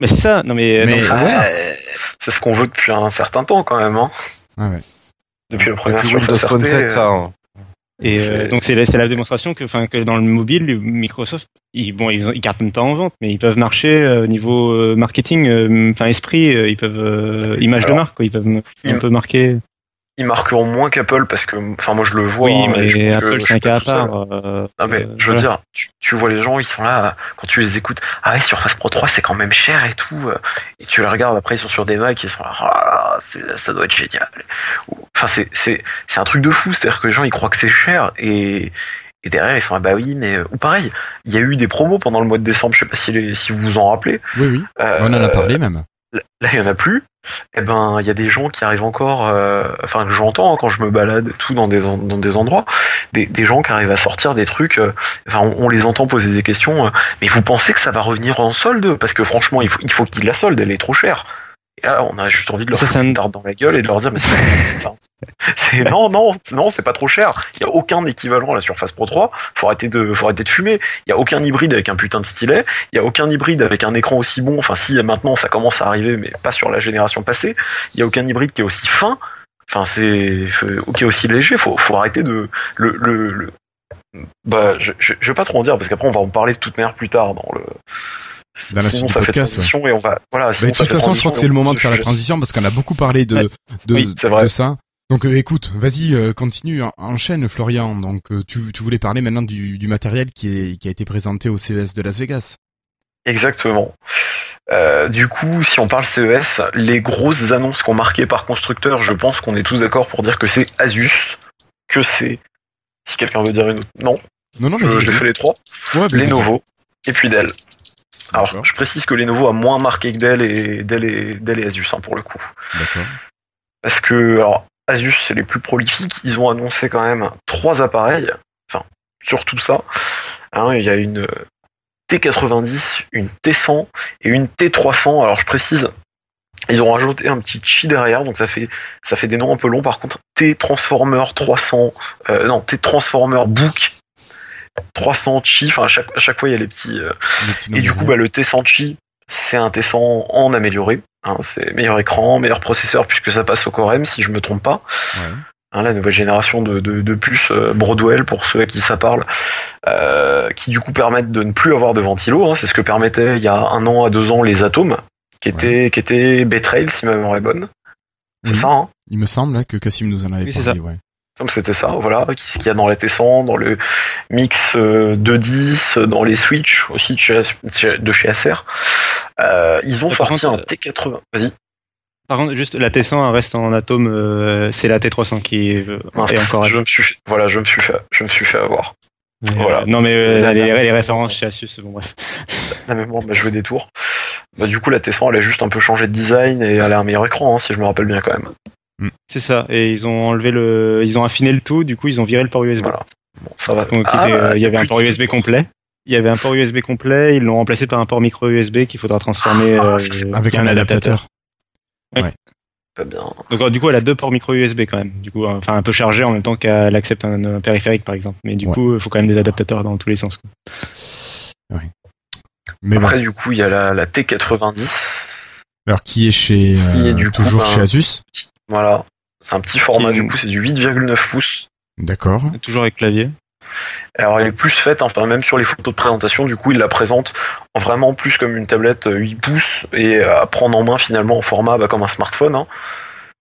Mais c'est ça. Non mais, Mais- non, Ouais. Euh, C'est ce qu'on veut depuis un certain temps quand même. Hein. Ah ouais. Depuis le premier Surface Phone RT, 7, ça. hein. Et euh, donc c'est la, c'est la démonstration que, enfin, que dans le mobile, Microsoft, ils, bon, ils, ont- ils cartonnent pas en vente, mais ils peuvent marcher euh, au niveau euh, marketing, euh, enfin esprit, euh, ils peuvent euh, image de marque, quoi, ils peuvent un peu marquer. Ils marqueront moins qu'Apple parce que, enfin, moi je le vois. Oui, hein, je mais pense Apple je c'est un suis pas cas à tout seul. part. euh, Non mais euh, je veux voilà. dire, tu, tu vois les gens, ils sont là, quand tu les écoutes, ah ouais, Surface Pro 3 c'est quand même cher et tout, et tu les regardes après, ils sont sur des Macs, ils sont là, ah, c'est- ça doit être génial. Enfin, c'est, c'est, c'est un truc de fou, c'est-à-dire que les gens ils croient que c'est cher, et, et derrière ils sont ah bah oui, mais, euh, ou pareil, il y a eu des promos pendant le mois de décembre, je sais pas si, les, si vous vous en rappelez. Oui, oui. Euh, On en a parlé même. Là, il y en a plus. Eh ben, il y a des gens qui arrivent encore, euh, enfin que j'entends hein, quand je me balade tout dans des dans des endroits, des, des gens qui arrivent à sortir des trucs. euh, Enfin, on, les entend poser des questions. euh, mais vous pensez que ça va revenir en solde? Parce que franchement, il faut il faut qu'ils la solde. Elle est trop chère. Et là, on a juste envie de leur foutre une tarte dans la gueule et de leur dire, mais c'est, non, non, non, c'est pas trop cher. Il y a aucun équivalent à la Surface Pro 3. Faut arrêter de, faut arrêter de fumer. Il y a aucun hybride avec un putain de stylet. Il y a aucun hybride avec un écran aussi bon. Enfin, si maintenant ça commence à arriver, mais pas sur la génération passée. Il y a aucun hybride qui est aussi fin. Enfin, c'est, faut- qui est aussi léger. Faut, faut arrêter de le, le, le- bah, je, je, je vais pas trop en dire parce qu'après on va en parler de toute manière plus tard dans le. Dans la sinon ça fait et on va voilà. Bah, de toute façon, je crois que c'est le moment de faire la transition parce qu'on a beaucoup parlé de, Ouais. de, Oui, ça. Donc euh, écoute, vas-y, euh, continue, en- enchaîne Florian. Donc euh, tu, tu voulais parler maintenant du, du matériel qui, est, qui a été présenté au CES de Las Vegas. Exactement. Du coup, si on parle CES, les grosses annonces qu'on marquées par constructeur, je pense qu'on est tous d'accord pour dire que c'est Asus, que c'est, si quelqu'un veut dire une autre, non, Non, non, je, vas-y. je vas-y. fais les trois, Ouais, Lenovo et puis Dell. Alors, je précise que Lenovo a moins marqué que Dell et Dell et, Dell et Asus hein, pour le coup. D'accord. Parce que, alors, Asus, c'est les plus prolifiques. Ils ont annoncé quand même trois appareils. Enfin, surtout ça. Hein, il y a une T90, une T100 et une T300. Alors, je précise, ils ont rajouté un petit chi derrière, donc ça fait, ça fait des noms un peu longs. Par contre, T-Transformer 300, euh, non, T-Transformer Book 300 chi. Enfin, à chaque, à chaque fois, il y a les petits, euh, Les petits et du coup, bah, le T100 Chi, c'est un T100 en amélioré. Hein, c'est meilleur écran, meilleur processeur, puisque ça passe au Core M, si je me trompe pas. Ouais. Hein, la nouvelle génération de, de, de puces euh, Broadwell, pour ceux à qui ça parle, euh, qui du coup permettent de ne plus avoir de ventilo. Hein, c'est ce que permettait il y a un an à deux ans les Atomes, qui étaient, qui étaient si ma mémoire est bonne. C'est Mhm. ça, hein? Il me semble là, que Cassim nous en avait Oui, parlé. Ouais. C'était ça, voilà, ce qu'il y a dans la T100, dans le mix euh, 2.10, dans les Switch aussi de chez, de chez Acer. Euh, ils ont sorti contre, un T80. Vas-y. Par contre, juste la T100 elle reste en atome, euh, c'est la T300 qui est, euh, Mince, est encore. je me suis, voilà, je me suis fait, je me suis fait avoir. Mais, voilà. euh, non mais euh, La- les, la- les références chez Asus, bon bref. La mémoire m'a joué des tours. Bah, du coup, la T100, elle a juste un peu changé de design et elle a un meilleur écran, hein, si je me rappelle bien quand même. C'est ça. Et ils ont enlevé le, ils ont affiné le tout. Du coup, ils ont viré le port USB. Voilà. Bon, ça va. Donc, Ah, il, était, euh, il y avait un port USB complet. Il y avait un port USB complet. Ils l'ont remplacé par un port micro USB qu'il faudra transformer Ah, euh, Avec un adaptateur. Pas bien. Donc euh, du coup, elle a deux ports micro USB quand même. Du coup, euh, enfin un peu chargé en même temps qu'elle accepte un, un périphérique par exemple. Mais du Ouais. coup, il faut quand même des adaptateurs dans tous les sens. quoi. Mais bon, Après, du coup, il y a la, la T90. alors qui est chez euh, Qui est, du coup, toujours ben, chez Asus? Voilà. C'est un petit format, du coup, c'est du 8,9 pouces. D'accord. Toujours avec clavier. Alors, elle est plus faite, enfin, même sur les photos de présentation, du coup, il la présente en vraiment plus comme une tablette euh, 8 pouces et à prendre en main finalement en format bah, comme un smartphone. hein.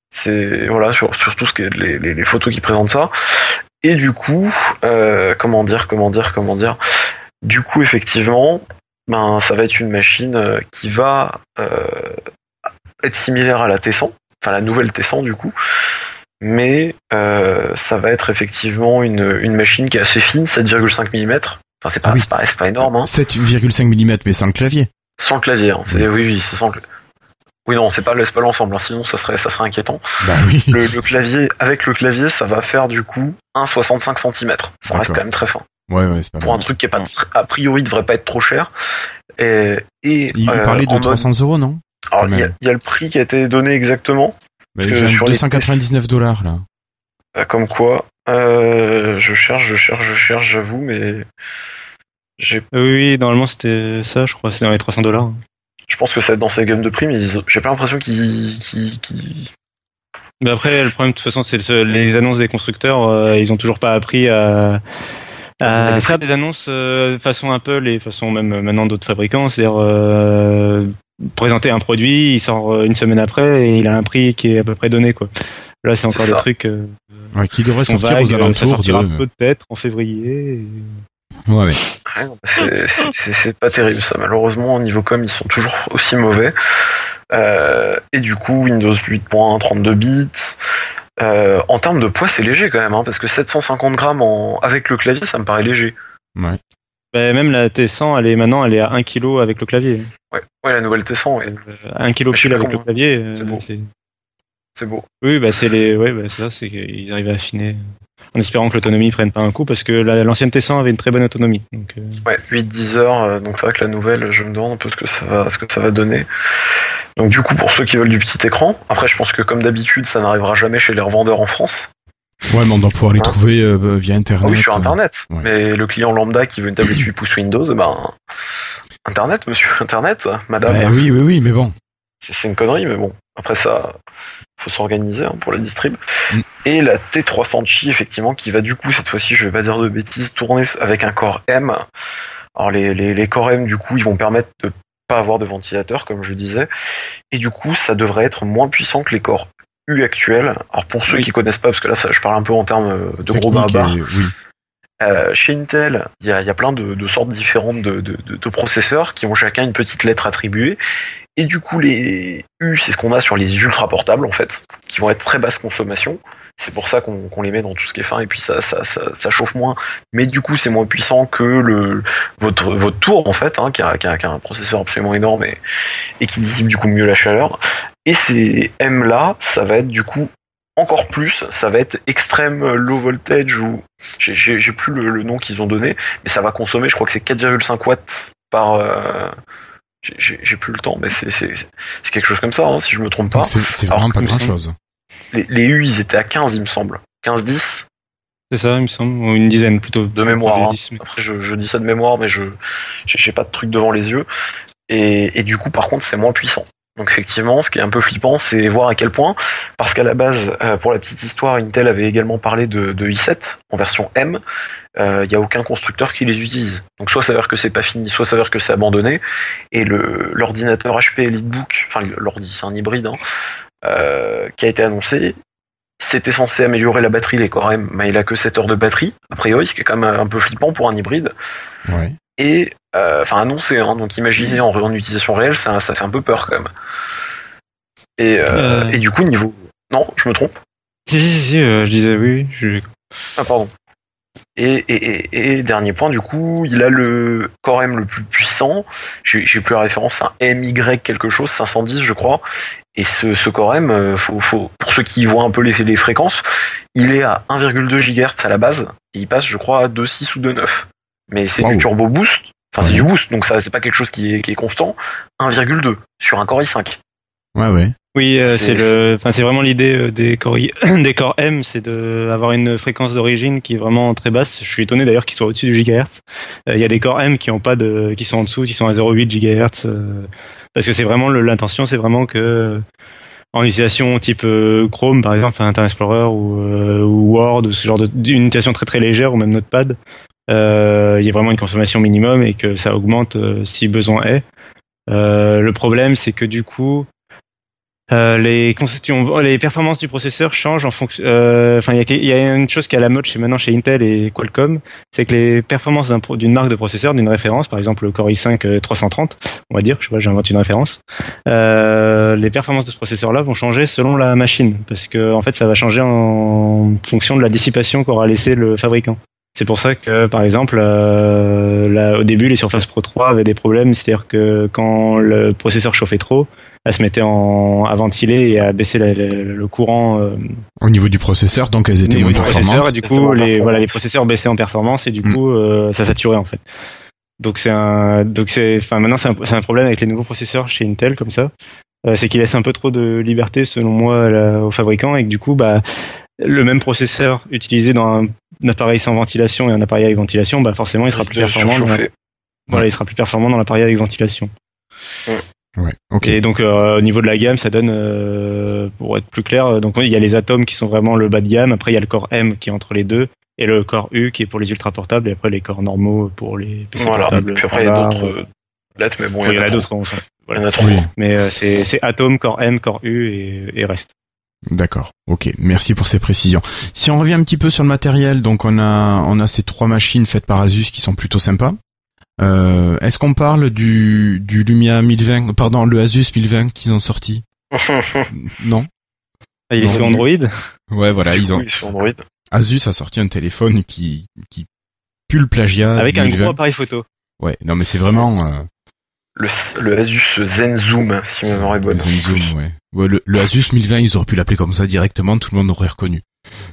C'est, voilà, sur, sur tout ce qui est les, les, les photos qui présentent ça. Et du coup, euh, comment dire, comment dire, comment dire, du coup, effectivement, ben, ça va être une machine euh, qui va euh, être similaire à la T100, enfin la nouvelle T100 du coup, mais euh, ça va être effectivement une, une machine qui est assez fine, 7,5 mm. Enfin, c'est pas, Ah oui. pas, énorme, hein. 7,5 mm mais sans le clavier. Sans le clavier, hein. Oui, oui, c'est sans le Oui, non, c'est pas, pas l'ensemble, hein, sinon ça serait, ça serait inquiétant. Bah oui. Le, le clavier, avec le clavier, ça va faire du coup 1,65 cm. Ça reste quand même très fin. Ouais, ouais, pas Pour un truc qui est pas, a priori, devrait pas être trop cher. Et, et Il, euh, parlait de en mode- 300 euros, non? Alors, il y, a- même. il y a le prix qui a été donné exactement. bah, que J'ai un sur les 299 dollars là. Euh, Comme quoi, euh, je cherche, je cherche, je cherche, j'avoue, mais j'ai, Oui, oui, normalement c'était ça, je crois, c'est dans les 300 dollars. je pense que ça va être dans ces gammes de prix, mais ils- j'ai pas l'impression qu'ils, qu'ils, qu'ils- Mais après, le problème de toute façon, c'est le- les annonces des constructeurs, euh, ils ont toujours pas appris à, faire des annonces euh, façon Apple et façon même euh, maintenant d'autres fabricants, c'est-à-dire euh, présenter un produit, il sort euh, une semaine après et il a un prix qui est à peu près donné quoi. Là, c'est encore ça. trucs euh, Ouais, qui devrait sortir aux euh, alentours de. peut-être en février. et- Ouais, ouais. C'est, pas terrible ça. Malheureusement, au niveau com, ils sont toujours aussi mauvais. Euh, et du coup, Windows 8.1, 32 bits. Euh, en termes de poids, c'est léger quand même, hein, parce que 750 grammes en... avec le clavier, ça me paraît léger. ouais. Bah, même la T100, elle est maintenant, elle est à 1 kg avec le clavier. Ouais, ouais la nouvelle T100, ouais, Euh, 1 kg pile avec le comment. clavier. euh, C'est beau. c'est- beau. Oui, bah c'est les, ouais, bah ça, c'est qu'ils arrivent à affiner. En espérant que l'autonomie prenne pas un coup, parce que la- l'ancienne T100 avait une très bonne autonomie. Donc, euh, Ouais, 8-10 heures, euh, donc c'est vrai que la nouvelle, je me demande un peu ce que ça va, ce que ça va donner. Donc du coup, pour ceux qui veulent du petit écran, après je pense que comme d'habitude, ça n'arrivera jamais chez les revendeurs en France. Ouais, mais on doit pouvoir les trouver euh, via internet. Ah oui, sur euh. Internet. ouais. Mais le client lambda qui veut une tablette 8 pouces Windows, eh ben Internet, monsieur, Internet, madame. Bah oui, oui, oui, mais bon. C'est une connerie, mais bon. Après ça, faut s'organiser hein, pour la distrib. Mm. Et la T300 Chi, effectivement, qui va du coup, cette fois-ci, je vais pas dire de bêtises, tourner avec un Core M. Alors les, les, les Core M, du coup, ils vont permettre de pas avoir de ventilateur, comme je disais. Et du coup, ça devrait être moins puissant que les Core U actuels. Alors pour ceux Oui. qui connaissent pas, parce que là, ça, je parle un peu en termes euh, de gros barbares. oui. Euh, chez Intel, il y a, il y a plein de, de sortes différentes de, de- de- de processeurs qui ont chacun une petite lettre attribuée. Et du coup, les U, c'est ce qu'on a sur les ultra portables, en fait, qui vont être très basse consommation. C'est pour ça qu'on qu'on les met dans tout ce qui est fin, et puis ça, ça, ça, ça chauffe moins. Mais du coup, c'est moins puissant que le, votre, votre tour, en fait, hein, qui, a, qui a- qui a un processeur absolument énorme et, et qui dissipe du coup mieux la chaleur. Et ces M-là, ça va être du coup encore plus, ça va être extrême low voltage ou j'ai- j'ai j'ai plus le, le nom qu'ils ont donné, mais ça va consommer, je crois que c'est 4,5 watts par. euh, j'ai- plus le temps, mais c'est c'est- c'est quelque chose comme ça, hein, si je me trompe pas. Donc c'est vraiment pas grand chose. Les, les U, ils étaient à 15, il me semble. 15-10 c'est ça, il me semble, ou une dizaine plutôt. de mémoire. hein. 10, mais- Après, je, je dis ça de mémoire, mais je j'ai pas de truc devant les yeux. Et, et du coup, par contre, c'est moins puissant. Donc effectivement, ce qui est un peu flippant, c'est voir à quel point, parce qu'à la base, euh, pour la petite histoire, Intel avait également parlé de, de i7 en version M. Euh, Il n'y a aucun constructeur qui les utilise. Donc soit ça veut dire que c'est pas fini, soit ça veut dire que c'est abandonné. Et le l'ordinateur HP EliteBook, enfin l'ordi, c'est un hybride, hein, euh, qui a été annoncé, c'était censé améliorer la batterie, les Core M, mais il a que 7 heures de batterie, a priori, ce qui est quand même un peu flippant pour un hybride. Ouais. Et, euh, enfin, annoncé, hein, donc imaginez en, en utilisation réelle, ça, ça fait un peu peur quand même. Et, euh, Euh. et du coup, niveau. Non, je me trompe Si, si, si, euh, je disais oui, je... Ah, pardon. Et, et, et, et dernier point, du coup, il a le Core M le plus puissant. J'ai plus la référence, un MY quelque chose, 510 je crois. Et ce, ce Core M, euh, faut, faut, pour ceux qui voient un peu les, les fréquences, il est à 1,2 GHz à la base, et il passe je crois à 2,6 ou 2,9. Mais c'est Wow. du turbo boost, enfin c'est du boost, donc ça c'est pas quelque chose qui est, qui est constant. 1,2 sur un Core i5. Ouais, ouais. Oui, euh, C'est- le, enfin c'est vraiment l'idée euh, des corps, des corps M, c'est de avoir une fréquence d'origine qui est vraiment très basse. Je suis étonné d'ailleurs qu'ils soient au-dessus du gigahertz. Euh, Il y a des corps M qui ont pas de, qui sont en dessous, qui sont à 0,8 gigahertz, euh, parce que c'est vraiment le- l'intention, c'est vraiment que euh, en utilisation type euh, Chrome par exemple, Internet Explorer ou, euh, ou Word ou ce genre de d'une utilisation très très légère ou même Notepad, euh, il y a vraiment une consommation minimum et que ça augmente euh, si besoin est. Euh, le problème, c'est que du coup, euh, les, les performances du processeur changent en fonction. euh, Enfin, il y, y a une chose qui est à la mode chez maintenant chez Intel et Qualcomm, c'est que les performances d'une marque de processeur, d'une référence, par exemple le Core i5 euh, 330, on va dire, je sais pas, j'invente une référence. Euh, les performances de ce processeur-là vont changer selon la machine, parce que en fait, ça va changer en fonction de la dissipation qu'aura laissé le fabricant. C'est pour ça que, par exemple, euh, là, au début, les Surface Pro 3 avaient des problèmes, c'est-à-dire que quand le processeur chauffait trop, elle se mettait en, à ventiler et à baisser la- la- le courant euh, Au niveau du processeur, donc elles au étaient niveau moins du processeur, performantes. et du coup, les, performant. voilà, les processeurs baissaient en performance et du Mm. coup, euh, ça saturait en fait. Donc c'est un, donc c'est, enfin maintenant c'est un, c'est un problème avec les nouveaux processeurs chez Intel comme ça, Euh, c'est qu'ils laissent un peu trop de liberté selon moi à la- aux fabricants et que du coup, bah, le même processeur utilisé dans un, un appareil sans ventilation et un appareil avec ventilation, bah forcément il sera plus performant. Dans, voilà, il sera plus performant dans l'appareil avec ventilation. Ouais, ok. Et donc euh, au niveau de la gamme, ça donne, euh, pour être plus clair, euh, donc il y a les atomes qui sont vraiment le bas de gamme. Après il y a le corps M qui est entre les deux et le corps U qui est pour les ultra portables et après les corps normaux pour les PC Voilà. portables. Puis après, il y a d'autres euh, lettres, mais bon, il y en a d'autres. on s'en- Il y en a trop. Oui. Mais euh, c'est c'est atome, corps M, corps U et, et reste. D'accord. Ok. Merci pour ces précisions. Si on revient un petit peu sur le matériel, donc on a on a ces trois machines faites par Asus qui sont plutôt sympas. Euh, Est-ce qu'on parle du du Lumia 1020, pardon, le Asus 1020 qu'ils ont sorti Non. Ah, il est sur Android? Ouais, voilà, ils ont Oui, sur Android. Asus a sorti un téléphone qui qui pue le plagiat Avec un 1020. gros appareil photo. Ouais, non mais c'est vraiment euh, Le, le Asus Zen Zoom, si ma mémoire est bonne. le Zenzoom, ouais. Ouais, le, le Asus 1020, ils auraient pu l'appeler comme ça directement, tout le monde aurait reconnu.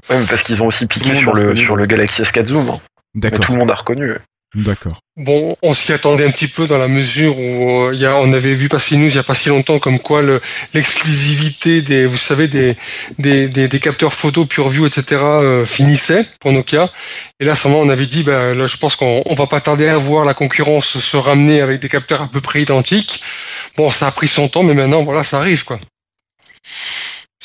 Ouais, mais parce qu'ils ont aussi piqué sur le, reconnu. sur le Galaxy S4 Zoom. hein. D'accord. tout le monde a reconnu. D'accord. Bon, on s'y attendait un petit peu dans la mesure où euh, il y a, on avait vu passer news il y a pas si longtemps comme quoi le- l'exclusivité des, vous savez, des, des, des, capteurs photo PureView, etc. euh, finissait pour Nokia. Et là, moment, on avait dit, ben là, je pense qu'on on va pas tarder à voir la concurrence se ramener avec des capteurs à peu près identiques. Bon, ça a pris son temps, mais maintenant, voilà, ça arrive, quoi.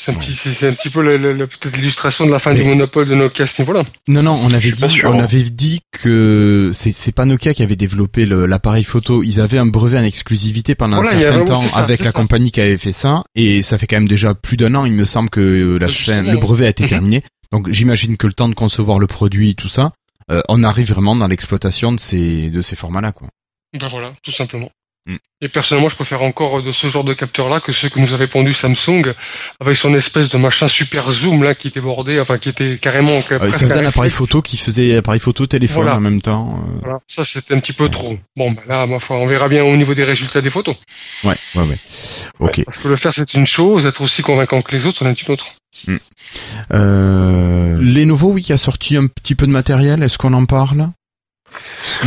C'est un petit, c'est c'est un petit peu peut-être l'illustration de la fin Mais- du monopole de Nokia à ce niveau-là. Non, non, on avait dit, sûr, on hein. avait dit que c'est pas Nokia qui avait développé l'appareil photo. Ils avaient un brevet en exclusivité pendant Voilà, un certain temps ça, avec la ça. compagnie qui avait fait ça, et ça fait quand même déjà plus d'un an. Il me semble que euh, la fin, Justement. le brevet a été Mhm. terminé. Donc j'imagine que le temps de concevoir le produit, tout ça, euh, on arrive vraiment dans l'exploitation de ces de ces formats-là, quoi. Ben voilà, tout simplement. Mm. Et personnellement, je préfère encore de ce genre de capteur-là que ceux que nous avait pondu Samsung avec son espèce de machin super zoom là qui était bordé, enfin qui était carrément. Euh, presque ça faisait un appareil photo qui faisait appareil photo téléphone Voilà. en même temps. euh, Voilà, ça c'était un petit peu trop. Bon, ben là, ma foi, on verra bien au niveau des résultats des photos. Ouais, ouais, ouais. Ok. Parce que le faire c'est une chose, être aussi convaincant que les autres, c'en est une autre. Euh, Lenovo, oui, qui a sorti un petit peu de matériel. Est-ce qu'on en parle?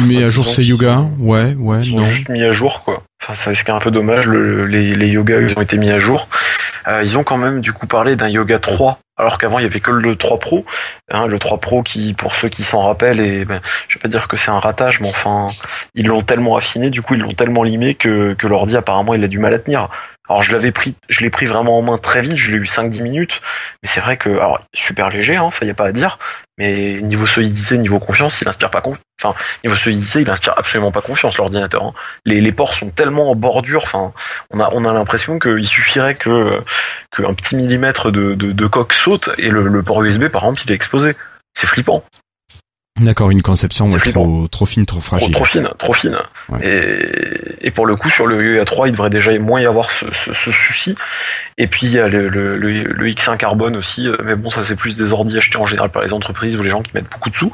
Mais à jour, c'est Yuga. Ouais, ouais, Ils non. ont juste mis à jour, quoi. Enfin, c'est ce qui est un peu dommage. Le, les, les yoga, ils ont été mis à jour. Euh, ils ont quand même, du coup, parlé d'un yoga 3. Alors qu'avant, il y avait que le 3 Pro. Hein, le 3 Pro qui, pour ceux qui s'en rappellent, et ben, je vais pas dire que c'est un ratage, mais enfin, ils l'ont tellement affiné, du coup, ils l'ont tellement limé que, que l'ordi, apparemment, il a du mal à tenir. Alors, je l'avais pris, je l'ai pris vraiment en main très vite, je l'ai eu 5-10 minutes. Mais c'est vrai que, alors, super léger, hein, ça y a pas à dire. Mais niveau solidité, niveau confiance, il inspire pas confiance. Enfin, niveau solidité, il inspire absolument pas confiance, l'ordinateur. hein les, les ports sont tellement en bordure, enfin, on a, on a l'impression qu'il suffirait que qu'un petit millimètre de, de, de coque saute et le, le port USB, par exemple, il est exposé. C'est flippant, D'accord, une conception ouais, trop, trop fine, trop fragile. trop fine, trop fine. Ouais. Et, et pour le coup, sur le UA 3, il devrait déjà moins y avoir ce, ce, ce souci. Et puis il y a le, le, le, le X1 carbone aussi, euh, mais bon, ça c'est plus des ordi achetés en général par les entreprises ou les gens qui mettent beaucoup de sous.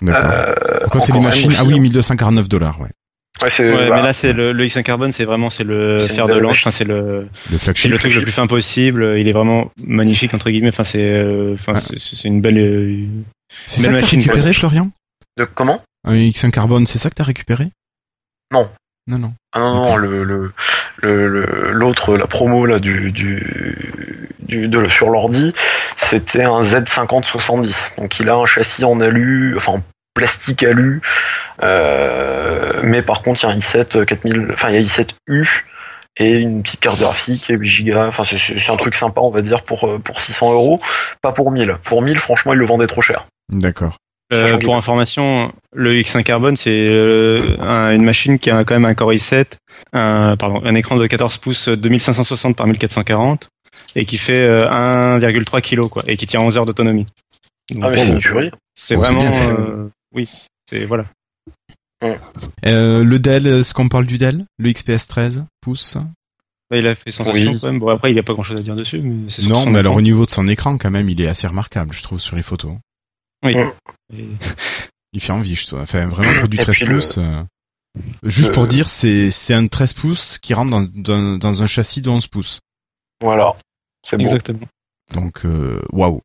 D'accord. Euh, Pourquoi c'est les machines? Ah oui, hein. 1249 dollars, ouais. Ouais, Ouais, bah, mais là c'est le, le X1 carbone, c'est vraiment c'est le fer de lance. Enfin, c'est le Le flagship. le truc le plus fin possible. Il est vraiment magnifique entre guillemets. Enfin, c'est euh, Ouais. c'est une belle. Euh, C'est ça que t'as récupéré. Florian? De, comment? Un X1 carbone, c'est ça que t'as récupéré? Non. Non, non. Ah non, non, le, le, le, le- l'autre, la promo là du, du, du de, sur l'ordi, c'était un Z5070. Donc il a un châssis en alu, enfin en plastique alu, euh, mais par contre il y a un i7 4000, enfin il y a i7U et une petite carte graphique et 8 Go. Enfin c'est, c'est c'est un truc sympa on va dire pour euh, pour 600 euros, pas pour 1000. Pour 1000 franchement ils le vendaient trop cher. D'accord. Euh, pour a- information, le X1 Carbone, c'est euh, un- une machine qui a quand même un Core i7, un, pardon, un écran de 14 pouces 2560 par 1440 et qui fait euh, 1,3 kg quoi, et qui tient 11 heures d'autonomie. Donc, Ah mais c'est une tuerie. c'est vraiment, euh, oui, c'est voilà. Euh, le Dell, est-ce qu'on parle du Dell Le XPS 13 pouces Bah, il a fait sensation Oui. quand même. Bon après, il y a pas grand chose à dire dessus, mais c'est surtout Non, mais alors au niveau de son écran, quand même, il est assez remarquable, je trouve, sur les photos. Oui. Mm. Et- Il fait envie, je trouve. Enfin, vraiment pour du Et 13 puis le- pouces. euh, Juste le- pour dire, c'est c'est un 13 pouces qui rentre dans, dans, dans un châssis de 11 pouces. Voilà. C'est bon. Exactement. Donc, euh, waouh.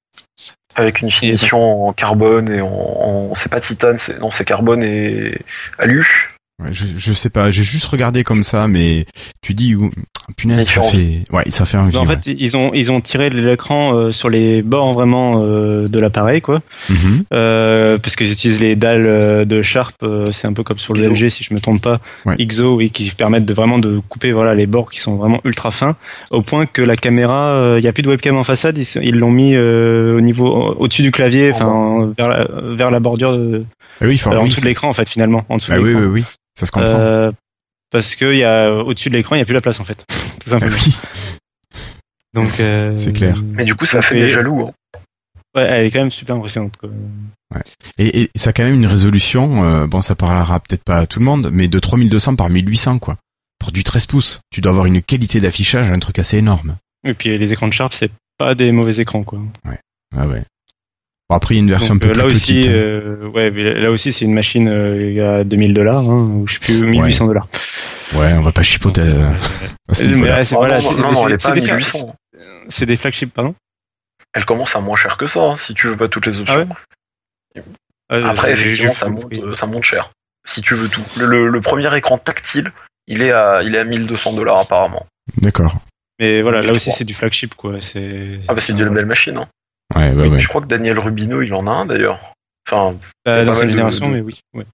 Avec une finition en carbone et en, c'est pas titane, c'est non c'est carbone et alu. Ouais, je, je sais pas, j'ai juste regardé comme ça, mais tu dis, ouh, punaise, ça fait, ouais, ça fait envie. en ouais. fait, ils ont ils ont tiré l'écran euh, sur les bords vraiment euh, de l'appareil, quoi. Mhm. Euh, parce qu'ils utilisent les dalles de Sharp, euh, c'est un peu comme sur le. LG si je me trompe pas, Ouais. XO, oui, qui permettent de vraiment de couper voilà les bords qui sont vraiment ultra fins, au point que la caméra, il n'y a plus de webcam en façade, ils l'ont mis euh, au niveau au-dessus du clavier, En enfin vers la, vers la bordure, de, Ah oui, euh, en dessous de l'écran en fait finalement, en dessous Bah de oui, oui, oui, ça se comprend. Euh, parce que il y a au-dessus de l'écran, il n'y a plus la place en fait, tout Ah simplement. oui. Donc euh, C'est clair. Mais du coup ça fait et- des jaloux. hein. Ouais, elle est quand même super impressionnante. Quoi. Et, et ça a quand même une résolution, euh, bon, ça parlera peut-être pas à tout le monde, mais de 3200 par 1800, quoi. Pour du 13 pouces, tu dois avoir une qualité d'affichage, un truc assez énorme. Et puis les écrans de Sharp, c'est pas des mauvais écrans quoi. Ah ouais. Bon, après, il y a une version Donc, un peu euh, plus là aussi, petite. hein. euh, ouais, mais là aussi c'est une machine euh, à 2000 dollars, hein, ou je sais plus 1800 dollars. Ouais, on va pas chipoter euh, c'est voilà, des, 1800. c'est des flagships, pardon. Elle commence à moins cher que ça hein, si tu veux pas toutes les options. Ah, Après j'ai- effectivement ça monte, ça monte cher. Si tu veux tout. Le, le- le premier écran tactile, il est à il est à 1200 dollars apparemment. D'accord. Mais voilà, là aussi 2003. c'est du flagship quoi. C'est. Ah bah c'est une belle machine. Hein. Ouais, ouais, ouais. Je crois que Daniel Rubino il en a un d'ailleurs. Enfin pas dans de- génération, de- mais oui. ouais.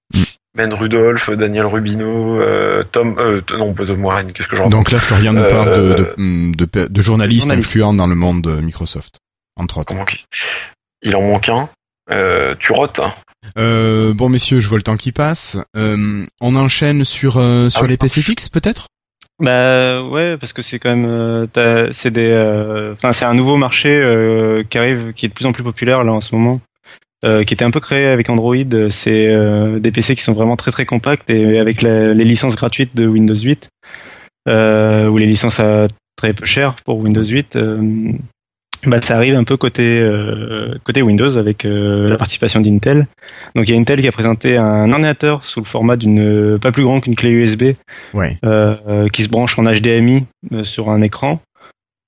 Ben Rudolph, Daniel Rubino, euh, Tom, euh, non pas Tom Warren, qu'est-ce que je raconte Donc là, Florian nous Euh, parle de, de, hum, de, de, de journalistes Journaliste. influents dans le monde de Microsoft, entre autres. Il en manque un. Euh, tu rotes. hein. Euh, bon, messieurs, je vois le temps qui passe. Euh, on enchaîne sur, euh, sur Ah oui. les PC fixes, peut-être? Bah ouais, parce que c'est quand même, euh, c'est des, euh, enfin c'est un nouveau marché euh, qui arrive, qui est de plus en plus populaire là en ce moment, euh, qui était un peu créé avec Android. C'est euh, des PC qui sont vraiment très très compacts et avec la- les licences gratuites de Windows 8 euh, ou les licences à très peu cher pour Windows 8. Bah, ça arrive un peu côté euh, côté Windows avec euh, la participation d'Intel. Donc il y a Intel qui a présenté un ordinateur sous le format d'une pas plus grand qu'une clé USB Ouais. euh, euh, qui se branche en HDMI euh, sur un écran,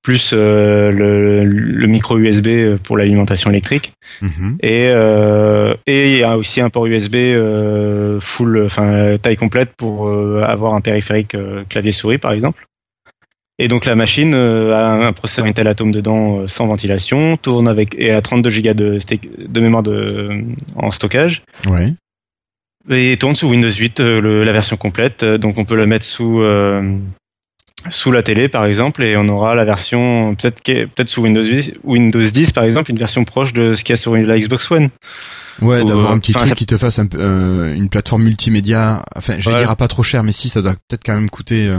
plus euh, le, le micro USB pour l'alimentation électrique. Mhm. Et euh, et il y a aussi un port USB euh, full, enfin taille complète pour euh, avoir un périphérique euh, clavier souris par exemple. Et donc la machine euh, a un processeur Intel Atom dedans euh, sans ventilation, tourne avec et à 32 Go de, de mémoire de, en stockage Ouais. et tourne sous Windows 8 euh, le- la version complète. Euh, Donc on peut la mettre sous euh, sous la télé par exemple et on aura la version peut-être peut-être sous Windows 10, Windows 10 par exemple une version proche de ce qu'il y a sur la Xbox One. Ouais, Ou, d'avoir un petit truc ça- qui te fasse un peu, euh, une plateforme multimédia. Enfin, j'allais Ouais. dire à pas trop cher, mais si, ça doit peut-être quand même coûter. euh,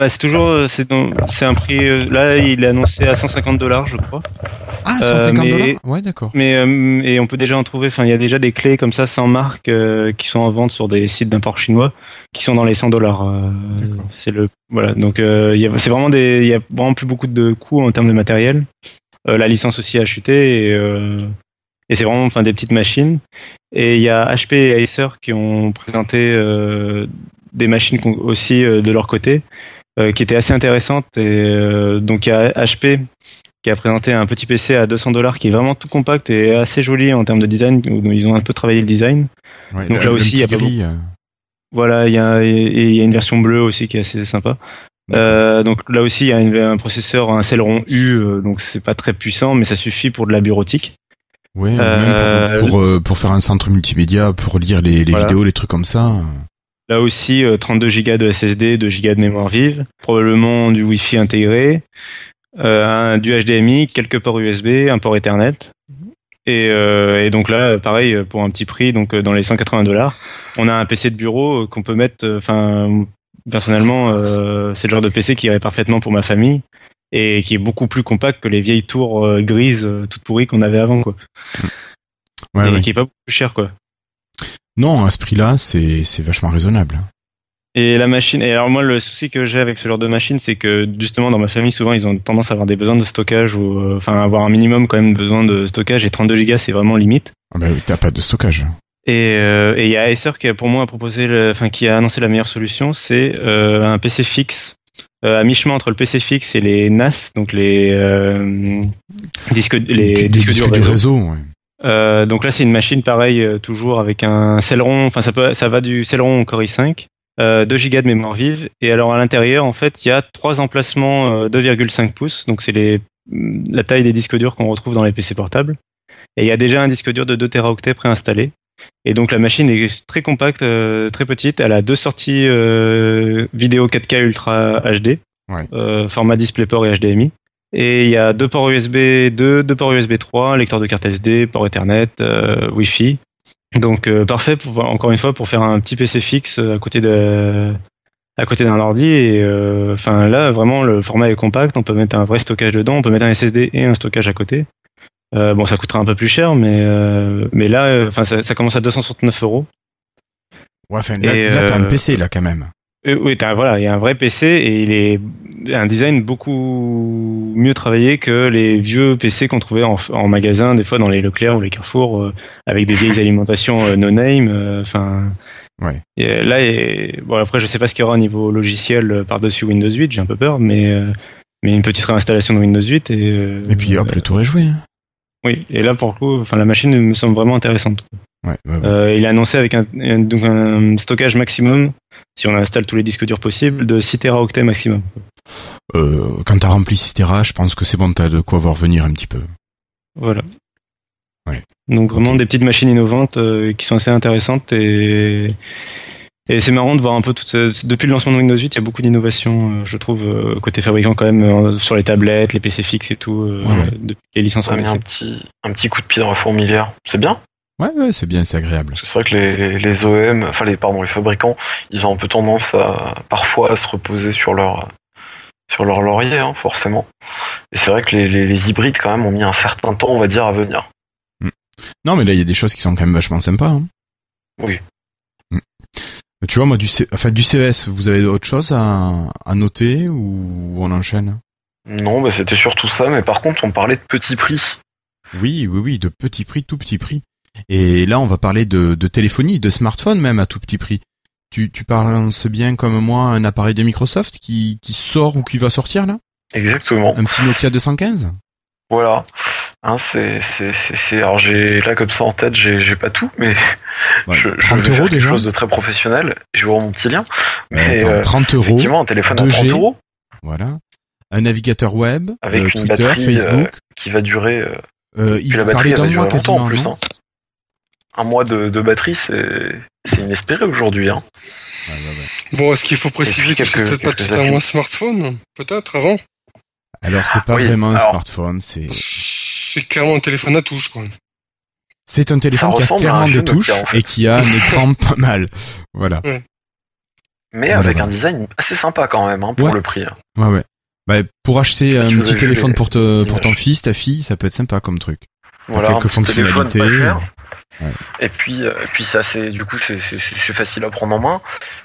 Bah, c'est toujours euh, c'est un prix euh, là il est annoncé à 150 dollars je crois. Ah, Euh, 150 mais- dollars Ouais, d'accord. Mais euh, et on peut déjà en trouver. Enfin, il y a déjà des clés comme ça sans marque euh, qui sont en vente sur des sites d'import chinois qui sont dans les 100 dollars. D'accord. c'est le voilà. Donc euh, il y a- c'est vraiment des. Il y a vraiment plus beaucoup de coûts en termes de matériel. Euh, la licence aussi a chuté et euh, et c'est vraiment enfin des petites machines. Et il y a HP et Acer qui ont présenté euh, des machines aussi euh, de leur côté euh, qui étaient assez intéressantes. Et euh, donc il y a HP qui a présenté un petit PC à 200 dollars qui est vraiment tout compact et assez joli en termes de design. où Ils ont un peu travaillé le design. Ouais, donc là aussi, il y a pas euh, Voilà, il y a, et il y a une version bleue aussi qui est assez sympa. Euh, donc là aussi, il y a une- un processeur, un Celeron U, euh, donc c'est pas très puissant, mais ça suffit pour de la bureautique. Ouais, Euh, même pour, pour, euh, pour faire un centre multimédia, pour lire les, les Voilà. vidéos, les trucs comme ça. Là aussi, euh, 32 Go de SSD, 2 Go de mémoire vive, probablement du Wi-Fi intégré, euh, un, du HDMI, quelques ports USB, un port Ethernet. Et, euh, et donc là, pareil, pour un petit prix, donc euh, dans les 180 dollars, on a un PC de bureau euh, qu'on peut mettre. euh, Enfin, personnellement, euh, c'est le genre de PC qui irait parfaitement pour ma famille et qui est beaucoup plus compact que les vieilles tours euh, grises euh, toutes pourries qu'on avait avant, quoi. Ouais, et ouais. qui est pas beaucoup plus cher, quoi. Non, à ce prix-là, c'est c'est vachement raisonnable. Et la machine, et alors moi le souci que j'ai avec ce genre de machine, c'est que justement dans ma famille souvent ils ont tendance à avoir des besoins de stockage ou euh, enfin avoir un minimum quand même besoin de stockage et 32 Go c'est vraiment limite. Ah bah oui, t'as pas de stockage. Et euh, et il y a Acer qui a pour moi proposé, le- enfin qui a annoncé la meilleure solution, c'est euh, un PC fixe à mi-chemin entre le PC fixe et les NAS, donc les disques les Des disques durs du réseau. réseau. ouais. Euh, donc là, c'est une machine pareil, euh, toujours avec un Celeron. Enfin, ça peut, ça va du Celeron au Core i5, euh, 2 Go de mémoire vive. Et alors à l'intérieur, en fait, il y a trois emplacements euh, 2,5 pouces. Donc c'est les la taille des disques durs qu'on retrouve dans les PC portables. Et il y a déjà un disque dur de 2 Teraoctets préinstallé. Et donc la machine est très compacte, euh, très petite. Elle a deux sorties euh, vidéo 4K Ultra HD, Ouais. euh, format DisplayPort et HDMI. Et il y a deux ports USB 2, deux ports USB 3, lecteur de carte SD, port Ethernet, euh, Wi-Fi. Donc euh, parfait pour encore une fois pour faire un petit PC fixe euh, à côté de à côté d'un ordi et euh, enfin là vraiment le format est compact, on peut mettre un vrai stockage dedans, on peut mettre un SSD et un stockage à côté. Euh, bon ça coûtera un peu plus cher mais euh, mais là enfin ça, ça commence à 269 euros. Ouais, enfin, là, t'as un PC, là, quand même. Euh, oui, voilà, il y a un vrai PC et il est un design beaucoup mieux travaillé que les vieux PC qu'on trouvait en, en magasin, des fois dans les Leclerc ou les Carrefour, euh, avec des vieilles alimentations euh, no name. euh, Enfin, Ouais. et, là, et, bon après, je sais pas ce qu'il y aura au niveau logiciel par-dessus Windows 8, j'ai un peu peur, mais mais une petite réinstallation de Windows 8 et Et puis, hop, le tour est joué. hein. oui. Et là, pour le coup, enfin, la machine me semble vraiment intéressante. Ouais, ouais, ouais. Il a annoncé avec un- donc un stockage maximum, si on installe tous les disques durs possibles, de 6 teraoctets maximum. Euh, quand t'as rempli Citera, je pense que c'est bon, t'as de quoi voir venir un petit peu. Voilà. Ouais. Donc vraiment des petites machines innovantes euh, qui sont assez intéressantes et et c'est marrant de voir un peu toute ce- depuis le lancement de Windows 8, il y a beaucoup d'innovations, euh, je trouve euh, côté fabricant quand même euh, sur les tablettes, les PC fixes et tout euh, Ouais, ouais. depuis les licences Ça a mis un petit, un petit coup de pied dans la fourmilière. C'est bien. Ouais, ouais, c'est bien, c'est agréable. C'est vrai que les, les, OEM, enfin les, pardon, les fabricants, ils ont un peu tendance à, parfois à se reposer sur leur, sur leur laurier, hein, forcément. Et c'est vrai que les, les, les hybrides, quand même, ont mis un certain temps, on va dire, à venir. Non, mais là, il y a des choses qui sont quand même vachement sympas. Hein. Oui. Mm. Tu vois, moi, du, C... enfin, du CES, vous avez autre chose à, à noter ou on enchaîne? Non, bah, c'était surtout ça, mais par contre, on parlait de petits prix. Oui, oui, oui, de petit prix, tout petit prix. Et là, on va parler de, de téléphonie, de smartphone même à tout petit prix. Tu, tu penses bien comme moi un appareil de Microsoft qui, qui sort ou qui va sortir là? Exactement. Un petit Nokia 215 Voilà. Hein, c'est, c'est, c'est, c'est- alors j'ai, là, comme ça, en tête, j'ai, j'ai pas tout, mais Ouais, je, je 30 vais faire quelque déjà chose de très professionnel. Je vais voir mon petit lien. Mais, attends, euh, 30 euros, Effectivement, un téléphone à 2G. 30 euros voilà. Un navigateur web, Avec euh, une Twitter, batterie, euh, Facebook. qui va durer, euh, Euh, il la batterie, va durer mois longtemps en plus, hein. Un mois de, de batterie, c'est, inespéré aujourd'hui, hein. Ouais, ouais, ouais. Bon, est-ce qu'il faut préciser que c'est peut-être pas tout un mois smartphone? Peut-être avant? Alors, c'est pas oui, vraiment un alors- smartphone, c'est C'est clairement un téléphone à touche, quoi. c'est un téléphone qui a clairement des touches Nokia, en fait. et qui a un écran pas mal. Voilà. Mais Voilà, avec voilà. un design assez sympa quand même, hein, pour Ouais. le prix. hein. Ouais, ouais. Bah, pour acheter un petit téléphone pour, te, les pour ton fils, ta fille, ça peut être sympa comme truc. Voilà, quelques un petit téléphone pas fonctionnalités. cher. Ouais. Et puis, euh, et puis c'est assez, du coup, c'est, c'est, c'est facile à prendre en main.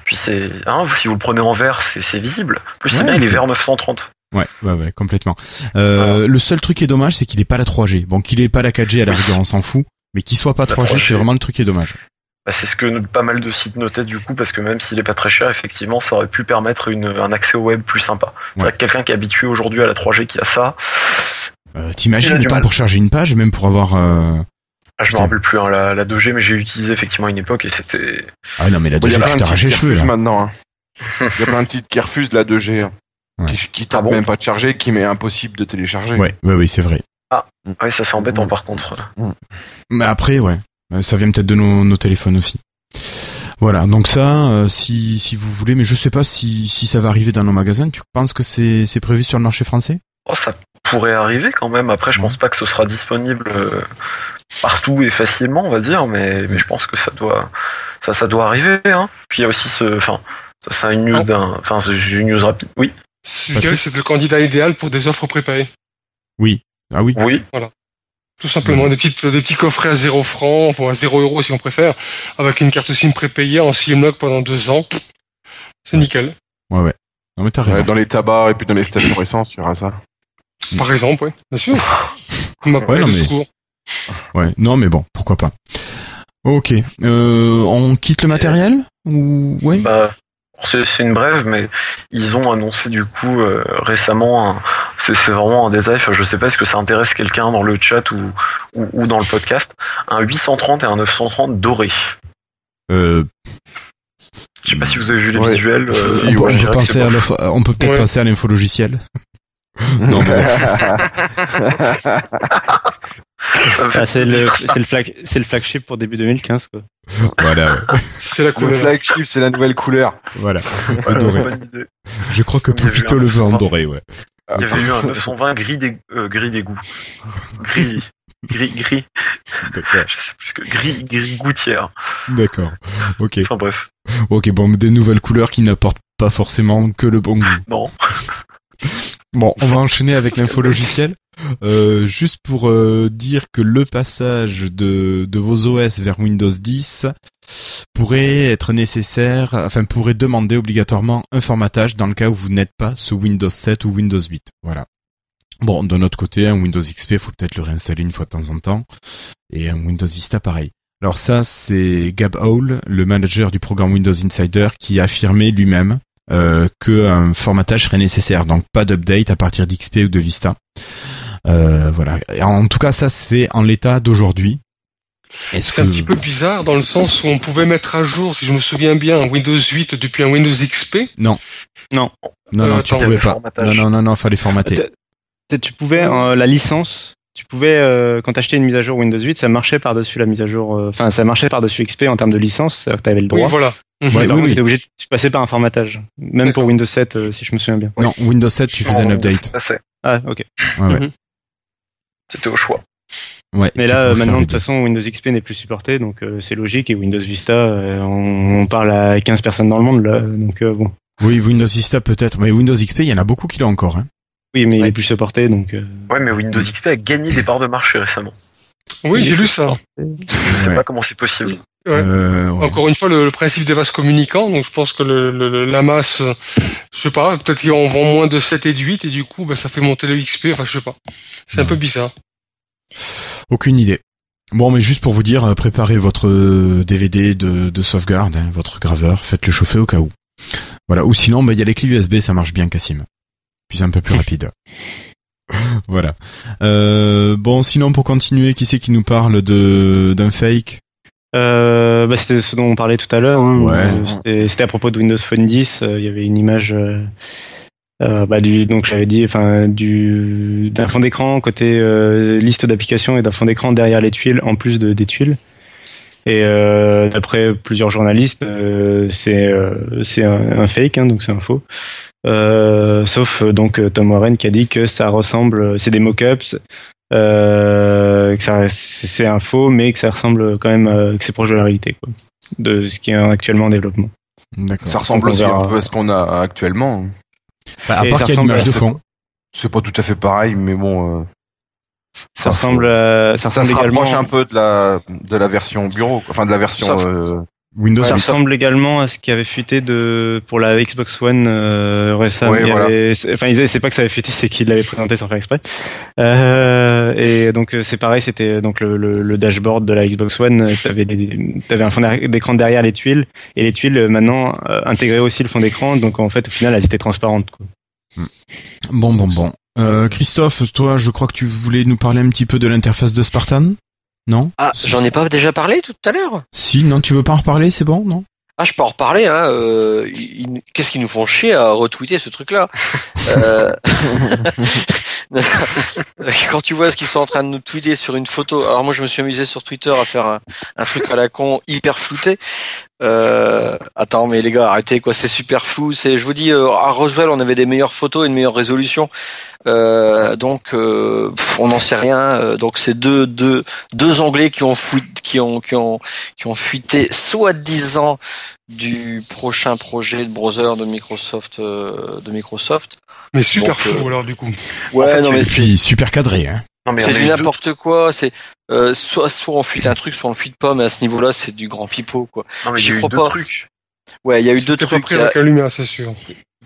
Puis c'est, hein, si vous le prenez en vert, c'est, c'est visible. En plus, c'est bien, il est c'est- vert 930. Ouais, ouais, ouais, complètement. Euh, Le seul truc qui est dommage, c'est qu'il est pas la 3G. Bon, qu'il ait pas la 4G, à la rigueur, on s'en fout. Mais qu'il soit pas La 3G, 3G. c'est vraiment le truc qui est dommage. Bah, c'est ce que pas mal de sites notaient du coup, parce que même s'il est pas très cher, effectivement, ça aurait pu permettre une, un accès au web plus sympa. C'est Ouais. que quelqu'un qui est habitué aujourd'hui à la 3G qui a ça, Euh, T'imagines le temps mal. pour charger une page, même pour avoir... Euh... ah, je me rappelle plus hein, la, la 2G, mais j'ai utilisé effectivement à une époque et c'était. Ah non, mais la Bon, Il y 2G, a tu plein de cheveux, là. maintenant. hein. Il y a plein de sites qui refusent la 2G. hein. Ouais. Qui, qui Ah bon même pas de charger, qui met impossible de télécharger. Ouais, ouais, oui, c'est vrai. Ah oui, ça c'est embêtant Mm. par contre. Mais après, ouais, euh, ça vient peut-être de nos, nos téléphones aussi. Voilà, donc ça, euh, si, si vous voulez, mais je sais pas si, si ça va arriver dans nos magasins. Tu penses que c'est c'est prévu sur le marché français? Oh, ça pourrait arriver quand même. Après, je Ouais. pense pas que ce sera disponible euh, partout et facilement, on va dire, mais, mais je pense que ça doit, ça, ça doit arriver. Hein. Puis il y a aussi ce, enfin, ça c'est une news Oh. d'un, enfin, c'est une news rapide. Oui, Je dirais que c'est le candidat idéal pour des offres prépayées. Oui. Ah oui. oui. Tout simplement, des, petites, des petits coffrets à 0 francs, enfin à 0 euros si on préfère, avec une carte SIM prépayée en Slimlock pendant deux ans. C'est nickel. Ouais, ouais. Non mais t'as raison. Ouais, dans les tabacs et puis dans les stations essence, il y aura ça. Par exemple, oui, bien sûr. On m'a Ouais, non, de mais- secours. Ouais. Non mais bon, pourquoi pas. Ok. Euh, on quitte le matériel ou ouais? Bah, c'est une brève, mais ils ont annoncé du coup euh, récemment, c'est vraiment un détail, enfin, je sais pas est-ce que ça intéresse quelqu'un dans le chat ou, ou, ou dans le podcast, un 830 et un 930 doré. Euh, Je sais pas si vous avez vu les Ouais. visuels. euh, Si, on, ouais, peut, on penser à pas- on peut peut-être Ouais. passer à l'info logiciel. non, bon. fait Ah, c'est le, le, flag, c'est le flagship pour début 2015, quoi. voilà, ouais. C'est la Le couleur. flagship, c'est la nouvelle couleur. voilà. Le doré. bonne idée. Je crois que un le veut en 920. doré, ouais. Il y avait eu un 920 gris d'égout. Euh, gris d'égout. Gris. Gris, gris. D'accord. Je sais plus ce que. Gris, gris gouttière. D'accord. Ok. Enfin bref. Ok, bon, des nouvelles couleurs qui n'apportent pas forcément que le bon goût. Non. Bon, on va enchaîner avec l'info logiciel. Euh, juste pour euh, dire que le passage de, de vos OS vers Windows 10 pourrait être nécessaire, enfin pourrait demander obligatoirement un formatage dans le cas où vous n'êtes pas sous Windows 7 ou Windows 8. Voilà. Bon, de notre côté, un Windows XP, faut peut-être le réinstaller une fois de temps en temps, et un Windows Vista pareil. Alors ça, c'est Gab Hall, le manager du programme Windows Insider, qui a affirmé lui-même euh, qu'un formatage serait nécessaire. Donc pas d'update à partir d'XP ou de Vista. Euh, voilà. En tout cas, ça c'est en l'état d'aujourd'hui. C'est un que- petit peu bizarre dans le sens où on pouvait mettre à jour, si je me souviens bien, un Windows 8 depuis un Windows XP. Non, non, Euh, tu attends, pouvais pas. Non, non, non, non, fallait formater. Tu- Tu pouvais, euh, la licence, tu pouvais, euh, quand t'achetais une mise à jour Windows 8, ça marchait par-dessus la mise à jour, euh, enfin, ça marchait par-dessus XP en termes de licence, t'avais le Oui, droit. voilà. Mhm. Ouais, Par oui, contre, oui. obligé de tu par un formatage. Même pour. Windows 7, euh, si je me souviens bien. Non, Windows 7, tu faisais un Non, update. Ah, ok. Ouais, ouais. Mhm. C'était au choix. Ouais, Mais là, euh, maintenant, de toute façon, Windows XP n'est plus supporté, donc euh, c'est logique. Et Windows Vista, euh, on, on parle à 15 personnes dans le monde, là. Donc euh, bon. Oui, Windows Vista peut-être, mais Windows XP, il y en a beaucoup qui l'ont encore. Hein. Oui, mais il Ouais. est plus supporté, donc. euh, Ouais, mais Windows XP a gagné des parts de marché récemment. Oui, j'ai lu ça. Je sais Ouais. pas comment c'est possible. Ouais. Euh, ouais. Encore une fois, le, le principe des vases communicants. Donc, je pense que le, la masse, euh, je sais pas, peut-être qu'on vend moins de 7 et de 8 et du coup, ben, ça fait monter le XP. Enfin, je sais pas. C'est un peu bizarre. Aucune idée. Bon, mais juste pour vous dire, euh, préparez votre DVD de, de sauvegarde, hein, votre graveur, faites-le chauffer au cas où. Voilà. Ou sinon, bah, il y a les clés USB, ça marche bien, Cassim. Puis c'est un peu plus rapide. voilà. Euh, bon, sinon, pour continuer, qui c'est qui nous parle de d'un fake? Euh, bah, c'était ce dont on parlait tout à l'heure. hein. Ouais. Euh, c'était- à propos de Windows Phone 10. euh, Il y avait une image. euh, bah, du, donc j'avais dit, enfin, du d'un fond d'écran côté liste d'applications et d'un fond d'écran derrière les tuiles, en plus de, des tuiles. Et d'après plusieurs journalistes, c'est c'est un, un fake, hein, donc c'est un faux. Euh, sauf donc Tom Warren qui a dit que ça ressemble, c'est des mock-ups, euh, que ça c'est un faux, mais que ça ressemble quand même, euh, que c'est proche de la réalité, quoi, de ce qui est actuellement en développement. Ça ressemble aussi un peu à ce qu'on a actuellement. Bah, à Et part ça qu'il y a une image de fond. C'est pas tout à fait pareil, mais bon, euh, Ça Ah, ressemble, à- ça ça ressemble se également. rapproche un peu de la de la version bureau, enfin de la version. Euh, Windows. Ça ressemble également à ce qui avait fuité de pour la Xbox One euh, récemment. Ouais, voilà. avait- Enfin, ils- c'est pas que ça avait fuité, c'est qu'ils l'avaient présenté sans faire exprès. Euh, et donc euh, c'est pareil, c'était donc le, le, le dashboard de la Xbox One. euh, T'avais des- t'avais un fond d'écran derrière les tuiles et les tuiles euh, maintenant euh, intégraient aussi le fond d'écran. Donc en fait, au final, elles étaient transparentes. Quoi. Bon, bon, bon. Euh, Christophe, toi, je crois que tu voulais nous parler un petit peu de l'interface de Spartan Non Ah, j'en ai pas déjà parlé tout à l'heure Si, non, tu veux pas en reparler, c'est bon, non Ah, je peux en reparler. Hein. euh, Qu'est-ce qu'ils nous font chier à retweeter ce truc-là? Euh, Quand tu vois ce qu'ils sont en train de nous tweeter sur une photo. Alors moi, je me suis amusé sur Twitter à faire un, truc à la con hyper flouté. Euh, attends, mais les gars, arrêtez quoi, c'est super flou. C'est, je vous dis, euh, à Roswell, on avait des meilleures photos et une meilleure résolution. Euh, donc, euh, on n'en sait rien. Euh, donc, c'est deux, deux, deux Anglais qui ont fouit, qui ont, qui ont, qui ont fuité soi-disant du prochain projet de browser de Microsoft, euh, de Microsoft. Mais super Donc, flou euh, alors du coup. Ouais, En fait, non mais Et c'est, puis, super cadré, hein c'est du n'importe quoi. C'est euh, soit, soit on fuite un truc, soit on le fuite pas. Mais à ce niveau-là, c'est du grand pipeau, quoi. Non, mais il y J'y a eu crois deux pas. trucs. Ouais, il y a eu deux trucs. pris Il y a- avec la lumière, c'est sûr.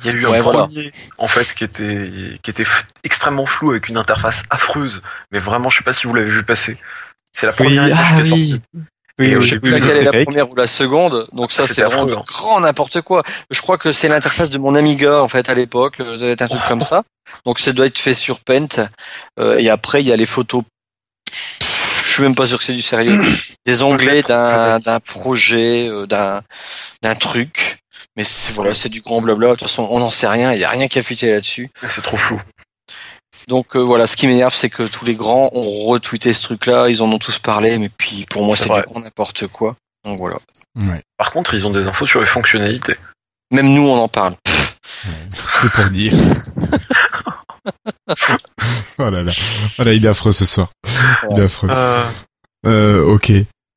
Il y a eu Ouais, un voilà. premier, en fait, qui était, qui était extrêmement flou avec une interface affreuse. Mais vraiment, je sais pas si vous l'avez vu passer. C'est la première image ah qui est oui. sortie. Oui, je oui, sais oui, plus laquelle est la première ou la seconde. Donc ça, c'est vraiment affreux, hein. grand n'importe quoi. Je crois que c'est l'interface de mon Amiga en fait à l'époque. euh, Ça doit être un truc comme ça. Donc ça doit être fait sur Paint. Euh, et après, il y a les photos. Je suis même pas sûr que c'est du sérieux. Des onglets d'un d'un projet, euh, d'un d'un truc. Mais c'est voilà, c'est du grand blabla. De toute façon, on n'en sait rien. Il y a rien qui a fuité là-dessus. C'est trop flou. Donc euh, voilà, ce qui m'énerve, c'est que tous les grands ont retweeté ce truc-là, ils en ont tous parlé, mais puis pour moi C'est n'importe quoi. Donc voilà. Ouais. Par contre, ils ont des infos sur les fonctionnalités. Même nous, on en parle. C'est pour dire. oh là là. Oh là, il est affreux ce soir. Il est affreux. Euh, Euh, ok.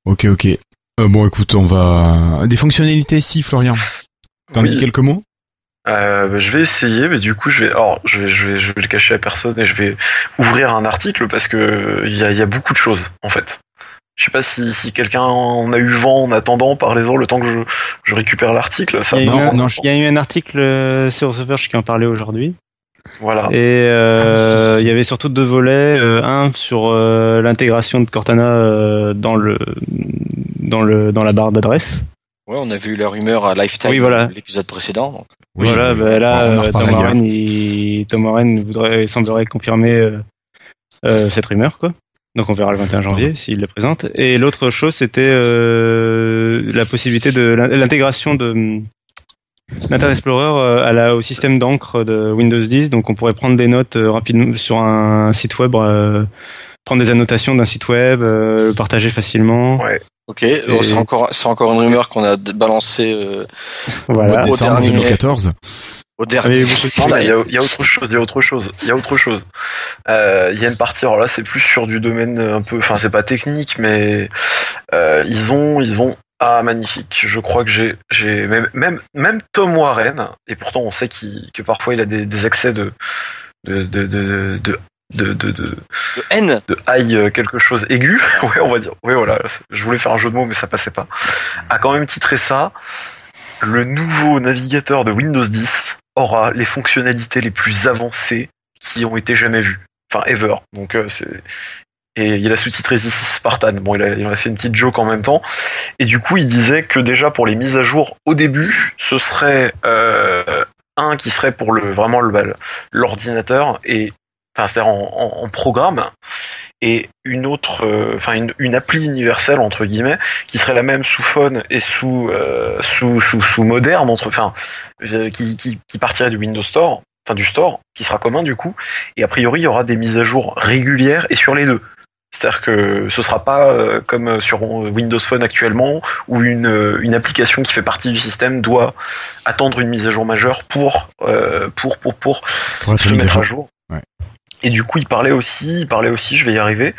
Ok, ok. Euh, bon, écoute, on va... Des fonctionnalités, si, Florian? T'en Oui. dis quelques mots? Euh, bah, je vais essayer, mais du coup, je vais, alors, je vais, je vais, je vais le cacher à personne et je vais ouvrir un article parce que il y a, il y a beaucoup de choses en fait. Je sais pas si, si quelqu'un en a eu vent en attendant, parlez-en le temps que je, je récupère l'article. Ça Il y, a Non, eu un, non, je- il y a eu un article euh, sur The Verge qui en parlait aujourd'hui. voilà. Et euh, Ah, si, si. il y avait surtout deux volets. euh, un sur euh, l'intégration de Cortana euh, dans le dans le dans la barre d'adresse. Ouais, on a vu la rumeur à Lifetime, Oui, voilà. l'épisode précédent. donc. Oui, voilà, oui. bah, là, euh, Tom. Warren, il, Tom Warren voudrait, semblerait confirmer euh, euh, cette rumeur, quoi. Donc on verra le 21 janvier s'il la présente. Et l'autre chose, c'était euh, la possibilité de l'in- l'intégration de hum, d'Internet Explorer euh, à la, au système d'encre de Windows 10. Donc on pourrait prendre des notes euh, rapidement sur un site web, euh, prendre des annotations d'un site web, euh, le partager facilement. Ouais. Ok, euh, c'est encore, c'est encore une rumeur qu'on a balancée euh, Voilà. Au décembre dernier- 2014. au dernier. Il y a, il y a autre chose, il y a autre chose, il y a autre chose. Euh, Il y a une partie, alors là c'est plus sur du domaine un peu, enfin c'est pas technique, mais euh, ils ont, ils ont, ah magnifique. Je crois que j'ai, j'ai même, même, même Tom Warren, et pourtant on sait qu'il, que parfois il a des, des accès de, de, de, de, de de, de, de, De N. de high euh, quelque chose aigu, ouais on va dire, ouais voilà, je voulais faire un jeu de mots mais ça passait pas, a quand même titré ça, le nouveau navigateur de Windows 10 aura les fonctionnalités les plus avancées qui ont été jamais vues, enfin ever, donc euh, c'est... Et il a sous-titré This is Spartan. Bon, il a, il en a fait une petite joke en même temps. Et du coup, il disait que déjà pour les mises à jour au début, ce serait euh, un qui serait pour le vraiment le bah, le- l'ordinateur et enfin c'est-à-dire en, en- en programme et une autre euh, enfin une, une appli universelle entre guillemets qui serait la même sous phone et sous euh, sous, sous sous moderne entre enfin euh, qui, qui qui partirait du Windows Store enfin du store qui sera commun du coup. Et a priori il y aura des mises à jour régulières et sur les deux. C'est-à-dire que ce sera pas euh, comme sur Windows Phone actuellement où une, euh, une application qui fait partie du système doit attendre une mise à jour majeure pour euh, pour pour pour Pour se mettre à jour. Et du coup, il parlait aussi, il parlait aussi, je vais y arriver,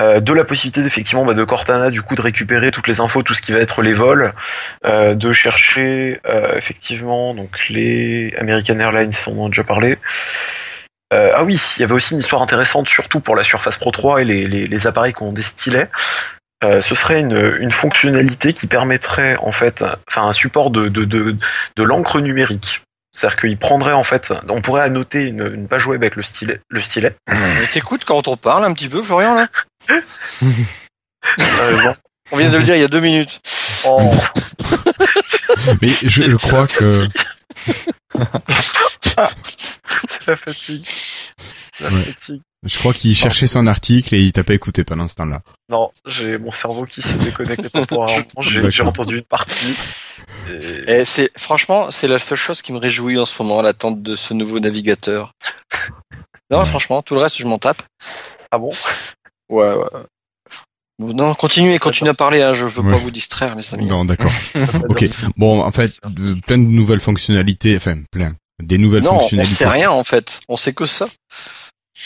euh, de la possibilité effectivement bah, de Cortana, du coup, de récupérer toutes les infos, tout ce qui va être les vols, euh, de chercher euh, effectivement donc les American Airlines, on en a déjà parlé. Euh, ah oui, il y avait aussi une histoire intéressante, surtout pour la Surface Pro 3 et les, les, les appareils qui ont des stylets. Euh, ce serait une, une fonctionnalité qui permettrait en fait, enfin un support de, de, de, de l'encre numérique. C'est-à-dire qu'il prendrait en fait, on pourrait annoter une, une page web avec le stylet. Le stylet. Mais t'écoutes quand on parle un petit peu, Florian, là? Sérieusement. On vient de le dire il y a deux minutes. Oh, Mais je, je crois que c'est la fatigue. Ouais. je crois qu'il cherchait son article et il t'a pas écouté pendant ce temps-là. Non, j'ai mon cerveau qui s'est déconnecté temporairement. J'ai entendu une partie. Et... Et c'est, franchement, c'est la seule chose qui me réjouit en ce moment, l'attente de ce nouveau navigateur. Non, Ouais. franchement, tout le reste, je m'en tape. Ah bon? Ouais, ouais. Non, continuez, continuez à parler, hein, je veux Ouais. pas vous distraire, les amis. Non, d'accord. Ok. Bon, en fait, de- plein de nouvelles fonctionnalités, enfin, plein. Des nouvelles Non, on fonctionnalités. sait rien, en fait. On sait que ça.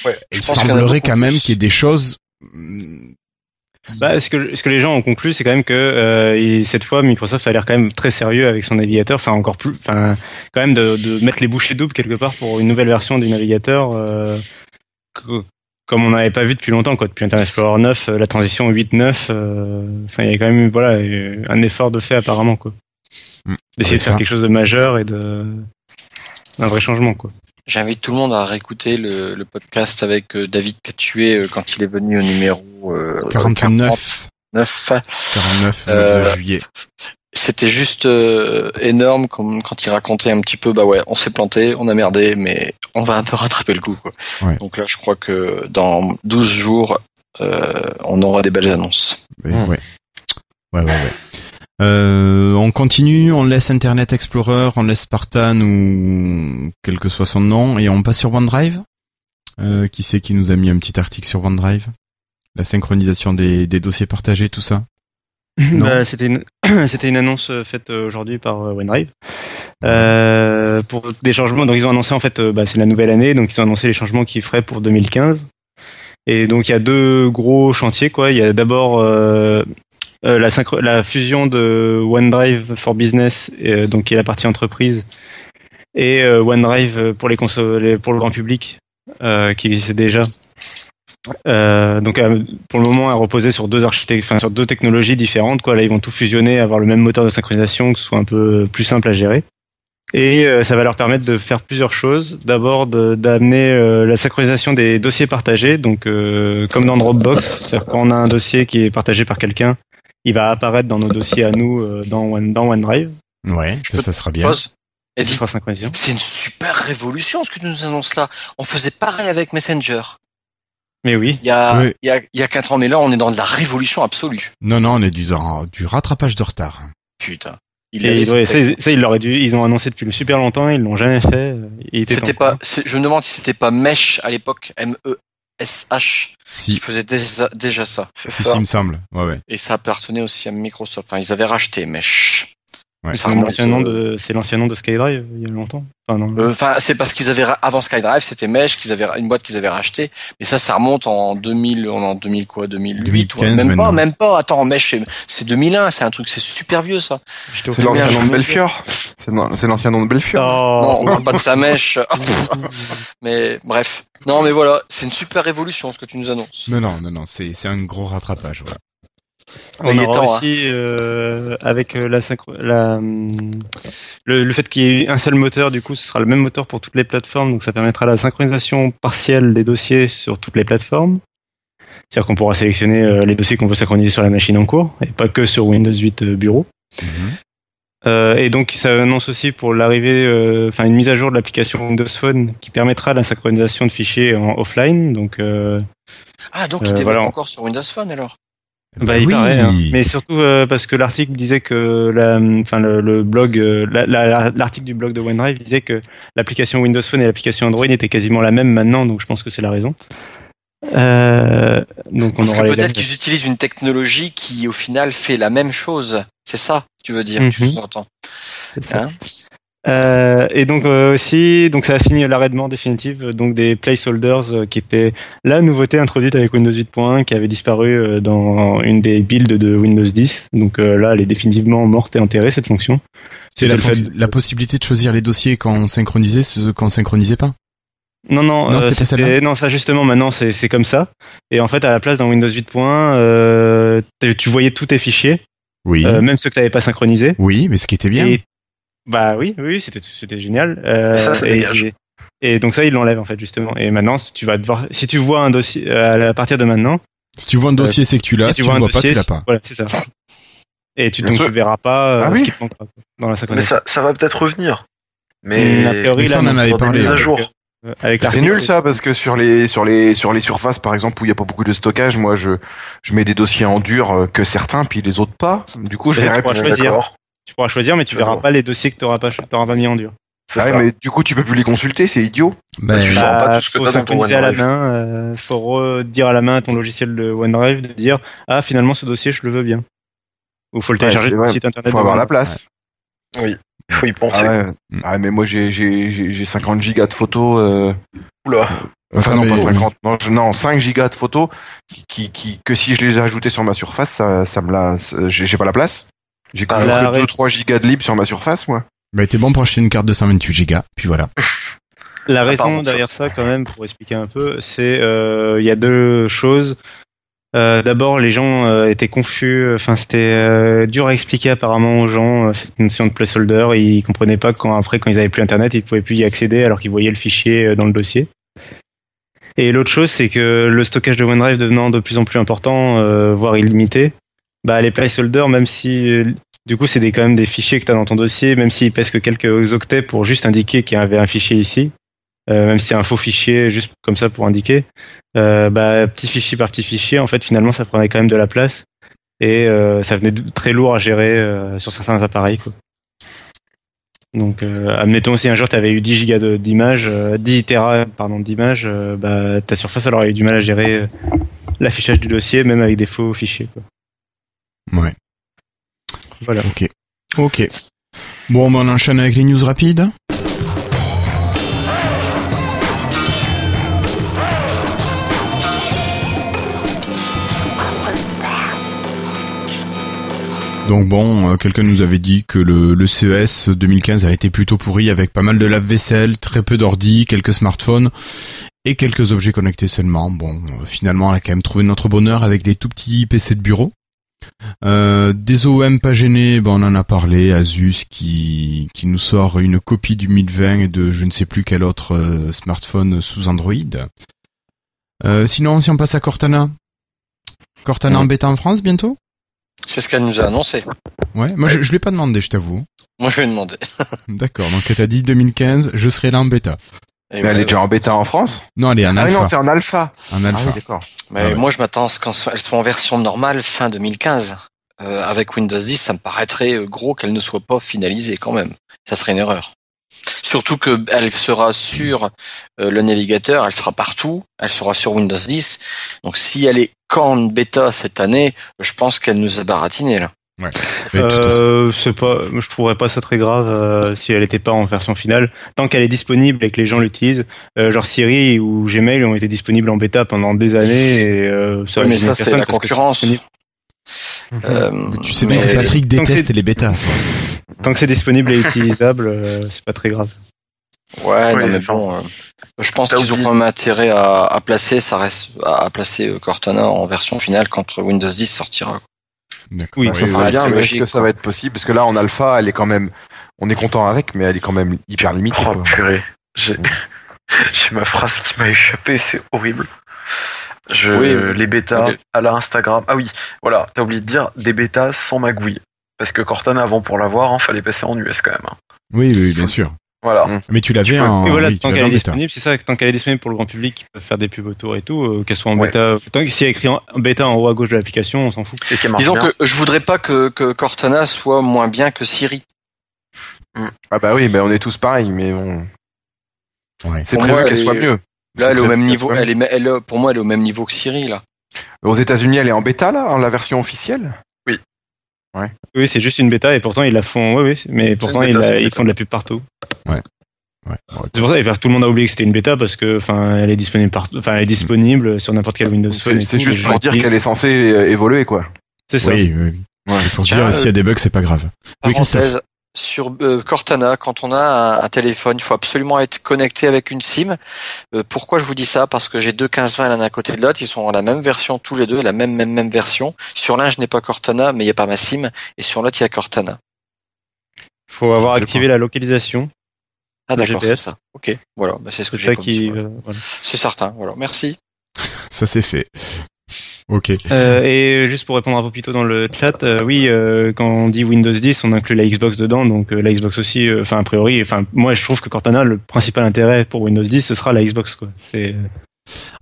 Ouais. Il pense semblerait quand même qu'il y ait des choses. Bah, ce que ce que les gens ont conclu, c'est quand même que euh, cette fois Microsoft a l'air quand même très sérieux avec son navigateur, enfin encore plus, enfin quand même de, de mettre les bouchées doubles quelque part pour une nouvelle version du navigateur, euh, que- comme on n'avait pas vu depuis longtemps, quoi, depuis Internet Explorer 9, euh, la transition 8-9, euh, enfin il y a quand même voilà un effort de fait apparemment quoi, hum, d'essayer de faire quelque chose de majeur et de un vrai changement quoi. J'invite tout le monde à réécouter le, le podcast avec euh, David Catué euh, quand il est venu au numéro euh, 49. 49. 49 Euh, de juillet. C'était juste euh, énorme comme quand il racontait un petit peu, bah ouais, on s'est planté, on a merdé, mais on va un peu rattraper le coup. Quoi. Ouais. Donc là, je crois que dans 12 jours, euh, on aura des belles annonces. Ouais. Ouais, ouais, ouais. Euh, on continue, on laisse Internet Explorer, on laisse Spartan ou quel que soit son nom, et on passe sur OneDrive. Euh, qui c'est qui nous a mis un petit article sur OneDrive? La synchronisation des, des dossiers partagés, tout ça? Bah, c'était une une annonce euh, faite euh, aujourd'hui par euh, OneDrive euh, pour des changements. Donc ils ont annoncé en fait, bah, c'est la nouvelle année, donc ils ont annoncé les changements qu'ils feraient pour 2015. Et donc il y a deux gros chantiers quoi. Il y a d'abord euh, euh, la, synchro- la fusion de OneDrive for Business, euh, donc qui est la partie entreprise, et euh, OneDrive pour les conso- les- pour le grand public, qui existait déjà. Donc pour le moment, elle reposait sur deux enfin sur deux technologies différentes. Quoi. Là, ils vont tout fusionner, avoir le même moteur de synchronisation, que ce soit un peu plus simple à gérer. Et euh, ça va leur permettre de faire plusieurs choses. D'abord, d'amener euh, la synchronisation des dossiers partagés, donc euh, comme dans Dropbox, c'est-à-dire quand on a un dossier qui est partagé par quelqu'un, il va apparaître dans nos dossiers à nous euh, dans, One, dans OneDrive. Ouais, ça, sera bien. C'est une super révolution ce que tu nous annonces là. On faisait pareil avec Messenger. Mais oui. Il y a, Oui. il y a, il y a 4 ans, mais là, on est dans de la révolution absolue. Non, non, on est du, du rattrapage de retard. Putain. Il Et, avait- ouais, ça, ça, ils l'auraient dû, ils ont annoncé depuis super longtemps, ils l'ont jamais fait. euh, C'était pas, je me demande si c'était pas Mesh à l'époque, M-E-S-H, qui Si, faisait déjà, déjà ça. C'est si, ça. si, il me semble. Ouais, ouais. Et ça appartenait aussi à Microsoft. Enfin, ils avaient racheté Mesh. Ouais. Ça C'est l'ancien nom euh, de, c'est l'ancien nom de SkyDrive il y a longtemps. Enfin, non. Euh, c'est parce qu'ils avaient avant SkyDrive, c'était Mesh, qu'ils avaient une boîte qu'ils avaient racheté. Mais ça, ça remonte en 2000, en 2000 quoi, 2008 2015 ouais. Même maintenant. pas, même pas. Attends, Mesh, c'est- c'est 2001, c'est un truc, c'est super vieux ça. C'est l'ancien nom de Belfior. C'est l'an- c'est l'ancien nom de Belfior. Non, on Oh. parle pas de sa mèche. mais bref. Non, mais voilà, c'est une super révolution ce que tu nous annonces. Non, non, non, non, c'est, c'est un gros rattrapage. ouais. On il est aura temps, hein. aussi euh, avec euh, la, synchro- la le, le fait qu'il y ait un seul moteur, du coup, ce sera le même moteur pour toutes les plateformes, donc ça permettra la synchronisation partielle des dossiers sur toutes les plateformes. C'est-à-dire qu'on pourra sélectionner euh, les dossiers qu'on veut synchroniser sur la machine en cours et pas que sur Windows 8 euh, Bureau. Mhm. Euh, et donc ça annonce aussi pour l'arrivée, euh, enfin une mise à jour de l'application Windows Phone qui permettra la synchronisation de fichiers en offline. Donc euh, Ah, donc Euh, il développe voilà. encore sur Windows Phone alors? Bah, il paraît, hein. mais surtout euh, parce que l'article disait que la, enfin le, le blog, euh, la- la- l'article du blog de OneDrive disait que l'application Windows Phone et l'application Android étaient quasiment la même maintenant, donc je pense que c'est la raison. Euh, donc on Parce aura que peut-être qu'ils utilisent une technologie qui au final fait la même chose. C'est ça, tu veux dire, tu Mhm. sous-entends. C'est ça. Hein Euh, et donc euh, aussi, donc ça a signé l'arrêt de mort définitif euh, donc des placeholders euh, qui était la nouveauté introduite avec Windows 8.1 qui avait disparu euh, dans une des builds de Windows 10. Donc là, elle est définitivement morte et enterrée cette fonction. C'est la, fait possibilité de choisir les dossiers quand on synchronisait, ceux qu'on synchronisait pas. Non, non, Non, euh, non, ça justement, maintenant c'est c'est comme ça. Et en fait, à la place dans Windows 8.1, euh, tu- tu voyais tous tes fichiers, Oui. euh, même ceux que tu n'avais pas synchronisés. Oui, mais ce qui était bien. Et, bah oui, oui, c'était c'était génial. Euh, Ça, ça et, dégage. et- et donc ça, il l'enlève en fait justement. Et maintenant, si tu vas devoir, si tu vois un dossier euh, à partir de maintenant, Si tu vois un dossier, c'est que tu l'as. si Si tu le un vois pas, dossier, tu l'as pas. Voilà, c'est ça. Et tu donc sûr. tu verras pas euh, Ah ce oui qui te manquera quoi, dans la Mais ça, ça va peut-être revenir. Mais Mm, a priori, Mais ça, là, on en avait parlé. à jour. Euh, avec C'est nul ça parce que sur les sur les sur les surfaces par exemple où il y a pas beaucoup de stockage, moi je je mets des dossiers en dur euh, que certains puis les autres pas. Du coup je verrai. plus- choisir. D'accord. Tu pourras choisir, mais tu verras pas les dossiers que tu n'auras pas, t'auras pas mis en dur. C'est Ah ouais, ça. mais du coup tu peux plus les consulter, c'est idiot. Ben, tu sors pas tout ce que faut t'as dans ton synchroniser à la main. Euh, faut redire à la main à ton logiciel de OneDrive de dire ah finalement ce dossier je le veux bien. Ou faut le Ouais, télécharger vrai. le site internet. Faut avoir la place. Oui, il faut y penser. Ah, ouais. Mm. Ah, mais moi j'ai j'ai j'ai j'ai 50 gigas de photos. Euh... Oula. Enfin Attends, non pas mais- 50, non, je- non 5 gigas de photos qui, qui que si je les ai ajoutées sur ma surface, ça ça me la j'ai pas la place. J'ai Ah, que la ré- 2 3 gigas de libre sur ma surface moi. bah, t'es bon pour acheter une carte de 128 Go. Puis voilà. La Ah, raison derrière ça, quand même, pour expliquer un peu, c'est euh, il y a deux choses. Euh, D'abord, les gens euh, étaient confus. Enfin, c'était euh, dur à expliquer apparemment aux gens euh, cette notion de placeholder. Ils comprenaient pas quand après, quand ils avaient plus Internet, ils pouvaient plus y accéder alors qu'ils voyaient le fichier euh, dans le dossier. Et l'autre chose, c'est que le stockage de OneDrive devenant de plus en plus important, euh, voire illimité, bah les placeholders, même si euh, du coup c'est quand même des fichiers que tu dans ton dossier, même s'ils pèsent que quelques octets pour juste indiquer qu'il y avait un fichier ici, euh, même si c'est un faux fichier juste comme ça pour indiquer, euh, bah petit fichier par petit fichier, en fait finalement ça prenait quand même de la place et euh, ça venait très lourd à gérer euh, sur certains appareils. Quoi. Donc admettons si un jour tu avais eu 10 gigas d'images, euh, 10 Tera pardon d'images, bah ta surface elle aurait eu du mal à gérer l'affichage du dossier même avec des faux fichiers. Quoi. Ouais. Voilà. Ok. Ok. Bon, ben, on enchaîne avec les news rapides. Donc bon, euh, quelqu'un nous avait dit que le, le CES 2015 a été plutôt pourri avec pas mal de lave-vaisselle, très peu d'ordi, quelques smartphones et quelques objets connectés seulement. Bon, euh, finalement, on a quand même trouvé notre bonheur avec les tout petits PC de bureau. Euh, des OEM pas gênés, ben on en a parlé, Asus qui, qui nous sort une copie du 1020 et de je ne sais plus quel autre euh, smartphone sous Android. Euh, sinon, si on passe à Cortana. Cortana en bêta en France bientôt? C'est ce qu'elle nous a annoncé. Ouais, moi je, je l'ai pas demandé, je t'avoue. Moi, je vais demander. D'accord, donc elle t'a dit 2015, je serai là en bêta. Et Mais elle ouais, est déjà en bêta en France? Non, elle est en Ah oui, alpha. non, c'est en alpha. en Ah alpha. oui, d'accord. Mais Ah ouais. moi, je m'attends à ce qu'elle soit en version normale fin 2015. Euh, avec Windows 10, ça me paraîtrait euh, gros qu'elle ne soit pas finalisée quand même. Ça serait une erreur. Surtout que elle sera sur euh, le navigateur, elle sera partout, elle sera sur Windows 10. Donc si elle est qu'en bêta cette année, je pense qu'elle nous a baratiné là. Façon- Euh, c'est pas, je trouverais pas ça très grave euh, si elle était pas en version finale. Tant qu'elle est disponible et que les gens l'utilisent, euh, genre Siri ou Gmail ont été disponibles en bêta pendant des années et euh, ça Oui, mais ça c'est la concurrence. Euh, Mais tu sais bien mais- que Patrick déteste les bêtas. Tant que c'est disponible et utilisable, euh, c'est pas très grave. Ouais, Oui, non mais bon, euh, je pense qu'ils ont quand même intérêt à, à placer, ça reste à, placer Cortana en version finale quand Windows 10 sortira. Oui, Ça ça bien, mais est-ce que ça va être possible? Parce que là, en alpha, elle est quand même. On est content avec, mais elle est quand même hyper limitée. Oh quoi. purée. J'ai j'ai ma phrase qui m'a échappé, c'est horrible. Je, Oui, les bêtas à la Instagram. Ah oui, voilà, t'as oublié de dire des bêtas sans magouille. Parce que Cortana, avant pour l'avoir, hein, fallait passer en US quand même. hein. Oui, oui, bien sûr. Voilà. Mm. Mais tu l'avais en, et voilà, oui, tant qu'elle est bêta. disponible, c'est ça, tant qu'elle est disponible pour le grand public, qui peut faire des pubs autour et tout, euh, qu'elle soit en Ouais. bêta, tant que si elle est écrit en bêta en haut à gauche de l'application, on s'en fout. Et Disons bien. que je voudrais pas que, que Cortana soit moins bien que Siri. Ah bah oui, bah on est tous pareils, mais bon. Ouais. C'est Pour prévu moi, qu'elle elle soit mieux. Là, elle est au C'est même niveau. Elle est, elle pour moi, elle est au même niveau que Siri là. Aux États-Unis, elle est en bêta là, en la version officielle? Oui, c'est juste une bêta et pourtant ils la font, oui, oui, mais pourtant ils, la- c'est font de la pub partout. Ouais. C'est pour ça que tout le monde a oublié que c'était une bêta parce que, enfin, elle est disponible partout, enfin, elle est disponible sur n'importe quel Windows Phone. C'est et c'est tout, juste pour dire qu'elle est censée euh, évoluer quoi. C'est ça. Oui, oui. Ouais. Tiens, dire euh, s'il y a des bugs, c'est pas grave. Oui, Christophe. Sur euh, Cortana, quand on a un, un téléphone, il faut absolument être connecté avec une SIM. Euh, pourquoi je vous dis ça? Parce que j'ai deux 1520 l'un à côté de l'autre, ils sont en la même version tous les deux, la même même même version. Sur l'un, je n'ai pas Cortana, mais il n'y a pas ma SIM, et sur l'autre, il y a Cortana. Faut avoir activé la localisation. Ah d'accord, c'est ça. Ok, voilà, bah, c'est ce que j'ai qui. euh, voilà. C'est certain. Voilà, merci. Ça c'est fait. Ok. Euh, et juste pour répondre un peu plus tôt dans le chat, euh, oui, euh, quand on dit Windows 10, on inclut la Xbox dedans, donc euh, la Xbox aussi. euh, Enfin, a priori, enfin, moi, je trouve que Cortana, le principal intérêt pour Windows 10, ce sera la Xbox, quoi. C'est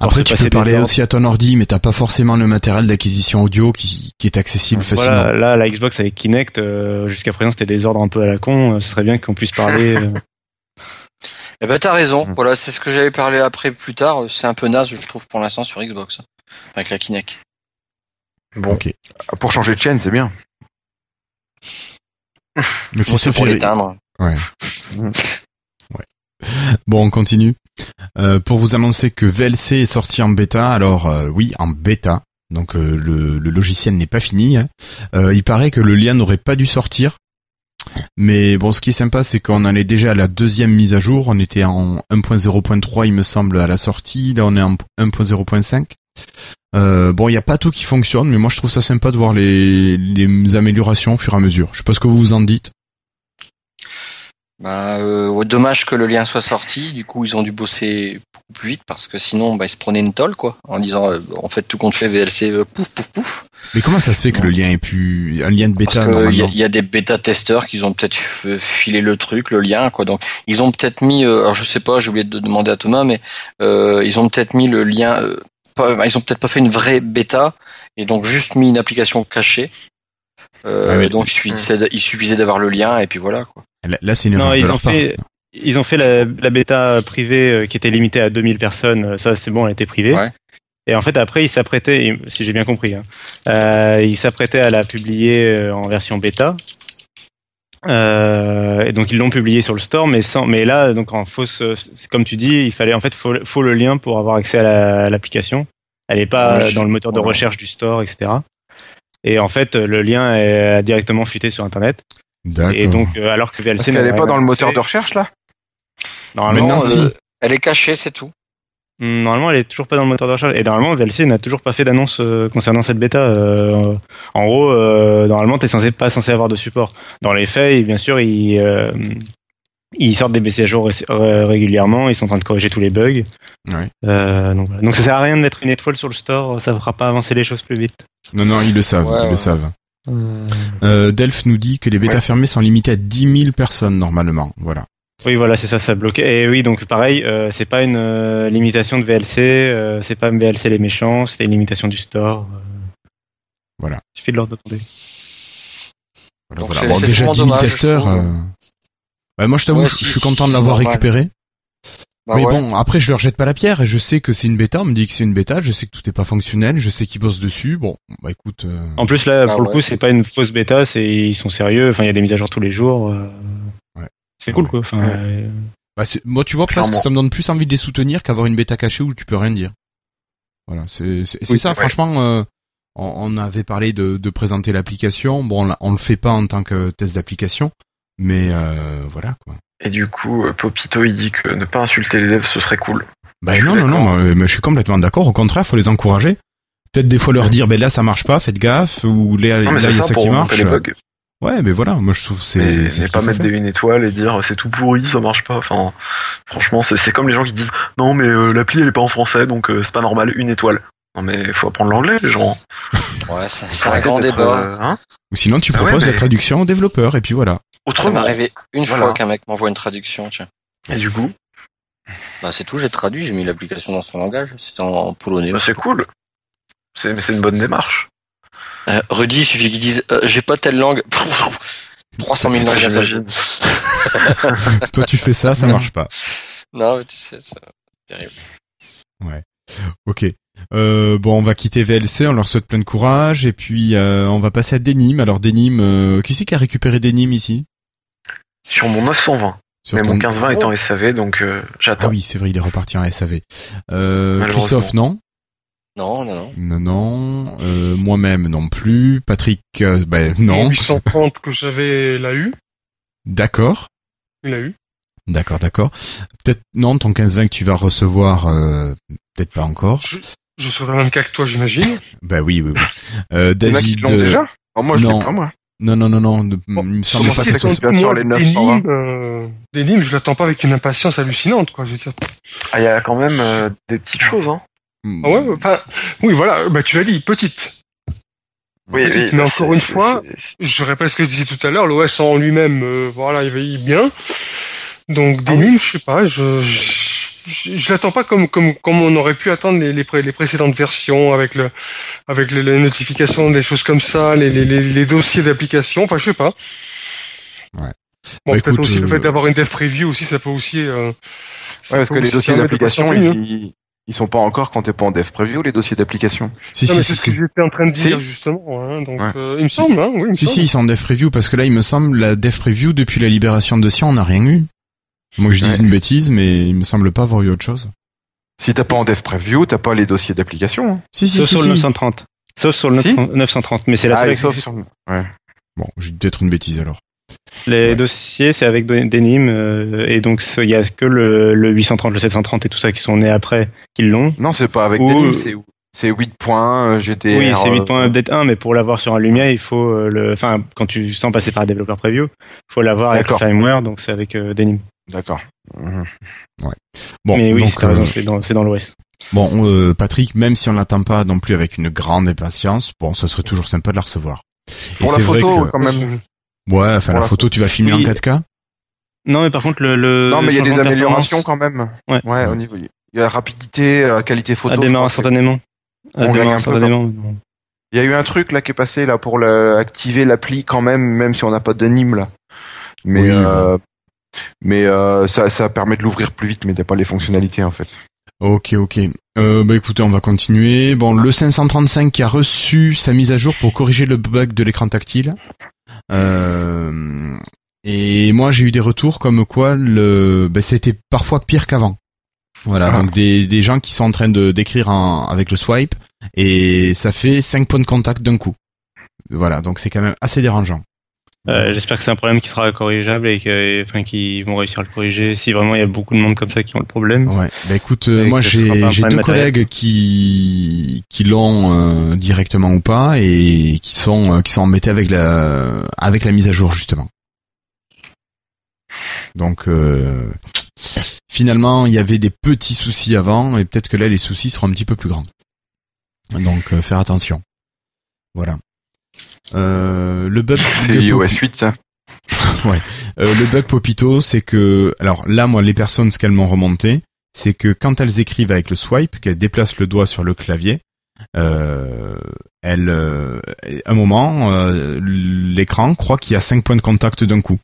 Après, tu peux parler aussi à ton ordi, mais t'as pas forcément le matériel d'acquisition audio qui, qui est accessible facilement. Voilà, là, la Xbox avec Kinect, euh, jusqu'à présent, c'était des ordres un peu à la con. euh, Ce serait bien qu'on puisse parler. euh, Eh ben t'as raison. Mm. Voilà, c'est ce que j'allais parler après plus tard. C'est un peu naze, je trouve, pour l'instant sur Xbox avec la Kinect. Bon, Ok. Pour changer de chaîne, c'est bien. Mais Bon, c'est pour l'éteindre. Bon, on continue. Euh, pour vous annoncer que VLC est sorti en bêta, alors euh, oui, en bêta. Donc euh, le, le logiciel n'est pas fini. hein. Euh, il paraît que le lien n'aurait pas dû sortir. Mais bon, ce qui est sympa, c'est qu'on en est déjà à la deuxième mise à jour. On était en 1.0.3, il me semble, à la sortie. Là, on est en 1.0.5. Euh, bon, il n'y a pas tout qui fonctionne, mais moi je trouve ça sympa de voir les, les améliorations au fur et à mesure. Je sais pas ce que vous vous en dites. Bah, euh, ouais, dommage que le lien soit sorti. Du coup, ils ont dû bosser beaucoup plus vite parce que sinon, bah, ils se prenaient une tolle, quoi, en disant, euh, en fait, tout compte fait VLC, euh, pouf, pouf, pouf. Mais comment ça se fait que le lien est plus un lien de Parce bêta qu'il y, a- normalement il y a des bêta-testeurs qui ont peut-être filé le truc, le lien, quoi. Donc, ils ont peut-être mis, euh, alors je sais pas, j'ai oublié de demander à Thomas, mais euh, ils ont peut-être mis le lien, euh, pas, bah, ils ont peut-être pas fait une vraie bêta et donc juste mis une application cachée. Euh, Ah oui. Donc, il suffisait, il suffisait d'avoir le lien et puis voilà, quoi. Là, là, c'est une Non, ils ont fait, ils ont fait la, la bêta privée euh, qui était limitée à 2000 personnes. Ça, c'est bon, elle était privée. Ouais. Et en fait, après, ils s'apprêtaient, si j'ai bien compris, hein, euh, ils s'apprêtaient à la publier euh, en version bêta. Euh, et donc ils l'ont publié sur le store, mais sans, mais là, donc en fausse, comme tu dis, il fallait en fait faut, faut le lien pour avoir accès à la- à l'application. Elle est pas dans le moteur de recherche du store, etc. Et en fait, le lien est directement fuité sur Internet. D'accord. Et donc, euh, alors que VLC Parce qu'elle n'avait est pas dans le moteur de recherche là? Normalement, Non, euh, elle est cachée, c'est tout. Hmm, Normalement, elle est toujours pas dans le moteur de recherche. Et normalement, VLC n'a toujours pas fait d'annonce euh, concernant cette bêta. Euh, en gros, euh, normalement, t'es censé pas censé avoir de support. Dans les faits, bien sûr, ils euh, ils sortent des BC à jour ré- ré- régulièrement. Ils sont en train de corriger tous les bugs. Ouais. Euh, donc, voilà. donc ça sert à rien de mettre une étoile sur le store. Ça fera pas avancer les choses plus vite. Non, non, ils le savent, Ouais, ils ouais. le savent. Euh, Delph nous dit que les bêtas Ouais. fermées sont limitées à 10 000 personnes normalement. Voilà. Oui, voilà, c'est ça, ça bloquait. Et oui, donc pareil, euh, c'est pas une euh, limitation de VLC. euh, c'est pas VLC les méchants. C'est une limitation du store. euh. Voilà. Il suffit de leur demander. Voilà, Donc voilà. c'est- Bon, c'est déjà vraiment 10 000 dommage, je testeurs. euh, bah, moi, je t'avoue, Ouais, je suis content de l'avoir récupéré. Bah mais ouais. bon, après, je leur jette pas la pierre et je sais que c'est une bêta. On me dit que c'est une bêta. Je sais que tout est pas fonctionnel. Je sais qu'ils bossent dessus. Bon, bah écoute. euh, En plus là, Ah pour le ouais. coup, c'est pas une fausse bêta, c'est ils sont sérieux. Enfin, il y a des mises à jour tous les jours. euh, Ouais. C'est cool quoi. Enfin, Ouais. euh, bah, c'est- moi, tu vois, presque, ça me donne plus envie de les soutenir qu'avoir une bêta cachée où tu peux rien dire. Voilà, c'est c'est c'est Oui, ça. ouais. Franchement, euh, on, on avait parlé de, de présenter l'application. Bon, on, on le fait pas en tant que test d'application, mais euh, voilà quoi. Et du coup, euh, Popito, il dit que ne pas insulter les devs, ce serait cool. Bah non, non, non, moi, mais je suis complètement d'accord. Au contraire, faut les encourager. Peut-être des fois leur dire, ben là ça marche pas, faites gaffe, ou là, Non, mais là il y c'est a ça ça pour qui marche. les bugs. Ouais, mais voilà, moi je trouve que c'est Mais, c'est mais ce pas mettre faire. des une étoile et dire c'est tout pourri, ça marche pas. Enfin, franchement, c'est c'est comme les gens qui disent non, mais euh, l'appli elle est pas en français, donc euh, c'est pas normal, une étoile. Non, mais faut apprendre l'anglais, les gens. Ouais, ça- c'est un grand débat. euh, hein Ou sinon tu Ah ouais, proposes la traduction aux développeurs et puis voilà. Ça m'est Autrement. arrivé une Voilà. fois qu'un mec m'envoie une traduction, tiens. Et du coup, Bah c'est tout, j'ai traduit, j'ai mis l'application dans son langage, c'était en, en polonais. bah, c'est cool. C'est mais c'est une bonne démarche. Euh, Rudy, il suffit qu'il dise euh, j'ai pas telle langue. 300 000 langues. J'imagine. Toi tu fais ça, ça marche pas. non, mais tu sais, c'est terrible. Ok. Euh, bon, on va quitter VLC, on leur souhaite plein de courage et puis euh, on va passer à Denim. Alors Denim, euh, qui c'est qui a récupéré Denim ici? Sur mon 920. Sur mais ton- mon 1520 est en SAV, donc euh, Ah j'attends. oui, c'est vrai, il est reparti en SAV. Euh. Christophe, non? Non, non, non. Non, non. Euh, Moi-même non plus. Patrick, euh, ben non. Mon 830 que j'avais l'a eu? D'accord. Il l'a eu. D'accord, d'accord. Peut-être non, ton 15-20 que tu vas recevoir, euh, peut-être pas encore. Je, je serai le même cas que toi, j'imagine. Bah oui, oui, oui. Euh, Il y en a qui David, l'ont euh, déjà Oh, Moi, je l'ai pas, moi. Non, non, non, non. de- Bon, il me Sur semble pas que c'est ça sur moi, les des 920. Nîmes, euh, je l'attends pas avec une impatience hallucinante, quoi. Je veux dire. Ah, il y a quand même euh, des petites choses, hein. Ah ouais, enfin, oui, voilà. Bah, tu l'as dit, petite. Petite, mais bah, encore une fois, Je répète ce que je disais tout à l'heure. L'OS en lui-même, euh, voilà, il veille bien. Donc, des Ah oui. Je sais pas, je, je, je l'attends pas comme, comme, comme on aurait pu attendre les, les, pré- les précédentes versions avec le, avec les, les notifications, des choses comme ça, les, les, les, les dossiers d'application. Enfin, je sais pas. Ouais. Bon, Bah, peut-être écoute, aussi le euh, fait d'avoir une dev preview aussi, ça peut aussi. Euh, ça Ouais, parce peut que les dossiers d'application, mieux. ils, ils sont pas encore quand t'es pas en dev preview, les dossiers d'application. Si, Non, mais si, c'est si, ce que si. j'étais en train de dire Si. justement. Hein, donc, Ouais. euh, il me semble, hein, oui, il me Si, semble. si, ils sont en dev preview parce que là, il me semble, la dev preview, depuis la libération de Sion, on n'a rien eu. Moi, je dis Ouais. une bêtise, mais il me semble pas avoir eu autre chose. Si t'as pas en dev preview, t'as pas les dossiers d'application. hein. Si, si, sauf si. sur le si. 930. Sauf sur le Si 930, mais c'est la Ah, seule sur... Ouais. Bon, j'ai peut-être une bêtise alors. Les Ouais. dossiers, c'est avec Denim, euh, et donc il y a que le, le 830, le 730 et tout ça qui sont nés après qui l'ont. Non, c'est pas avec Ou- Denim, c'est C'est 8 points, euh, GTR. Oui, c'est 8 euh, points update 1, mais pour l'avoir sur un Lumia, il faut le, enfin, quand tu sens passer par un développeur preview, il faut l'avoir avec le firmware, donc c'est avec euh, Denim. D'accord. Mhm. Bon, mais oui, euh, c'est dans, dans l'OS. bon, euh, Patrick, même si on l'attend pas non plus avec une grande impatience, bon, ce serait toujours sympa de la recevoir. Pour Et la c'est vrai photo, que- quand même. Ouais, enfin la la photo, tu vas filmer Oui. en 4K. Non, mais par contre, le, le Non, mais il y a des améliorations quand même. Ouais. au niveau. Il y a la rapidité, euh, qualité photo. que c'est- instantanément. Un peu, instantanément. Il y a eu un truc là qui est passé là pour le- activer l'appli quand même, même si on n'a pas de Nîmes là. Mais Oui, euh, mais euh, ça ça permet de l'ouvrir plus vite, mais a pas les fonctionnalités en fait. Ok, ok. Euh, bah écoutez, on va continuer. Bon, le 535 qui a reçu sa mise à jour pour corriger le bug de l'écran tactile. Euh, et moi, j'ai eu des retours comme quoi le, bah, c'était parfois pire qu'avant. Voilà, Ah. donc des, des gens qui sont en train de d'écrire en- avec le swipe et ça fait 5 points de contact d'un coup. Voilà, donc c'est quand même assez dérangeant. Euh, J'espère que c'est un problème qui sera corrigeable et que, enfin, qu'ils vont réussir à le corriger. Si vraiment il y a beaucoup de monde comme ça qui ont le problème. Ouais. Bah écoute, euh, moi j'ai deux matériel. collègues qui qui l'ont euh, directement ou pas et qui sont euh, qui sont embêtés avec la avec la mise à jour justement. Donc euh, finalement, il y avait des petits soucis avant et peut-être que là les soucis seront un petit peu plus grands. Donc euh, faire attention. Voilà. Euh, le bug C'est iOS Popi- 8 ça. Euh, le bug Popito, c'est que, alors là, moi, les personnes, ce qu'elles m'ont remonté, c'est que quand elles écrivent avec le swipe, qu'elles déplacent le doigt sur le clavier, euh, elles, euh, à un moment, euh, l'écran croit qu'il y a cinq points de contact d'un coup.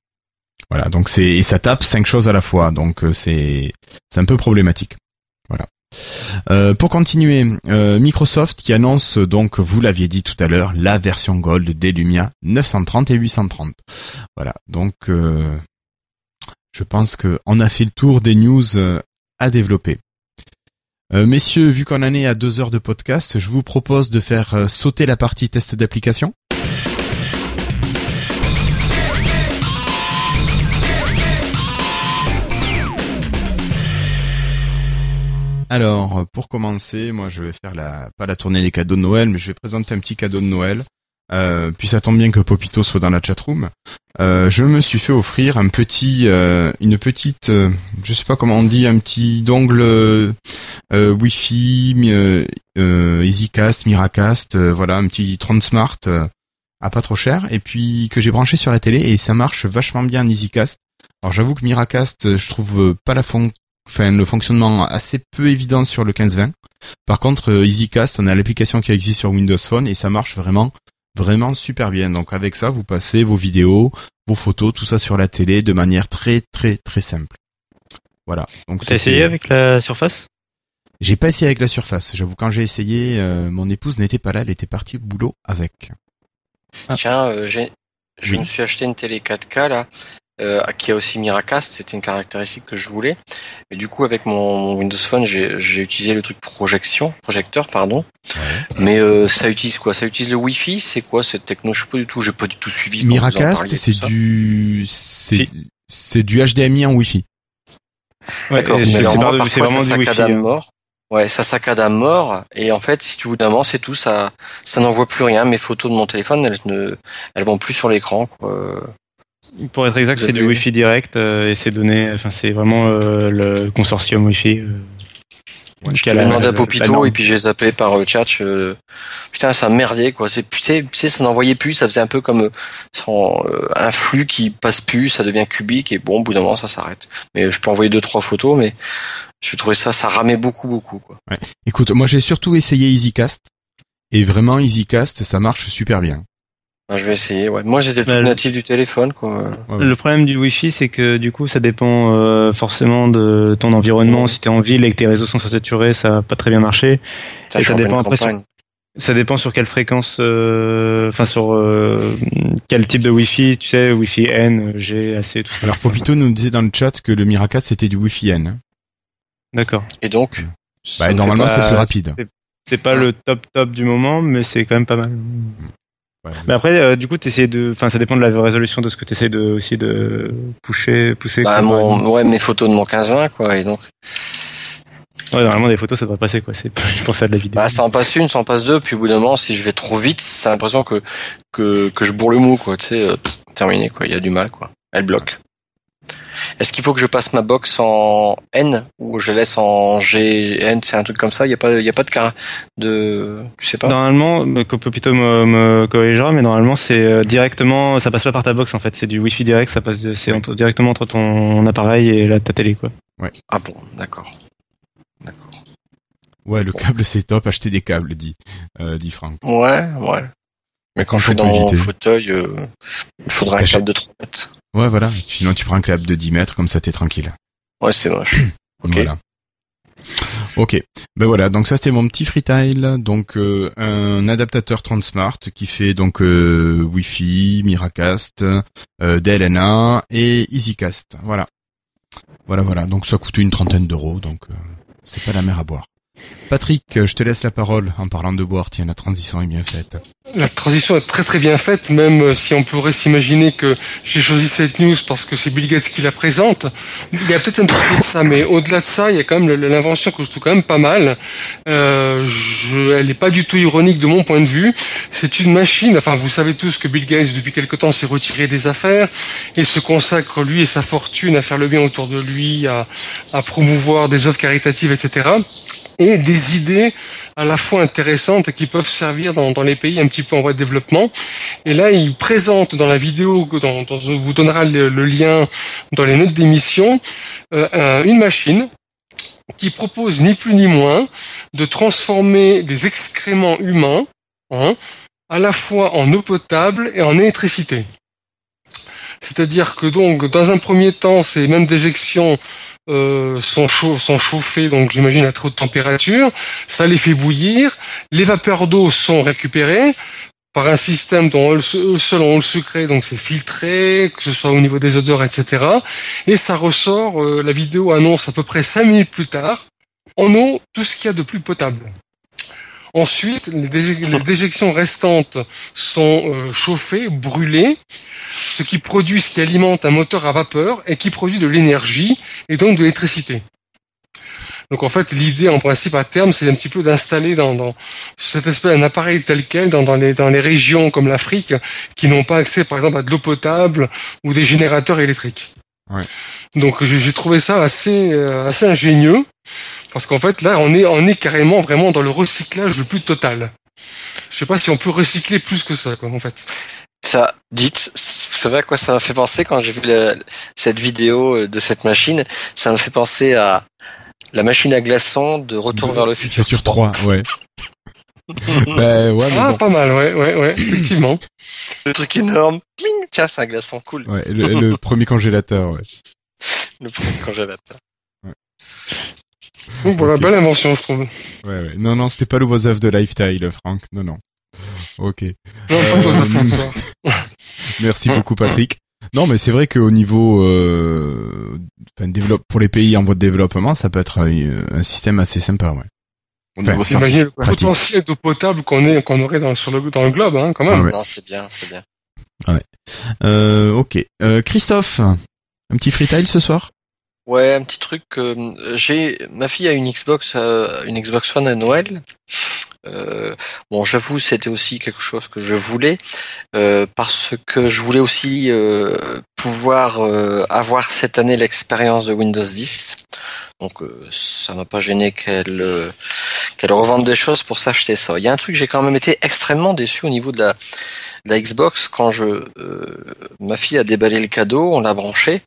Voilà, donc c'est et ça tape cinq choses à la fois, donc euh, c'est c'est un peu problématique. Voilà. Euh, pour continuer, euh, Microsoft qui annonce donc, vous l'aviez dit tout à l'heure, la version Gold des Lumia 930 et 830. Voilà, donc euh, je pense que on a fait le tour des news à développer. Messieurs, vu qu'on en est à deux heures de podcast, je vous propose de faire sauter la partie test d'application. Alors, pour commencer, moi je vais faire la pas la tournée des cadeaux de Noël, mais je vais présenter un petit cadeau de Noël. Euh, puis ça tombe bien que Popito soit dans la chatroom. Euh, je me suis fait offrir un petit, euh, une petite, euh, je sais pas comment on dit, un petit dongle euh, Wi-Fi, EasyCast, Miracast, voilà, un petit 30 Smart à pas trop cher, et puis que j'ai branché sur la télé et ça marche vachement bien en EasyCast. Alors j'avoue que Miracast, je trouve pas la fon enfin le fonctionnement assez peu évident sur le 1520. Par contre, euh, EasyCast, on a l'application qui existe sur Windows Phone et ça marche vraiment vraiment super bien. Donc avec ça, vous passez vos vidéos, vos photos, tout ça sur la télé de manière très très très simple. Voilà. Donc T'as essayé avec la surface? J'ai pas essayé avec la surface. J'avoue quand j'ai essayé, euh, mon épouse n'était pas là, elle était partie au boulot avec. Ah. Tiens, euh, j'ai- je Oui. me suis acheté une télé 4K là, euh, qui a aussi Miracast. C'était une caractéristique que je voulais. Et du coup, avec mon Windows Phone, j'ai j'ai utilisé le truc projection, projecteur, pardon. Mais euh, ça utilise quoi? Ça utilise le Wi-Fi? C'est quoi cette techno? Je sais pas du tout. J'ai pas du tout suivi. Miracast, c'est du, c'est, c'est du HDMI en Wi-Fi. D'accord. et Mais c'est alors moi, parfois, vraiment ça saccade à hein. mort? Ouais, ça saccade à mort. Et en fait, si tu vous d'un c'est tout. Ça, ça n'envoie plus rien. Mes photos de mon téléphone, elles ne, elles vont plus sur l'écran. Pour être exact, c'est du Wi-Fi direct euh, et c'est donné. Enfin, c'est vraiment euh, le consortium Wi-Fi. euh, Je te la- demandé à Popito et puis j'ai zappé par euh, chat. je- Putain, ça merdait quoi. C'est putain, tu sais, ça n'envoyait plus. Ça faisait un peu comme euh, sans, euh, un flux qui passe plus, ça devient cubique et bon, au bout d'un moment, ça s'arrête. Mais je peux envoyer deux trois photos, mais je trouvais ça, ça ramait beaucoup beaucoup quoi. Écoute, moi j'ai surtout essayé EasyCast. Et vraiment, EasyCast, ça marche super bien. Ben, je vais essayer. Ouais. Moi, j'étais le Bah, le- natif du téléphone quoi. Le problème du Wi-Fi, c'est que du coup, ça dépend euh, forcément de ton environnement. Si t'es en ville et que tes réseaux sont saturés, ça va pas très bien marcher. Et ça dépend après campagne. Ça dépend sur quelle fréquence, euh, enfin sur euh, quel type de Wi-Fi, tu sais, Wi-Fi N, G, AC, tout ça. Alors Popito nous disait dans le chat que le Miracast c'était du Wi-Fi N. D'accord. Et donc, Bah, me normalement fait c'est plus rapide. C'est pas le top top du moment, mais c'est quand même pas mal. Ouais. Mais après, euh, du coup, t'essayes de, enfin, ça dépend de la résolution de ce que t'essayes de aussi de pousser, pousser. Bah, mon, ouais, mes photos de mon 15-20 quoi. Et donc, Ouais, normalement, des photos, ça devrait passer, quoi. C'est, je pense à de la vidéo. Bah, ça en passe une, ça en passe deux, puis au bout d'un moment, si je vais trop vite, c'est l'impression que, que, que je bourre le mou, quoi. Tu sais, euh, pff, terminé, quoi. Il y a du mal, quoi. Elle bloque. Est-ce qu'il faut que je passe ma box en N ou je laisse en G, N, c'est un truc comme ça? Il y a pas, il y a pas de cas de, tu sais pas? Normalement, euh, Copito me, me corrigera, mais normalement, c'est euh, directement, ça passe pas par ta box, en fait. C'est du Wi-Fi direct, ça passe, c'est entre- directement entre ton appareil et la, ta télé, quoi. Ah bon, d'accord, d'accord. Ouais, le câble c'est top, acheter des câbles, dit, euh, dit Franck. Ouais, ouais. Mais quand je suis dans mon fauteuil, euh, il faudra un câble de 3 mètres. Ouais, voilà. Sinon, tu prends un câble de 10 mètres, comme ça, t'es tranquille. Ouais, c'est moche. Ok. Voilà. Ok. Ben voilà. Donc ça, c'était mon petit freetile. Donc euh, un adaptateur Transmart qui fait donc euh, Wi-Fi, Miracast, euh, DLNA et EasyCast. Voilà. Voilà, voilà. Donc ça coûte une trentaine d'euros. Donc euh, c'est pas la mer à boire. Patrick, euh, je te laisse la parole en parlant de boire. Tiens, la transition est bien faite. La transition est très très bien faite, même euh, si on pourrait s'imaginer que j'ai choisi cette news parce que c'est Bill Gates qui la présente. Il y a peut-être un petit peu de ça, mais au-delà de ça, il y a quand même l'invention que je trouve quand même pas mal. Euh, je, elle n'est pas du tout ironique de mon point de vue. C'est une machine. Enfin, vous savez tous que Bill Gates depuis quelque temps s'est retiré des affaires et se consacre lui et sa fortune à faire le bien autour de lui, à, à promouvoir des œuvres caritatives, etc. Et des idées à la fois intéressantes qui peuvent servir dans, dans les pays un petit peu en voie de développement. Et là, il présente dans la vidéo, dont on vous donnera le, lien dans les notes d'émission, euh, un- une machine qui propose ni plus ni moins de transformer les excréments humains hein, à la fois en eau potable et en électricité. C'est-à-dire que donc, dans un premier temps, ces mêmes déjections euh, sont, donc j'imagine à très haute température, ça les fait bouillir, les vapeurs d'eau sont récupérées par un système dont eux seuls ont le secret, donc c'est filtré, que ce soit au niveau des odeurs, etc. Et ça ressort, euh, la vidéo annonce à peu près cinq minutes plus tard, en eau, tout ce qu'il y a de plus potable. Ensuite, les, déje- les déjections restantes sont euh, chauffées, brûlées, ce qui produit, ce qui alimente un moteur à vapeur et qui produit de l'énergie et donc de l'électricité. Donc en fait, l'idée en principe à terme, c'est un petit peu d'installer dans, dans espèce d'un appareil tel quel dans les régions comme l'Afrique qui n'ont pas accès par exemple à de l'eau potable ou des générateurs électriques. Ouais. Donc j'ai j'ai trouvé ça assez, euh, assez ingénieux parce qu'en fait là, on est, on est carrément vraiment dans le recyclage le plus total. Je sais pas si on peut recycler plus que ça, quoi, en fait. Ça, dites, vous savez à quoi ça m'a fait penser quand j'ai vu la- cette vidéo euh, de cette machine Ça m'a fait penser à la machine à glaçons de Retour vers le futur. 3, ouais. ben ouais, mais Ah, bon. pas mal, ouais, ouais, ouais, effectivement. Le truc énorme. Pling Tiens, c'est un glaçon cool. Ouais, le, le premier congélateur, ouais. Le premier congélateur. Donc voilà, belle invention, je trouve. Ouais, ouais. Non, non, c'était pas le was of de Lifestyle, Franck. Non, non. Ok. Non, Euh. Merci beaucoup, Patrick. Non, mais c'est vrai qu'au niveau, euh, enfin, développe, pour les pays en voie de développement, ça peut être un, un système assez sympa, ouais. Niveau Ouais. Imaginez le Pratique. potentiel d'eau potable qu'on est, qu'on aurait dans, sur le, dans le globe, hein, quand même. Ah ouais. Non, c'est bien, c'est bien. Euh, ok. Euh, Christophe, un petit freestyle ce soir? Ouais, un petit truc. euh, j'ai ma fille a une Xbox, euh, une Xbox One à Noël. Euh, bon, j'avoue, c'était aussi quelque chose que je voulais euh, parce que je voulais aussi euh, pouvoir avoir cette année l'expérience de Windows 10. Donc, ça m'a pas gêné qu'elle qu'elle revende des choses pour s'acheter ça. Il y a un truc, j'ai quand même été extrêmement déçu au niveau de la, de la Xbox quand je ma fille a déballé le cadeau, on l'a branché.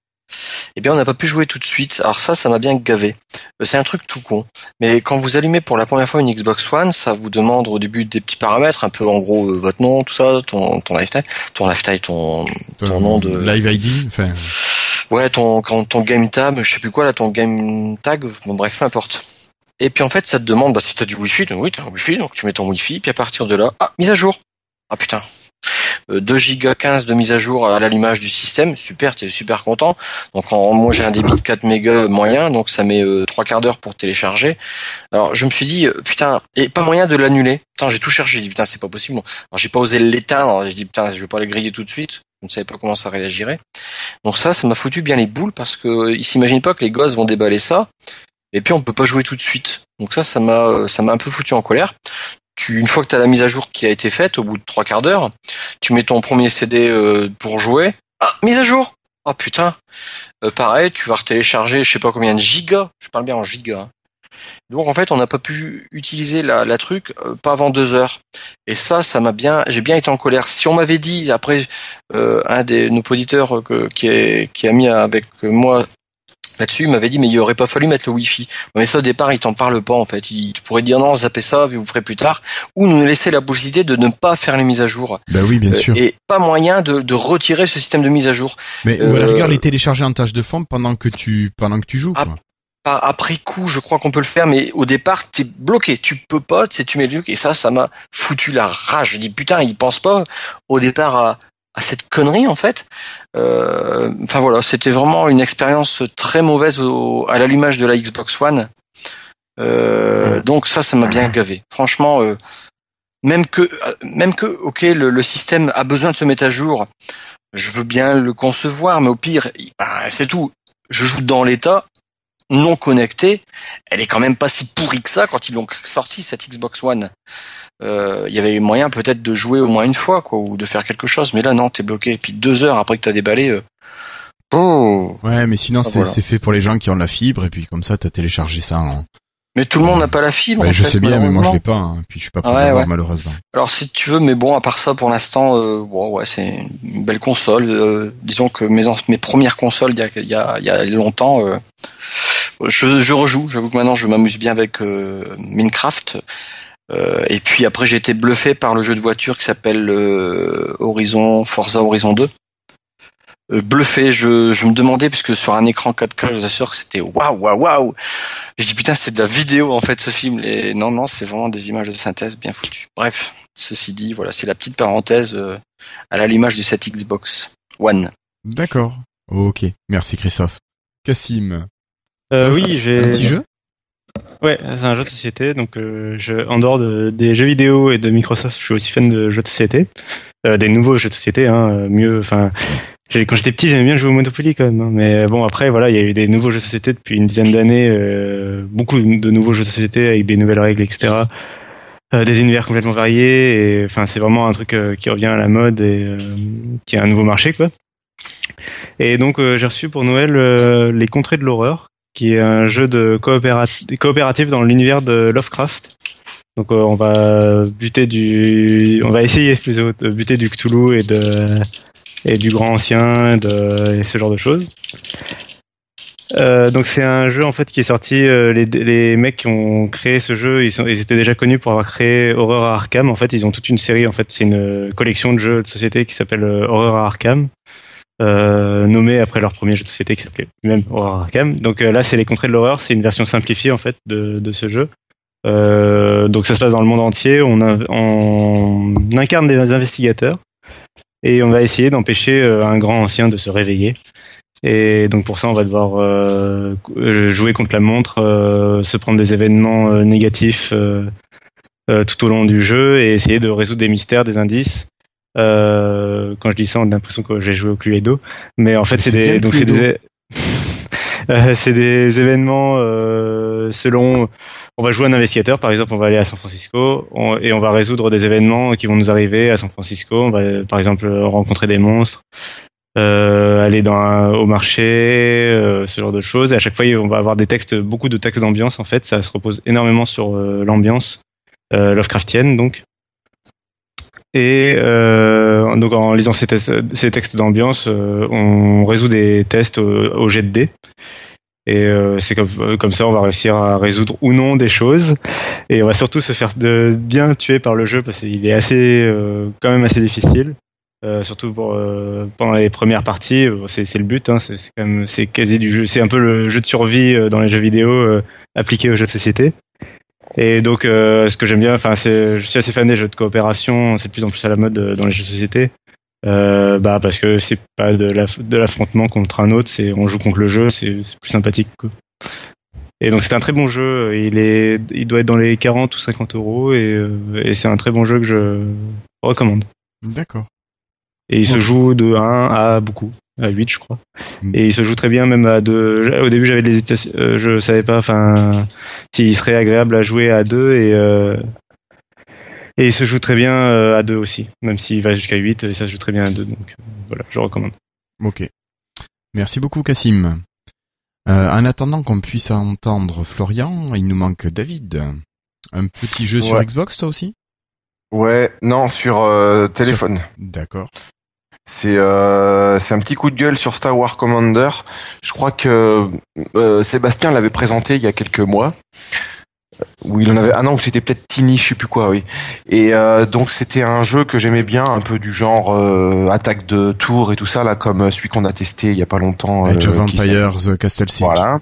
Eh bien, on n'a pas pu jouer tout de suite. Alors ça, ça m'a bien gavé. Euh, C'est un truc tout con. Mais quand vous allumez pour la première fois une Xbox One, ça vous demande au début des petits paramètres, un peu en gros euh, votre nom, tout ça, ton ton lifetime, ton lifetime, ton Ton nom de- Live ID, enfin, ouais, ton ton, ton game tab, je sais plus quoi là, ton game tag, bon bref, peu importe. Et puis en fait, ça te demande bah, si t'as du Wi-Fi, donc oui, t'as un Wi-Fi, donc tu mets ton Wi-Fi, puis à partir de là, ah, mise à jour. Ah putain. Euh, 2 giga 15 de mise à jour à l'allumage du système, super, t'es super content. Donc en, moi j'ai un débit de 4 mégas moyen, donc ça met euh, trois quarts d'heure pour télécharger. Alors je me suis dit, euh, putain, et pas moyen de l'annuler. Putain, j'ai tout cherché, j'ai dit putain c'est pas possible. Alors j'ai pas osé l'éteindre, j'ai dit putain je vais pas le griller tout de suite. Je ne savais pas comment ça réagirait. Donc ça, ça m'a foutu bien les boules parce que euh, ils s'imaginent pas que les gosses vont déballer ça et puis on peut pas jouer tout de suite. Donc ça, ça m'a, ça m'a un peu foutu en colère. Tu, une fois que tu as la mise à jour qui a été faite, au bout de trois quarts d'heure, tu mets ton premier CD euh, pour jouer. Ah, mise à jour. Oh putain. Euh, pareil, tu vas télécharger, je sais pas combien de gigas. Je parle bien en gigas. hein. Donc en fait, on n'a pas pu utiliser la, truc euh, pas avant deux heures. Et ça, ça m'a bien, j'ai bien été en colère. Si on m'avait dit après un des nos auditeurs qui, est, qui a mis avec moi là-dessus, il m'avait dit mais il aurait pas fallu mettre le Wi-Fi. Mais ça au départ, il t'en parle pas en fait. Il pourrait dire non, zappez ça, vous ferez plus tard, ou nous laisser la possibilité de ne pas faire les mises à jour. Bah oui, bien Euh, sûr. Et pas moyen de, de retirer ce système de mise à jour. Mais ou à la rigueur, les télécharger en tâche de fond pendant que tu pendant que tu joues. Ah, Quoi. Après coup, je crois qu'on peut le faire, mais au départ, t'es bloqué. Tu peux pas, tu mets le truc, et ça, ça m'a foutu la rage. Je dis putain, ils pensent pas au départ à, à cette connerie en fait. Euh, Enfin voilà, c'était vraiment une expérience très mauvaise au, à l'allumage de la Xbox One. Euh, donc ça, ça m'a bien gavé. Franchement, euh, même que, même que, ok, le, le système a besoin de se mettre à jour. Je veux bien le concevoir, mais au pire, bah, c'est tout. Je joue dans l'état non connecté. Elle est quand même pas si pourrie que ça quand ils l'ont sorti cette Xbox One. Euh, Il y avait moyen peut-être de jouer au moins une fois, quoi, ou de faire quelque chose. Mais là, non, t'es bloqué. Et puis deux heures après que t'as déballé. Euh... Oh. Ouais, mais sinon Ah, c'est voilà. c'est fait pour les gens qui ont la fibre et puis comme ça t'as téléchargé ça. En... Mais tout le monde n'a pas la fibre. Bah, en je fait, sais bien, mais moi je l'ai pas. Hein. Puis je suis pas prêt Ouais, d'avoir ouais. malheureusement. Alors si tu veux, mais bon, à part ça, pour l'instant, euh, bon, ouais, c'est une belle console. Euh, disons que mes, mes premières consoles, il y a, il y a, y a longtemps, euh, je, je rejoue. J'avoue que maintenant, je m'amuse bien avec euh, Minecraft. Euh, et puis après, j'ai été bluffé par le jeu de voiture qui s'appelle euh, Horizon Forza Horizon 2. Euh, bluffé, je, je me demandais puisque sur un écran 4K, je vous assure que c'était waouh waouh waouh. Je dis putain, c'est de la vidéo en fait ce film. Et non non, c'est vraiment des images de synthèse bien foutues. Bref, ceci dit, voilà, c'est la petite parenthèse euh, à la l'image de cette Xbox One. D'accord. Ok. Merci Christophe. Cassim. Euh, oui, Un j'ai. petit jeu? Ouais, c'est un jeu de société. Donc, euh, je, en dehors de, des jeux vidéo et de Microsoft, je suis aussi fan de jeux de société, Euh, des nouveaux jeux de société. Hein, mieux, enfin, quand j'étais petit, j'aimais bien jouer au Monopoly quand même. hein. mais bon, après, voilà, il y a eu des nouveaux jeux de société depuis une dizaine d'années, euh, beaucoup de nouveaux jeux de société avec des nouvelles règles, etc. Euh, des univers complètement variés. Et enfin, c'est vraiment un truc euh, qui revient à la mode et euh, qui est un nouveau marché, quoi. Et donc, euh, j'ai reçu pour Noël euh, les Contrées de l'horreur qui est un jeu de coopérat- coopératif dans l'univers de Lovecraft. Donc euh, on va buter du, on va essayer plutôt de buter du Cthulhu et de et du grand ancien de, et ce genre de choses. Euh, donc c'est un jeu en fait qui est sorti. euh, les, mecs qui ont créé ce jeu, ils, étaient déjà connus pour avoir créé Horror à Arkham. En fait, ils ont toute une série. En fait, c'est une collection de jeux de société qui s'appelle euh, Horror à Arkham euh, nommé après leur premier jeu de société qui s'appelait même Horror Arkham. Donc là, c'est les contrées de l'horreur, c'est une version simplifiée en fait de, ce jeu. Donc ça se passe dans le monde entier. On incarne des investigateurs et on va essayer d'empêcher euh, un grand ancien de se réveiller. Et donc pour ça, on va devoir euh, euh, jouer contre la montre, euh, se prendre des événements euh, négatifs euh, euh, tout au long du jeu et essayer de résoudre des mystères, des indices. Euh, quand je dis ça, on a l'impression que j'ai joué au Cluedo, mais en fait c'est des donc c'est des c'est des événements euh, selon. On va jouer un investigateur, par exemple, on va aller à San Francisco et on va résoudre des événements qui vont nous arriver à San Francisco. On va, par exemple, rencontrer des monstres, euh, aller au marché, euh, ce genre de choses. Et à chaque fois, on va avoir des textes, beaucoup de textes d'ambiance. En fait, ça se repose énormément sur euh, l'ambiance euh, Lovecraftienne, donc. Et donc en lisant ces, textes d'ambiance, on résout des tests au, au jet de dés. Et euh, c'est comme, euh, comme ça, on va réussir à résoudre ou non des choses. Et on va surtout se faire de, bien tuer par le jeu parce qu'il est assez, euh, quand même assez difficile. Euh, surtout pour, euh, pendant les premières parties, c'est le but. Hein, c'est c'est quasi du jeu. C'est un peu le jeu de survie euh, dans les jeux vidéo appliqué aux jeux de société. Et donc, ce que j'aime bien, enfin, je suis assez fan des jeux de coopération. C'est de plus en plus à la mode dans les jeux de société. Euh, bah parce que c'est pas de l'aff- de l'affrontement contre un autre, c'est on joue contre le jeu, c'est c'est plus sympathique. Quoi. Et donc c'est un très bon jeu. Il est, il doit être dans les 40 ou 50 euros et, euh, et c'est un très bon jeu que je recommande. D'accord. Et il se joue de 1 à beaucoup. à 8 je crois. Mm. Et il se joue très bien même à deux. Au début j'avais de l'hésitation, euh, je savais pas, enfin, s'il serait agréable à jouer à deux et euh, et il se joue très bien euh, à deux aussi, même s'il va jusqu'à 8 et ça se joue très bien à deux, donc euh, voilà, je le recommande. Ok. Merci beaucoup, Cassim. Euh, en attendant qu'on puisse entendre Florian, il nous manque David. Un petit jeu sur. Xbox, toi aussi? Ouais, non, sur euh, téléphone. D'accord. C'est euh, c'est un petit coup de gueule sur Star Wars Commander. Je crois que euh, Sébastien l'avait présenté il y a quelques mois. Où il en avait ah non c'était peut-être Tiny je sais plus quoi oui et euh, donc c'était un jeu que j'aimais bien un peu du genre euh, attaque de tour et tout ça là comme celui qu'on a testé il y a pas longtemps Age of euh, Empires, euh, Castle Siege. voilà.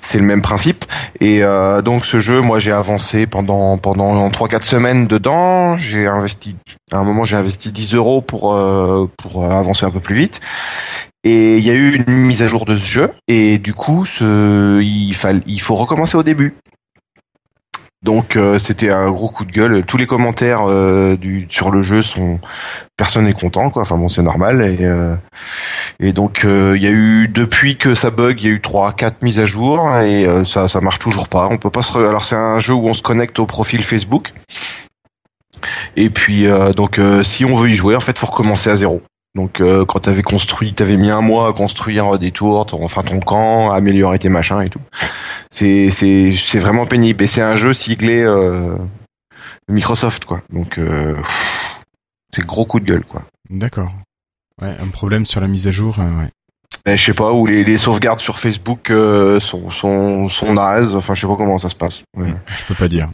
C'est le même principe. Et euh, donc ce jeu, moi j'ai avancé pendant pendant trois quatre semaines dedans. J'ai investi à un moment j'ai investi 10 euros pour euh, pour avancer un peu plus vite. Et il y a eu une mise à jour de ce jeu. Et du coup, ce, il fall- il faut recommencer au début. Donc euh, c'était un gros coup de gueule. Tous les commentaires euh, sur le jeu sont personne n'est content quoi. Enfin bon c'est normal et euh, donc il y a eu depuis que ça bug, il y a eu trois quatre mises à jour et ça ça marche toujours pas. On peut pas se re- alors c'est un jeu où on se connecte au profil Facebook. Et puis donc si on veut y jouer en fait faut recommencer à zéro. Donc euh, quand t'avais construit, t'avais mis un mois à construire des tours, ton, enfin ton camp, à améliorer tes machins et tout. C'est c'est c'est vraiment pénible et c'est un jeu siglé euh, Microsoft quoi. Donc euh, c'est gros coup de gueule quoi. D'accord. Ouais, un problème sur la mise à jour. ouais. Ben, je sais pas où les, les sauvegardes sur Facebook sont sont sont nazes. Enfin je sais pas comment ça se passe. Ouais. Je peux pas dire.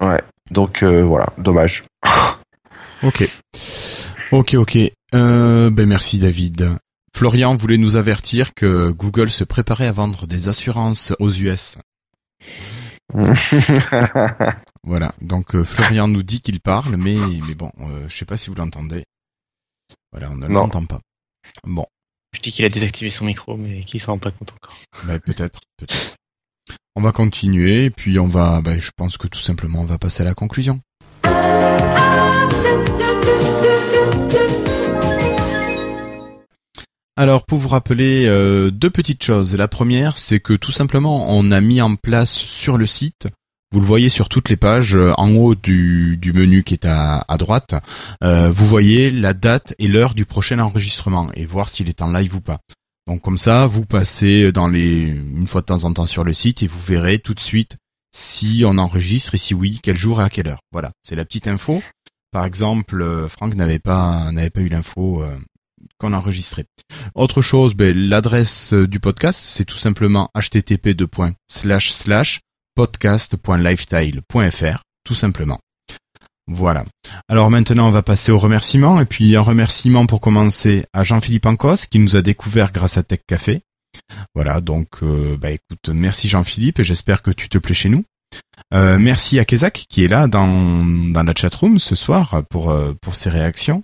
Ouais. Donc voilà, dommage. Ok. Ok, ok. Euh, ben merci David. Florian voulait nous avertir que Google se préparait à vendre des assurances aux US. Voilà. Donc euh, Florian nous dit qu'il parle, mais mais bon, euh, je sais pas si vous l'entendez. Voilà, on ne l'entend pas. Bon, Je dis qu'il a désactivé son micro, mais qu'il s'en rend pas compte encore. ben, peut-être, peut-être. On va continuer, et puis on va, ben, je pense que tout simplement on va passer à la conclusion. Alors pour vous rappeler euh, deux petites choses. La première, c'est que tout simplement on a mis en place sur le site, vous le voyez sur toutes les pages, euh, en haut du, menu qui est à, droite, euh, vous voyez la date et l'heure du prochain enregistrement et voir s'il est en live ou pas. Donc comme ça, vous passez dans les une fois de temps en temps sur le site et vous verrez tout de suite si on enregistre et si oui, quel jour et à quelle heure. Voilà, c'est la petite info. Par exemple, Franck n'avait pas n'avait pas eu l'info enregistrait. Autre chose, ben, l'adresse euh, du podcast, c'est tout simplement http podcast.lifestyle.fr, tout simplement. Voilà. Alors maintenant, on va passer aux remerciements. Et puis un remerciement pour commencer à Jean-Philippe Ancos, qui nous a découvert grâce à Tech Café. Voilà, donc euh, bah écoute, merci Jean-Philippe et j'espère que tu te plais chez nous. Euh, merci à Kezak qui est là dans, dans la chatroom ce soir pour, pour ses réactions.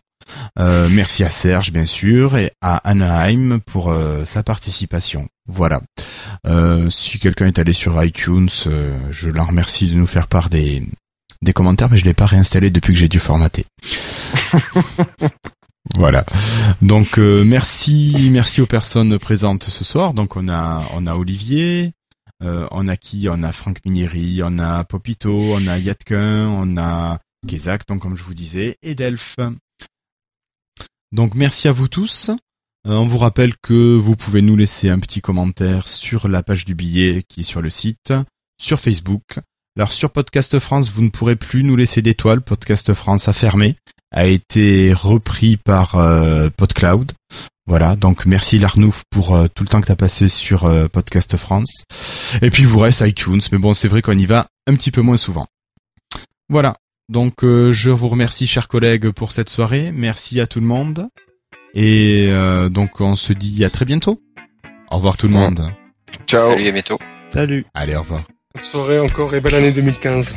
Euh, merci à Serge bien sûr et à Anaheim pour euh, sa participation. Voilà. Euh, si quelqu'un est allé sur iTunes, euh, je l'en remercie de nous faire part des, des commentaires, mais je l'ai pas réinstallé depuis que j'ai dû formater. voilà. Donc euh, merci, merci aux personnes présentes ce soir. Donc on a, on a Olivier, euh, on a qui? On a Franck Minieri, on a Popito, on a Yatkin, on a Kezak, donc comme je vous disais, et Delph. Donc merci à vous tous. Euh, on vous rappelle que vous pouvez nous laisser un petit commentaire sur la page du billet qui est sur le site, sur Facebook. Alors sur Podcast France, vous ne pourrez plus nous laisser d'étoiles. Podcast France a fermé, a été repris par euh, PodCloud. Voilà, donc merci Larnouf pour euh, tout le temps que tu as passé sur Podcast France. Et puis vous reste iTunes, mais bon, c'est vrai qu'on y va un petit peu moins souvent. Voilà, donc euh, je vous remercie chers collègues pour cette soirée. Merci à tout le monde. Et euh, donc on se dit à très bientôt. Au revoir tout le monde. Ciao. Salut, à bientôt. Salut Allez, au revoir. Bonne soirée encore et belle année 2015.